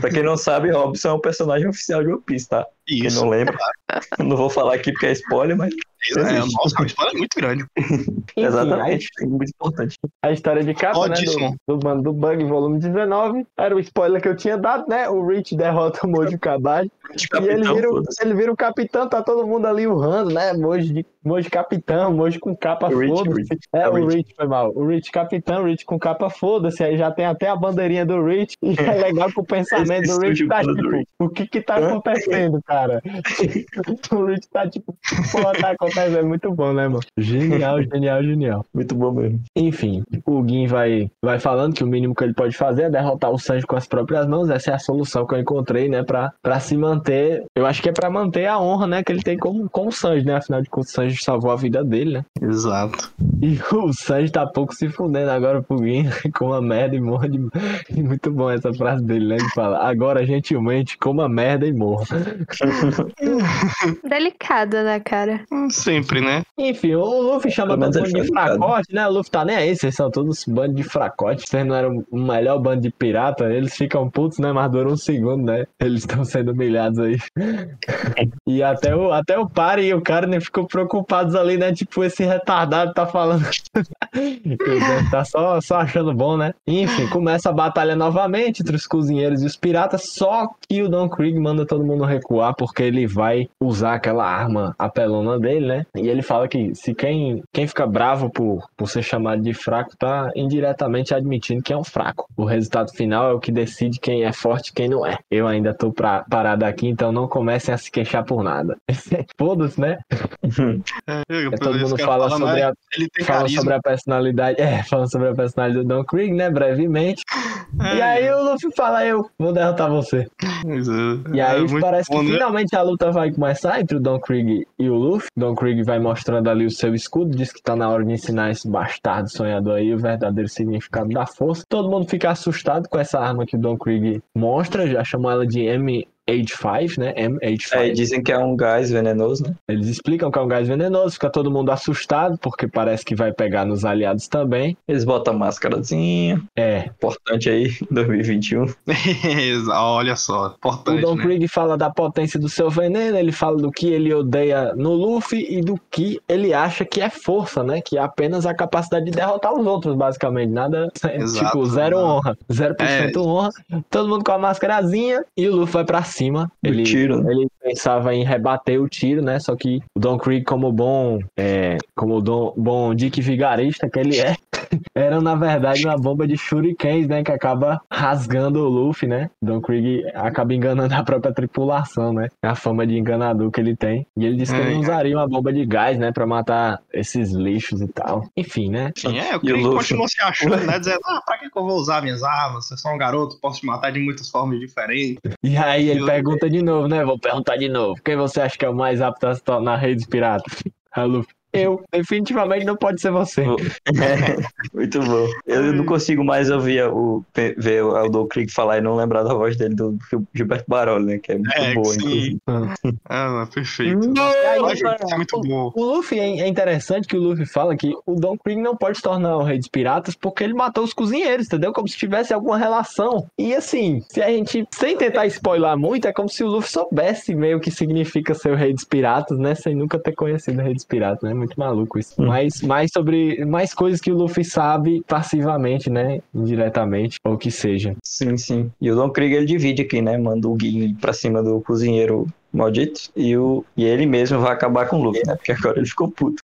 pra quem não sabe, Robson é um personagem oficial de One Piece, tá? Quem Isso. não lembra. Não vou falar aqui porque é spoiler, mas É, nossa, a história é muito grande. Exatamente. É muito importante. A história de capa, né, do, do Bando do Bug, volume 19, era o spoiler que eu tinha dado, né? O Rich derrota o Mojo Kabad. E ele vira, o- ele vira o capitão, tá todo mundo ali urrando, né? Mojo, de, Mojo capitão, Mojo com capa foda-se. É, É o Rich. Rich foi mal. O Rich capitão, o Rich com capa foda-se. Aí já tem até a bandeirinha do Rich. E é legal que o pensamento do Rich tá tipo, o que que tá acontecendo, cara? o Rich tá tipo, porra, tá acontecendo. É muito bom, né, mano? Genial, genial, genial. Muito bom mesmo. Enfim, o Gin vai, vai falando que o mínimo que ele pode fazer é derrotar o Sanji com as próprias mãos. Essa é a solução que eu encontrei, né? Pra, pra se manter. Eu acho que é pra manter a honra, né? Que ele tem com, com o Sanji, né? Afinal de contas, o Sanji salvou a vida dele, né? Exato. E o Sanji tá pouco se fudendo agora pro Gin com uma merda e morra de. E muito bom essa frase dele, né? Ele fala: agora gentilmente coma merda e morra. Delicado, né, cara? Sempre, né? Enfim, o Luffy chama todo mundo de fracote, né? O Luffy tá nem aí, vocês são todos bando de fracote. Vocês não eram o melhor bando de pirata, eles ficam putos, né? Mas duram um segundo, né? Eles estão sendo humilhados aí. e até o, até o Pari e o cara nem ficam preocupados ali, né? Tipo, esse retardado tá falando. Tá só, só achando bom, né? Enfim, começa a batalha novamente entre os cozinheiros e os piratas, só que o Don Krieg manda todo mundo recuar porque ele vai usar aquela arma apelona dele, né? E ele fala que se quem, quem fica bravo por, por ser chamado de fraco tá indiretamente admitindo que é um fraco. O resultado final é o que decide quem é forte e quem não é. Eu ainda tô pra, parado aqui, então não comecem a se queixar por nada. Foda-se, né? É, todo mundo fala sobre a, fala sobre a personalidade. É, fala sobre a personalidade do Don Krieg, né? Brevemente. É, E aí o Luffy fala, eu vou derrotar você. É. E aí É parece bom, que né? finalmente a luta vai começar entre o Don Krieg e o Luffy. Don Krieg vai mostrando ali o seu escudo, diz que tá na hora de ensinar esse bastardo sonhador aí o verdadeiro significado da força. Todo mundo fica assustado com essa arma que o Don Krieg mostra, já chamou ela de M85, né? M85. É, dizem que é um gás venenoso, né? Eles explicam que é um gás venenoso, fica todo mundo assustado, porque parece que vai pegar nos aliados também. Eles botam a máscarazinha, É, importante aí, 2021. Olha só, O importante, Don né? Krieg fala da potência do seu veneno, ele fala do que ele odeia no Luffy e do que ele acha que é força, né? Que é apenas a capacidade de derrotar os outros, basicamente. Nada, Exato, tipo, zero não. honra. 0% É. honra. Todo mundo com a máscarazinha e o Luffy vai pra cima. Do Ele, tiro, né? ele pensava em rebater o tiro, né? Só que o Don Krieg, como bom, é, como Don, bom Dick Vigarista que ele é, era na verdade uma bomba de shurikens, né? Que acaba rasgando o Luffy, né? Don Krieg acaba enganando a própria tripulação, né? A fama de enganador que ele tem. E ele disse que ele É, não é. usaria uma bomba de gás, né? Pra matar esses lixos e tal. Enfim, né? Sim, é, o E Krieg Luffy? continuou se achando, né? Dizendo, ah, pra que, que eu vou usar minhas armas? Você é só um garoto, posso te matar de muitas formas diferentes. E aí ele pergunta de novo, né? Vou perguntar de novo. Quem você acha que é o mais apto a se tornar rei dos piratas? Aí o Luffy, eu. Definitivamente não pode ser você. Muito bom. Eu não consigo mais ouvir o, ver o Aldo Krieg falar e não lembrar da voz dele do Gilberto Baroli, né? Que é muito É, boa, sim. inclusive. Ah, perfeito. Aí, Eu acho que é muito bom. O Luffy é é interessante que o Luffy fala que o Don Krieg não pode se tornar o rei dos piratas porque ele matou os cozinheiros, entendeu? Como se tivesse alguma relação. E assim, se a gente, sem tentar spoiler muito, é como se o Luffy soubesse meio que significa ser o rei dos piratas, né? Sem nunca ter conhecido o rei dos piratas, né? Muito maluco isso. Hum. Mas mais sobre, mais coisas que o Luffy sabe passivamente, né? Indiretamente, ou que seja. Sim, sim. E o Don Krieg ele divide aqui, né? Manda o Gui pra cima do cozinheiro maldito e, o, e ele mesmo vai acabar com o Luffy, né? Porque agora ele ficou puto.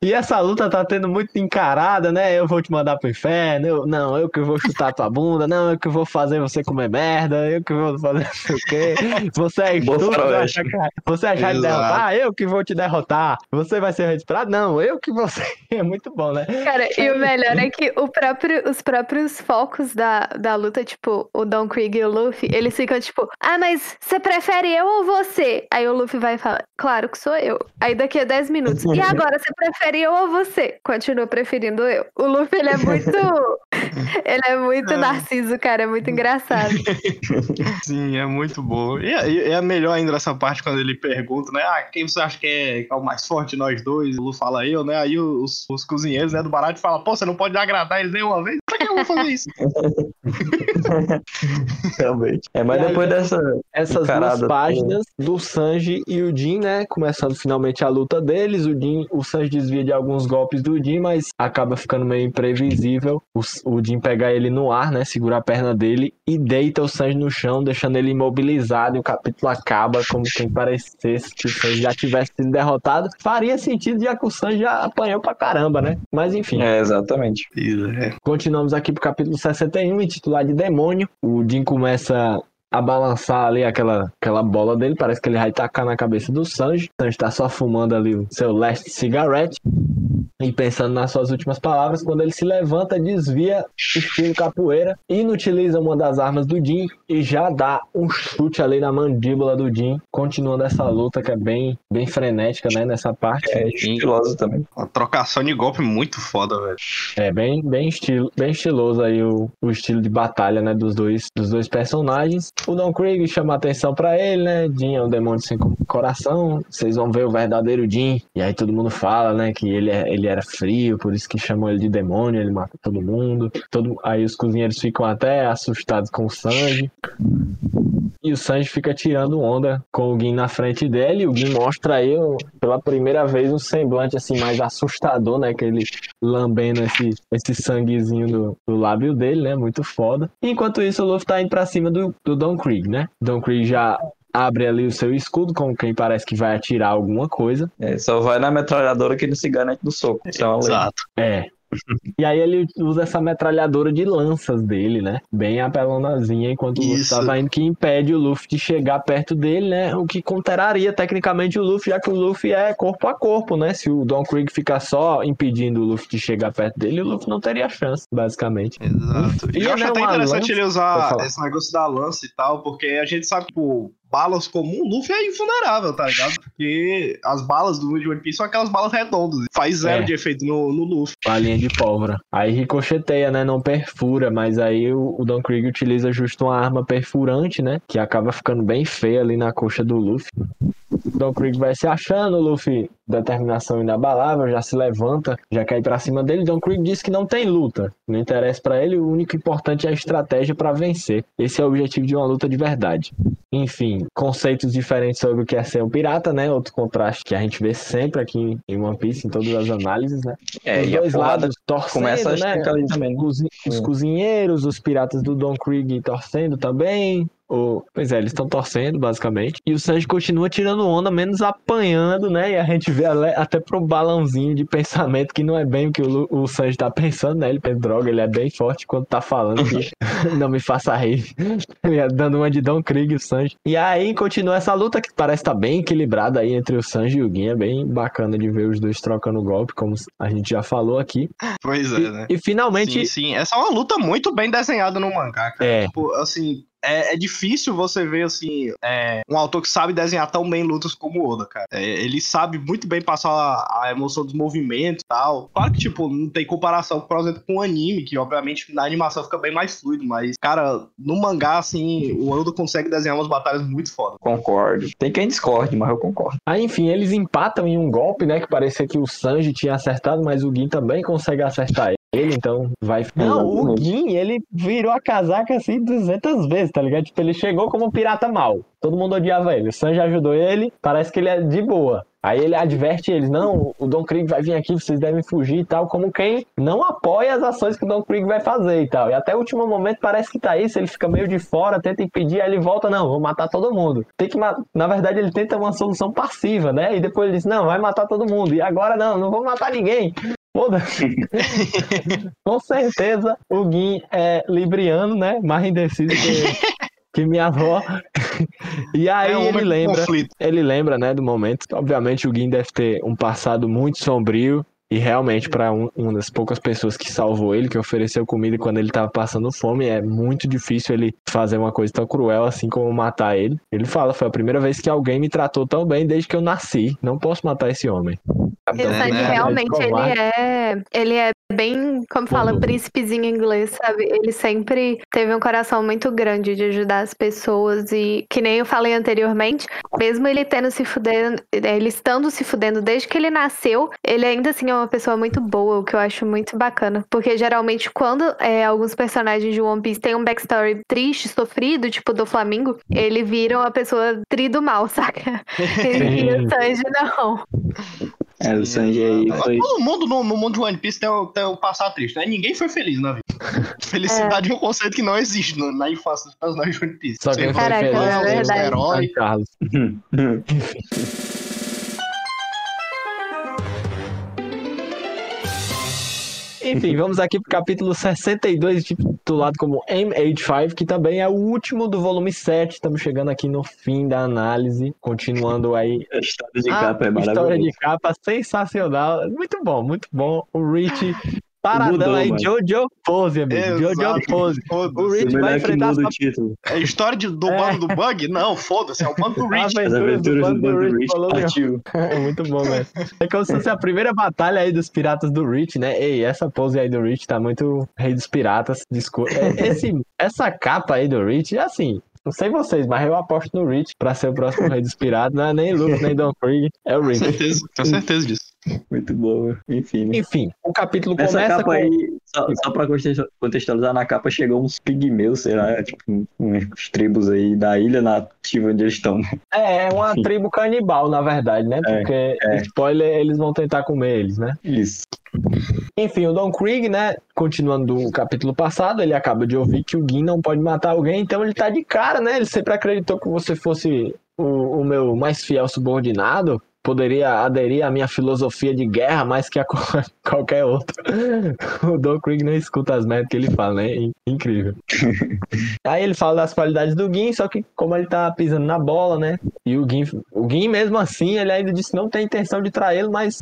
E essa luta tá tendo muito encarada, né? Eu vou te mandar pro inferno, eu, não, eu que vou chutar tua bunda, não, eu que vou fazer você comer merda, eu que vou fazer não sei o quê. Você é estúpido, faroeste. acha que- você achar de derrotar, eu que vou te derrotar. Você vai ser o rei dos piratas? Não, eu que vou ser. É muito bom, né? Cara, e o melhor é que o próprio, os próprios focos da, da luta, tipo, o Don Krieg e o Luffy, eles ficam tipo, ah, mas você prefere eu ou você? Aí o Luffy vai falar, claro que sou eu. Aí daqui a 10 minutos, e agora você prefere eu ou você? Continua preferindo eu. O Luffy, ele é muito. ele é muito É. narciso, cara, é muito engraçado. Sim, é muito bom. E é, e é melhor ainda essa parte quando ele pergunta, né? Ah, quem você acha que é, que é o mais forte nós dois? O Lu fala eu, né? Aí os, os cozinheiros né, do barato falam, pô, você não pode agradar eles nem uma vez? Que eu vou fazer isso? Realmente. É, mas E aí, depois dessa. Essas Encarada duas páginas do Sanji e o Jin, né? Começando finalmente a luta deles. O Jin, o Sanji desvia de alguns golpes do Jin, mas acaba ficando meio imprevisível. O, o Jin pega ele no ar, né? Segura a perna dele e deita o Sanji no chão, deixando ele imobilizado. E o capítulo acaba como quem parecesse que o Sanji já tivesse sido derrotado. Faria sentido, já que o Sanji já apanhou pra caramba, né? Mas enfim. É, exatamente. É. Continuamos aqui pro capítulo 61, intitulado de Demônio. O Jin começa a balançar ali aquela, aquela bola dele, parece que ele vai tacar na cabeça do Sanji. O Sanji tá só fumando ali o seu last cigarette. E pensando nas suas últimas palavras, quando ele se levanta, desvia estilo capoeira, inutiliza uma das armas do Jin e já dá um chute ali na mandíbula do Jin, continuando essa luta que é bem, bem frenética, né, nessa parte. É estiloso também. Uma trocação de golpe muito foda, velho. É bem, bem, estilo, bem estiloso aí o, o estilo de batalha, né, dos dois, dos dois personagens. O Don Krieg chama a atenção pra ele, né, Jin é um demônio sem coração, vocês vão ver o verdadeiro Jin. E aí todo mundo fala, né, que ele, é, ele era frio, por isso que chamam ele de demônio, ele mata todo mundo. Todo, aí os cozinheiros ficam até assustados com o Sanji. E o Sanji fica tirando onda com o Gin na frente dele. E o Gin mostra aí, pela primeira vez, um semblante assim mais assustador, né? Que ele lambendo esse, esse sanguezinho do, do lábio dele, né? Muito foda. Enquanto isso, o Luffy tá indo pra cima do, do Don Krieg, né? Don Krieg já abre ali o seu escudo, como quem parece que vai atirar alguma coisa. É, só vai na metralhadora que ele se garante do soco. Isso é uma lei. Exato. É. E aí ele usa essa metralhadora de lanças dele, né? Bem apelonazinha, enquanto o Luffy Isso. tava indo, que impede o Luffy de chegar perto dele, né? O que conteraria tecnicamente o Luffy, já que o Luffy é corpo a corpo, né? Se o Don Krieg ficar só impedindo o Luffy de chegar perto dele, o Luffy não teria chance, basicamente. Exato. E E eu acho até interessante lança- ele usar esse negócio da lança e tal, porque a gente sabe que, pô, balas comum, o Luffy é invulnerável, tá ligado? Porque as balas do One Piece são aquelas balas redondas. Faz zero É. de efeito no, no Luffy. Balinha de pólvora. Aí ricocheteia, né? Não perfura, mas aí o, o Don Krieg utiliza justo uma arma perfurante, né? Que acaba ficando bem feia ali na coxa do Luffy. Don Krieg vai se achando, Luffy, determinação inabalável, já se levanta, já cai pra cima dele. Don Krieg diz que não tem luta. Não interessa pra ele, o único importante é a estratégia pra vencer. Esse é o objetivo de uma luta de verdade. Enfim, conceitos diferentes sobre o que é ser um pirata, né? Outro contraste que a gente vê sempre aqui em One Piece, em todas as análises, né? É, Os dois lados torcendo, começa a né? também, né? Os É. cozinheiros, os piratas do Don Krieg torcendo também. O... Pois é, eles estão torcendo, basicamente. E o Sanji continua tirando onda, menos apanhando, né? E a gente vê ale- até pro balãozinho de pensamento que não é bem o que o, Lu- o Sanji tá pensando, né? Ele pensa, droga, ele é bem forte quando tá falando que não me faça rir. Ele é dando uma de Don Krieg e o Sanji. E aí continua essa luta que parece estar bem equilibrada aí entre o Sanji e o Gin. É bem bacana de ver os dois trocando golpe, como a gente já falou aqui. Pois é, E, né? e finalmente. Sim, sim. Essa é uma luta muito bem desenhada no mangá, cara. É. Tipo, assim, é, é difícil você ver, assim, é, um autor que sabe desenhar tão bem lutas como o Oda, cara. É, ele sabe muito bem passar a, a emoção dos movimentos e tal. Claro que, tipo, não tem comparação, por exemplo, com o anime, que obviamente na animação fica bem mais fluido, mas, cara, no mangá, assim, o Oda consegue desenhar umas batalhas muito foda. Concordo. Tem quem discorde, mas eu concordo. Aí, enfim, eles empatam em um golpe, né? Que parecia que o Sanji tinha acertado, mas o Gin também consegue acertar ele, então vai. Não, o. Gin, ele virou a casaca assim 200 vezes, tá ligado? Tipo, ele chegou como um pirata mal. Todo mundo odiava ele. O Sanji ajudou ele, parece que ele é de boa. Aí ele adverte eles, não, o Don Krieg vai vir aqui, vocês devem fugir e tal, como quem não apoia as ações que o Don Krieg vai fazer e tal. E até o último momento parece que tá isso, ele fica meio de fora, tenta impedir, aí ele volta, não, vou matar todo mundo. Tem que Na verdade, ele tenta uma solução passiva, né? E depois ele diz, não, vai matar todo mundo. E agora não, não vou matar ninguém. Foda-se. Com certeza o Gin é libriano, né? Mais indeciso que, que minha avó. E aí é um ele lembra. conflito. Ele lembra, né, do momento. Obviamente o Gin deve ter um passado muito sombrio. E realmente, para um, uma das poucas pessoas que salvou ele, que ofereceu comida quando ele tava passando fome, é muito difícil ele fazer uma coisa tão cruel assim como matar ele. Ele fala: foi a primeira vez que alguém me tratou tão bem desde que eu nasci. Não posso matar esse homem. E o É, Sanji né? realmente ele é. Ele é bem, como fala, príncipezinho em inglês, sabe? Ele sempre teve um coração muito grande de ajudar as pessoas. E que nem eu falei anteriormente, mesmo ele tendo se fudendo, ele estando se fudendo desde que ele nasceu, ele ainda assim é uma pessoa muito boa, o que eu acho muito bacana. Porque geralmente, quando é, alguns personagens de One Piece têm um backstory triste, sofrido, tipo do Flamingo, ele vira uma pessoa tri do mal, saca? E, e o Sanji não. É, o Sanji aí foi. Todo mundo no, no mundo de One Piece tem o, tem o passado triste, né? Ninguém foi feliz na vida. Felicidade é, um conceito que não existe no- na infância dos personagens de One Piece. Só quem Você foi Caraca, feliz é verdade. herói. Ai, Carlos. Enfim, vamos aqui pro capítulo 62, titulado como MH5, que também é o último do volume 7. Estamos chegando aqui no fim da análise, continuando aí. A história de capa é história maravilhosa. de capa sensacional. Muito bom, muito bom. O Rich paradão Mudou, aí, mano. Jojo Pose, amigo. Jojo Exato. Pose. O Foda-se. Rich O melhor vai é enfrentar o título. É história de, do É. bando do Bug? Não, foda-se, é o bando do Rich. As aventuras do do bando do Rich Rich meu. partiu. É muito bom, velho. É como se fosse a primeira batalha aí dos piratas do Rich, né? Ei, essa pose aí do Rich tá muito rei dos piratas. Desculpa. É, Esse, essa capa aí do Rich, assim. Não sei vocês, mas eu aposto no Rich pra ser o próximo rei dos piratas. Não é nem Luke, nem Don Krieg. É o Com Rich. certeza, tenho certeza disso. Muito bom. Enfim, né? Enfim, o capítulo Essa começa capa com... aí, só, só pra contextu- contextualizar, na capa chegou uns pigmeus, sei lá, tipo, uns tribos aí da ilha nativa onde eles estão. É, é uma Enfim. tribo canibal, na verdade, né? É, Porque, é. spoiler, eles vão tentar comer eles, né? Isso. Enfim, o Don Krieg, né? Continuando do capítulo passado, ele acaba de ouvir que o Gin não pode matar alguém, então ele tá de cara, né? Ele sempre acreditou que você fosse o, o meu mais fiel subordinado. Poderia aderir à minha filosofia de guerra mais que a qualquer outro. O Don Krieg não escuta as merdas que ele fala, né? In- Incrível. Aí ele fala das qualidades do Gin, só que como ele tá pisando na bola, né? E o Gin, o Gin mesmo assim, ele ainda disse não tem intenção de traí-lo, mas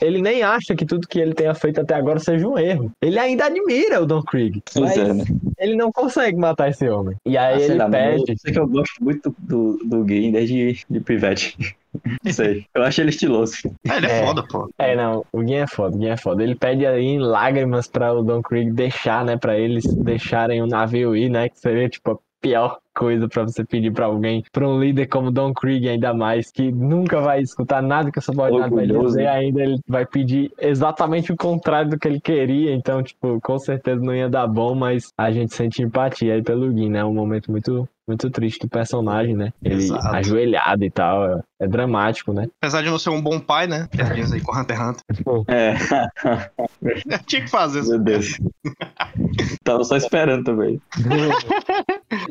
ele nem acha que tudo que ele tenha feito até agora seja um erro. Ele ainda admira o Don Krieg. Pois Mas é, né? Ele não consegue matar esse homem. E aí Ah, ele lá, mano, pede. Eu sei que eu gosto muito do, do gay desde de Pivete. Não sei. Eu acho ele estiloso. É, ele é, É. foda, pô. É, não, o Gin é foda, o Gin é foda. Ele pede aí em lágrimas pra o Don Krieg deixar, né? Pra eles deixarem o navio ir, né? Que seria, tipo, a pior coisa pra você pedir pra alguém, pra um líder como Don Krieg, ainda mais, que nunca vai escutar nada que o subordinado vai dizer, né? ainda ele vai pedir exatamente o contrário do que ele queria. Então, tipo, com certeza não ia dar bom, mas a gente sente empatia aí pelo Gin, né? É um momento muito. Muito triste do personagem, né? Ele Exato. ajoelhado e tal. É, é dramático, né? Apesar de não ser um bom pai, né? Piadinhas aí com Hunter x Hunter. É, Tinha que fazer isso. meu Deus. Tava só esperando também.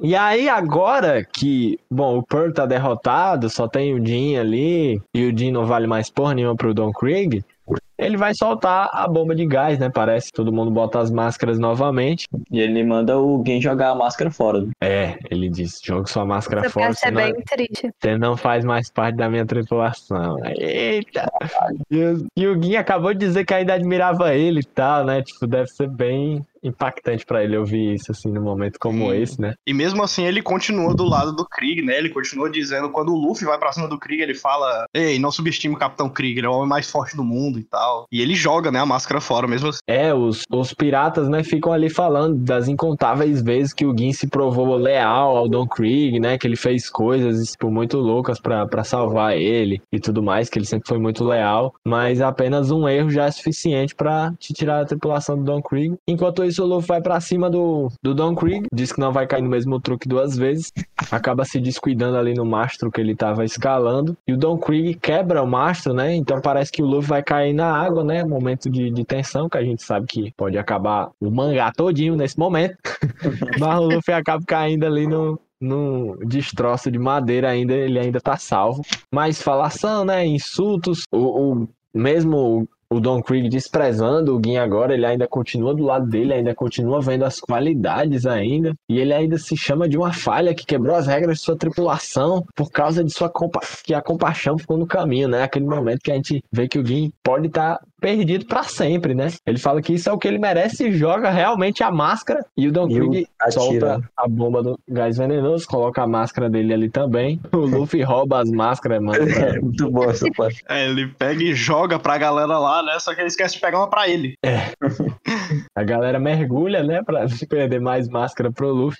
E aí, agora que, bom, o Pearl tá derrotado, só tem o Jin ali, e o Jin não vale mais porra nenhuma pro Don Krieg, ele vai soltar a bomba de gás, né? Parece que todo mundo bota as máscaras novamente. E ele manda o Gen jogar a máscara fora. né? É, ele diz: joga sua máscara Essa fora, você é não, bem triste. você não faz mais parte da minha tripulação. Eita! E o, e o Gin acabou de dizer que ainda admirava ele e tal, né? Tipo, deve ser bem impactante pra ele ouvir isso, assim, num momento como Sim. esse, né? E mesmo assim, ele continua do lado do Krieg, né? Ele continua dizendo, quando o Luffy vai pra cima do Krieg, ele fala: Ei, não subestime o Capitão Krieg, ele é o homem mais forte do mundo e tal. E ele joga, né, a máscara fora, mesmo assim. É, os, os piratas, né, ficam ali falando das incontáveis vezes que o Gin se provou leal ao Don Krieg, né, que ele fez coisas, tipo, muito loucas pra pra salvar ele e tudo mais, que ele sempre foi muito leal, mas apenas um erro já é suficiente pra te tirar da tripulação do Don Krieg. Enquanto isso, o Luffy vai pra cima do, do Don Krieg, diz que não vai cair no mesmo truque duas vezes, acaba se descuidando ali no mastro que ele tava escalando, e o Don Krieg quebra o mastro, né, então parece que o Luffy vai cair na água, né, momento de, de tensão, que a gente sabe que pode acabar o mangá todinho nesse momento, mas o Luffy acaba caindo ali no, num destroço de madeira ainda, ele ainda tá salvo. Mas falação, né, insultos, o, o- mesmo o Don Krieg desprezando o Gin agora, ele ainda continua do lado dele, ainda continua vendo as qualidades ainda, e ele ainda se chama de uma falha que quebrou as regras de sua tripulação por causa de sua compa que a compaixão ficou no caminho, né? Aquele momento que a gente vê que o Gin pode estar perdido pra sempre, né? Ele fala que isso é o que ele merece e joga realmente a máscara e o Don Krieg solta a bomba do gás venenoso, coloca a máscara dele ali também. O Luffy rouba as máscaras, mano. pra- É muito boa essa parte. É, ele pega e joga pra galera lá, né? Só que ele esquece de pegar uma pra ele. A galera mergulha, né, pra não perder mais máscara pro Luffy.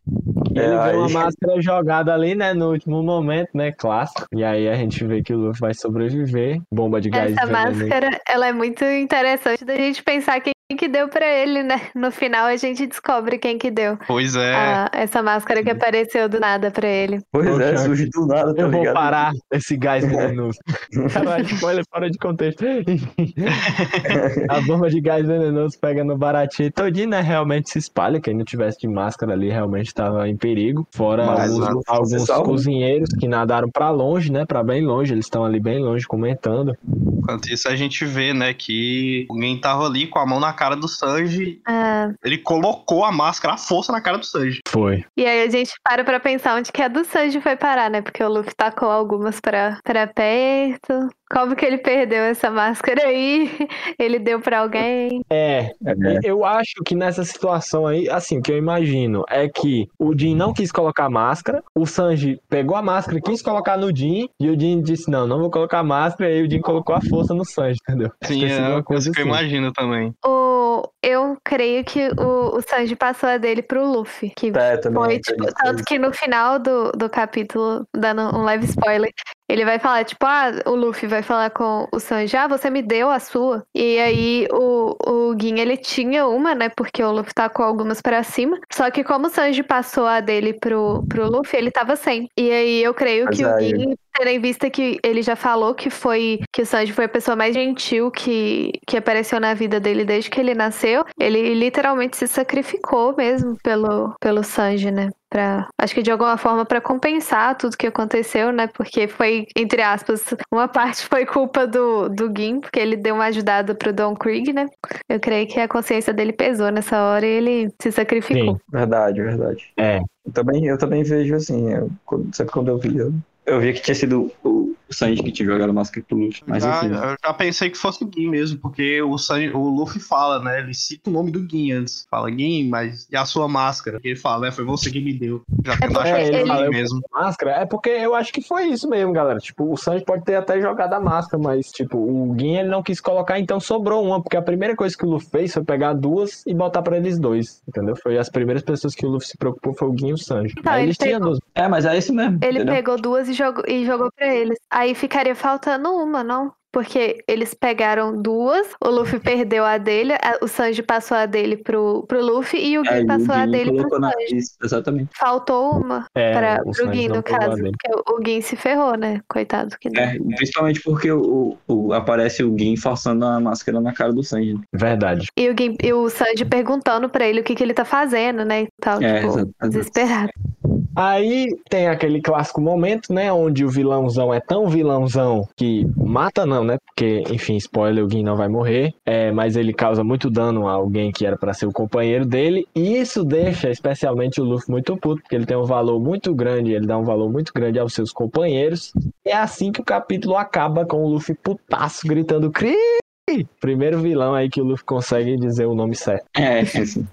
E É, ele vê aí- uma máscara jogada ali, né, no último momento, né, clássico. E aí a gente vê que o Luffy vai sobreviver. Bomba de gás Essa venenoso. máscara, ela é muito interessante da gente pensar quem que deu pra ele, né? No final a gente descobre quem que deu Pois é. a- essa máscara que apareceu do nada pra ele. Pois é, Poxa, surge do nada, tá Eu vou ligado? parar esse gás venenoso. Caralho, spoiler fora de contexto. A bomba de gás venenoso pega no baratinho todinho, né? Realmente se espalha. Quem não tivesse de máscara ali realmente estava em perigo. Fora Mas, alguns, alguns salva. cozinheiros que nadaram pra longe, né? Pra bem longe. Eles estão ali bem longe comentando. Enquanto isso, a gente vê, né, que alguém tava ali com a mão na cara do Sanji. Ah, Ele colocou a máscara à força na cara do Sanji. Foi. e aí a gente para pra pensar onde que a do Sanji foi parar, né? Porque o Luffy tacou algumas pra, pra perto. Como que ele perdeu essa máscara aí? Ele deu pra alguém? É, É. eu acho que nessa situação aí, assim, o que eu imagino é que o Jin não quis colocar máscara, o Sanji pegou a máscara, quis colocar no Jin, e o Jin disse, não, não vou colocar máscara, e aí o Jin colocou a força no Sanji, entendeu? Sim, seria é uma coisa que eu assim. imagino também. O, eu creio que o, o Sanji passou a dele pro Luffy. Que É, também foi, tipo, tanto que no final do, do capítulo, dando um leve spoiler, ele vai falar, tipo, ah, o Luffy vai falar com o Sanji, ah, você me deu a sua. E aí o, o Gin, ele tinha uma, né, porque o Luffy tá com algumas pra cima. Só que como o Sanji passou a dele pro, pro Luffy, ele tava sem. E aí eu creio Mas que o aí- Gin, tendo em vista que ele já falou que foi, que o Sanji foi a pessoa mais gentil que, que apareceu na vida dele desde que ele nasceu, ele literalmente se sacrificou mesmo pelo, pelo Sanji, né? Pra, acho que de alguma forma pra compensar tudo que aconteceu, né? Porque foi, entre aspas, uma parte foi culpa do, do Gin, porque ele deu uma ajudada pro Don Krieg, né? Eu creio que a consciência dele pesou nessa hora e ele se sacrificou. Sim. Verdade, verdade. É. Eu também, eu também vejo assim, eu, sempre quando eu vi, eu, eu vi que tinha sido o, o Sanji que tinha jogado a máscara pro Luffy. Mas já, enfim. eu já pensei que fosse o Gin mesmo, porque o, Sanji, o Luffy fala, né? Ele cita o nome do Gin antes. Fala, Gin, mas e a sua máscara? Ele fala, né? Foi você que me deu. Já tendo porque achado que ele fala, ele mesmo. Máscara, é porque eu acho que foi isso mesmo, galera. Tipo, o Sanji pode ter até jogado a máscara, mas, tipo, o Gin ele não quis colocar, então sobrou uma, porque a primeira coisa que o Luffy fez foi pegar duas e botar pra eles dois, entendeu? Foi as primeiras pessoas que o Luffy se preocupou, foi o Gin e o Sanji. Então, Aí ele eles tinham pegou- duas. É, mas é isso mesmo. Ele entendeu? pegou duas e jogou, e jogou pra eles. Aí ficaria faltando uma, não? Porque eles pegaram duas, o Luffy perdeu a dele, a- o Sanji passou a dele pro, pro Luffy e o É, e o passou a dele pro na Sanji. isso, exatamente. Faltou uma É, pra, o pro Sanji não no caso. Porque o, o Gin se ferrou, né? Coitado que. É, principalmente porque o, o- aparece o Gin forçando a máscara na cara do Sanji. né? Verdade. E, o Gin, e o Sanji perguntando pra ele o que, que ele tá fazendo, né? E tal, É, tipo, exato. desesperado. Aí tem aquele clássico momento, né? Onde o vilãozão é tão vilãozão que mata, não, né? Porque, enfim, spoiler, o Gin não vai morrer. É, mas ele causa muito dano a alguém que era pra ser o companheiro dele. E isso deixa especialmente o Luffy muito puto, porque ele tem um valor muito grande, ele dá um valor muito grande aos seus companheiros. É assim que o capítulo acaba com o Luffy putaço gritando Cri! Primeiro vilão aí que o Luffy consegue dizer o nome certo. É, assim.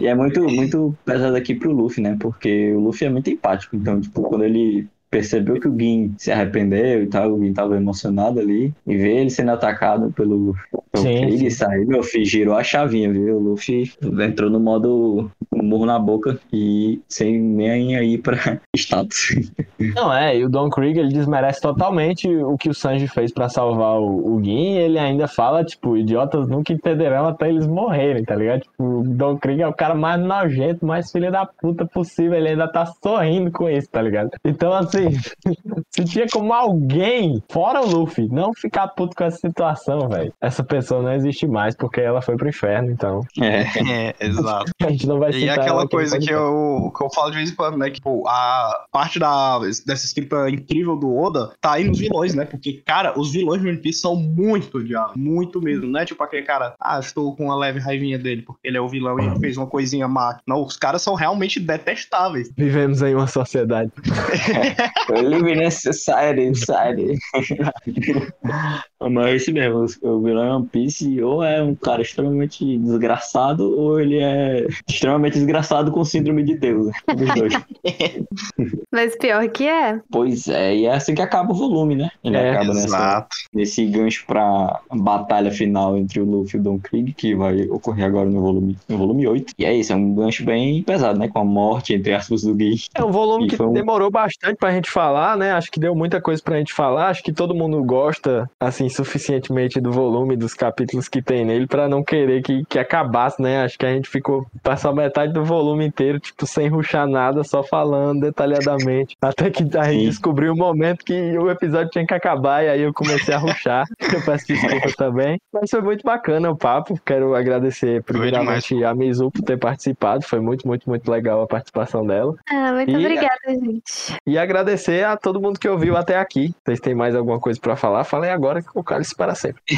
e é muito, muito pesado aqui pro Luffy, né? Porque o Luffy é muito empático. Então, tipo, quando ele percebeu que o Gin se arrependeu e tal, o Gin tava emocionado ali, e ver ele sendo atacado pelo, pelo Sim, Krieg, sim. isso aí, meu filho, girou a chavinha, viu? O Luffy entrou no modo murro na boca e sem nem aí pra status. Não, é, e o Don Krieg ele desmerece totalmente o que o Sanji fez pra salvar o, o Gin, e ele ainda fala, tipo, idiotas nunca entenderão até eles morrerem, tá ligado? Tipo, o Don Krieg é o cara mais nojento, mais filho da puta possível, ele ainda tá sorrindo com isso, tá ligado? Então, assim, se tinha como alguém, fora o Luffy, não ficar puto com essa situação, velho, essa pessoa não existe mais, porque ela foi pro inferno, então É. É, exato. a gente não vai E citar aquela coisa que eu, que eu falo de vez em quando, né? Que, tipo, a parte da, dessa escrita incrível do Oda tá aí nos vilões, né? Porque, cara, os vilões de One Piece são muito odiados. Muito mesmo. Não é tipo aquele cara, ah, estou com uma leve raivinha dele, porque ele é o vilão e ele fez uma coisinha má. Não, os caras são realmente detestáveis. Vivemos em uma sociedade. we live in a society, society. Mas é isso mesmo, o vilão One Piece ou é um cara extremamente desgraçado, ou ele é extremamente desgraçado com síndrome de Deus. né? Um dos dois. Mas pior que é. pois é, e é assim que acaba o volume, né? Ele É, acaba nessa, nesse gancho pra batalha final entre o Luffy e o Don Krieg, que vai ocorrer agora no volume, no volume 8. E é isso, é um gancho bem pesado, né? Com a morte, entre aspas, do Gui. É um volume E que um- demorou bastante pra gente falar, né? Acho que deu muita coisa pra gente falar. Acho que todo mundo gosta, assim, suficientemente do volume, dos capítulos que tem nele, pra não querer que, que acabasse, né? Acho que a gente ficou, passou metade do volume inteiro, tipo, sem ruxar nada, só falando detalhadamente. Até que a gente descobriu o momento que o episódio tinha que acabar, e aí eu comecei a ruxar. Eu peço desculpa também. Mas foi muito bacana o papo. Quero agradecer primeiramente a Mizu por ter participado. Foi muito, muito, muito legal a participação dela. Ah, muito E- obrigada, gente. E agradecer a todo mundo que ouviu até aqui. Vocês têm mais alguma coisa pra falar? Falem agora que o cálice para sempre.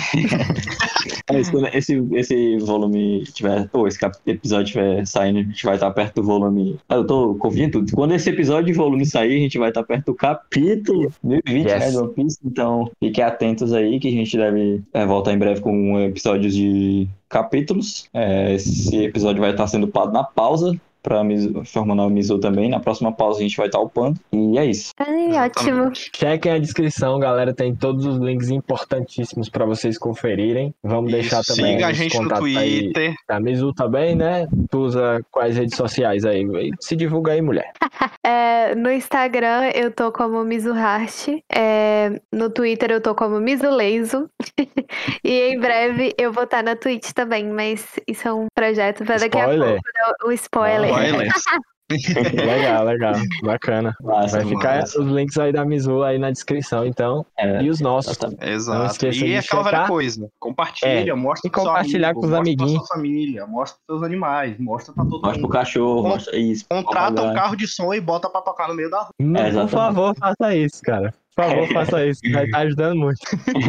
É, quando esse, esse volume tiver, ou esse episódio estiver saindo, a gente vai estar perto do volume. Ah, eu tô confiando tudo. Quando esse episódio de volume sair, a gente vai estar perto do capítulo 1020, Yes. né, do One Piece. Então, fiquem atentos aí, que a gente deve é, voltar em breve com episódios de capítulos. É, esse episódio vai estar sendo upado na pausa. Pra Mizu- formando a Mizu também. Na próxima pausa a gente vai estar upando. E é isso. Ai, ótimo. Chequem a descrição, galera. Tem todos os links importantíssimos para vocês conferirem. Vamos deixar também Siga a os gente no contatos aí Twitter. da Mizu também, né? Tu usa quais redes sociais aí? Se divulga aí, mulher. É, no Instagram eu tô como Mizuhashi. É, no Twitter eu tô como Mizuleizo. e em breve eu vou estar na Twitch também, mas isso é um projeto para daqui a pouco. né? O spoiler. Legal, legal. Bacana. Massa, Vai ficar massa. os links aí da Mizu aí na descrição, então. É, E os nossos. Não Exato. E de aquela velha coisa. Compartilha, mostra E pro compartilhar amigo, com os mostra amiguinhos. pra sua família, mostra pros seus animais, mostra pra todo Mostra pro mundo. cachorro, Con- mostra isso. Contrata um carro de som e bota pra tocar no meio da rua. É, por favor, faça isso, cara. Por favor, faça isso. Vai estar ajudando muito.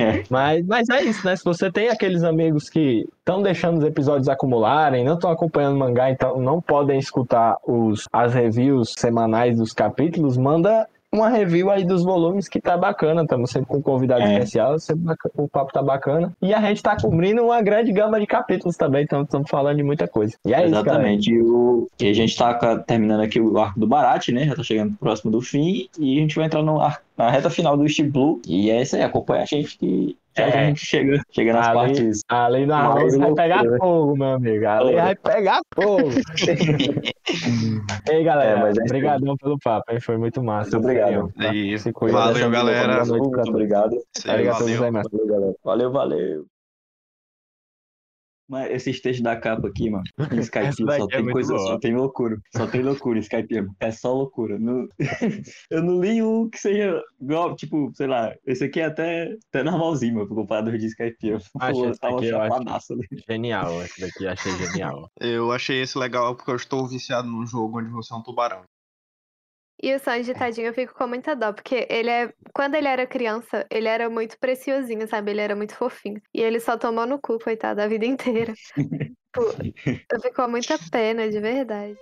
É, Mas, mas é isso, né? Se você tem aqueles amigos que estão deixando os episódios acumularem, não estão acompanhando o mangá, então não podem escutar os, as reviews semanais dos capítulos, manda uma review aí dos volumes que tá bacana. Estamos sempre com convidado É. especial, sempre o papo tá bacana. E a gente tá cobrindo uma grande gama de capítulos também, então estamos falando de muita coisa. E é isso. Exatamente. E, o... e a gente tá terminando aqui o arco do Barate, né? Já tá chegando próximo do fim. E a gente vai entrar no ar- na reta final do East Blue. E é isso aí, acompanha a gente que já É. a gente chega, chega nas Ali- partes. A lei da luz vai pegar fogo, meu amigo. A lei Loucura. vai pegar fogo. Ei, É, galera, mas é obrigadão pelo papo, hein? Foi muito massa. Muito obrigado. tá? E. Valeu, galera. Muito. Obrigado. Todos valeu. aí, mano. Valeu, galera. Valeu, valeu. Mas esses textos da capa aqui, mano, em Skype só é tem muito coisa, boa. só tem loucura. Só tem loucura em Skype, mano. é só loucura. Não- Eu não li um que seja igual, tipo, sei lá, esse aqui é até, até normalzinho, mano, comparado de Skype. Eu Acho esse tava aqui, eu acho ali. Genial, esse daqui achei genial. Eu achei esse legal porque eu estou viciado num jogo onde você é um tubarão. E o Sanji, tadinho, eu fico com muita dó, porque ele é. Quando ele era criança, ele era muito preciosinho, sabe? Ele era muito fofinho. E ele só tomou no cu, coitado, a vida inteira. Pô, eu fico com muita pena, de verdade.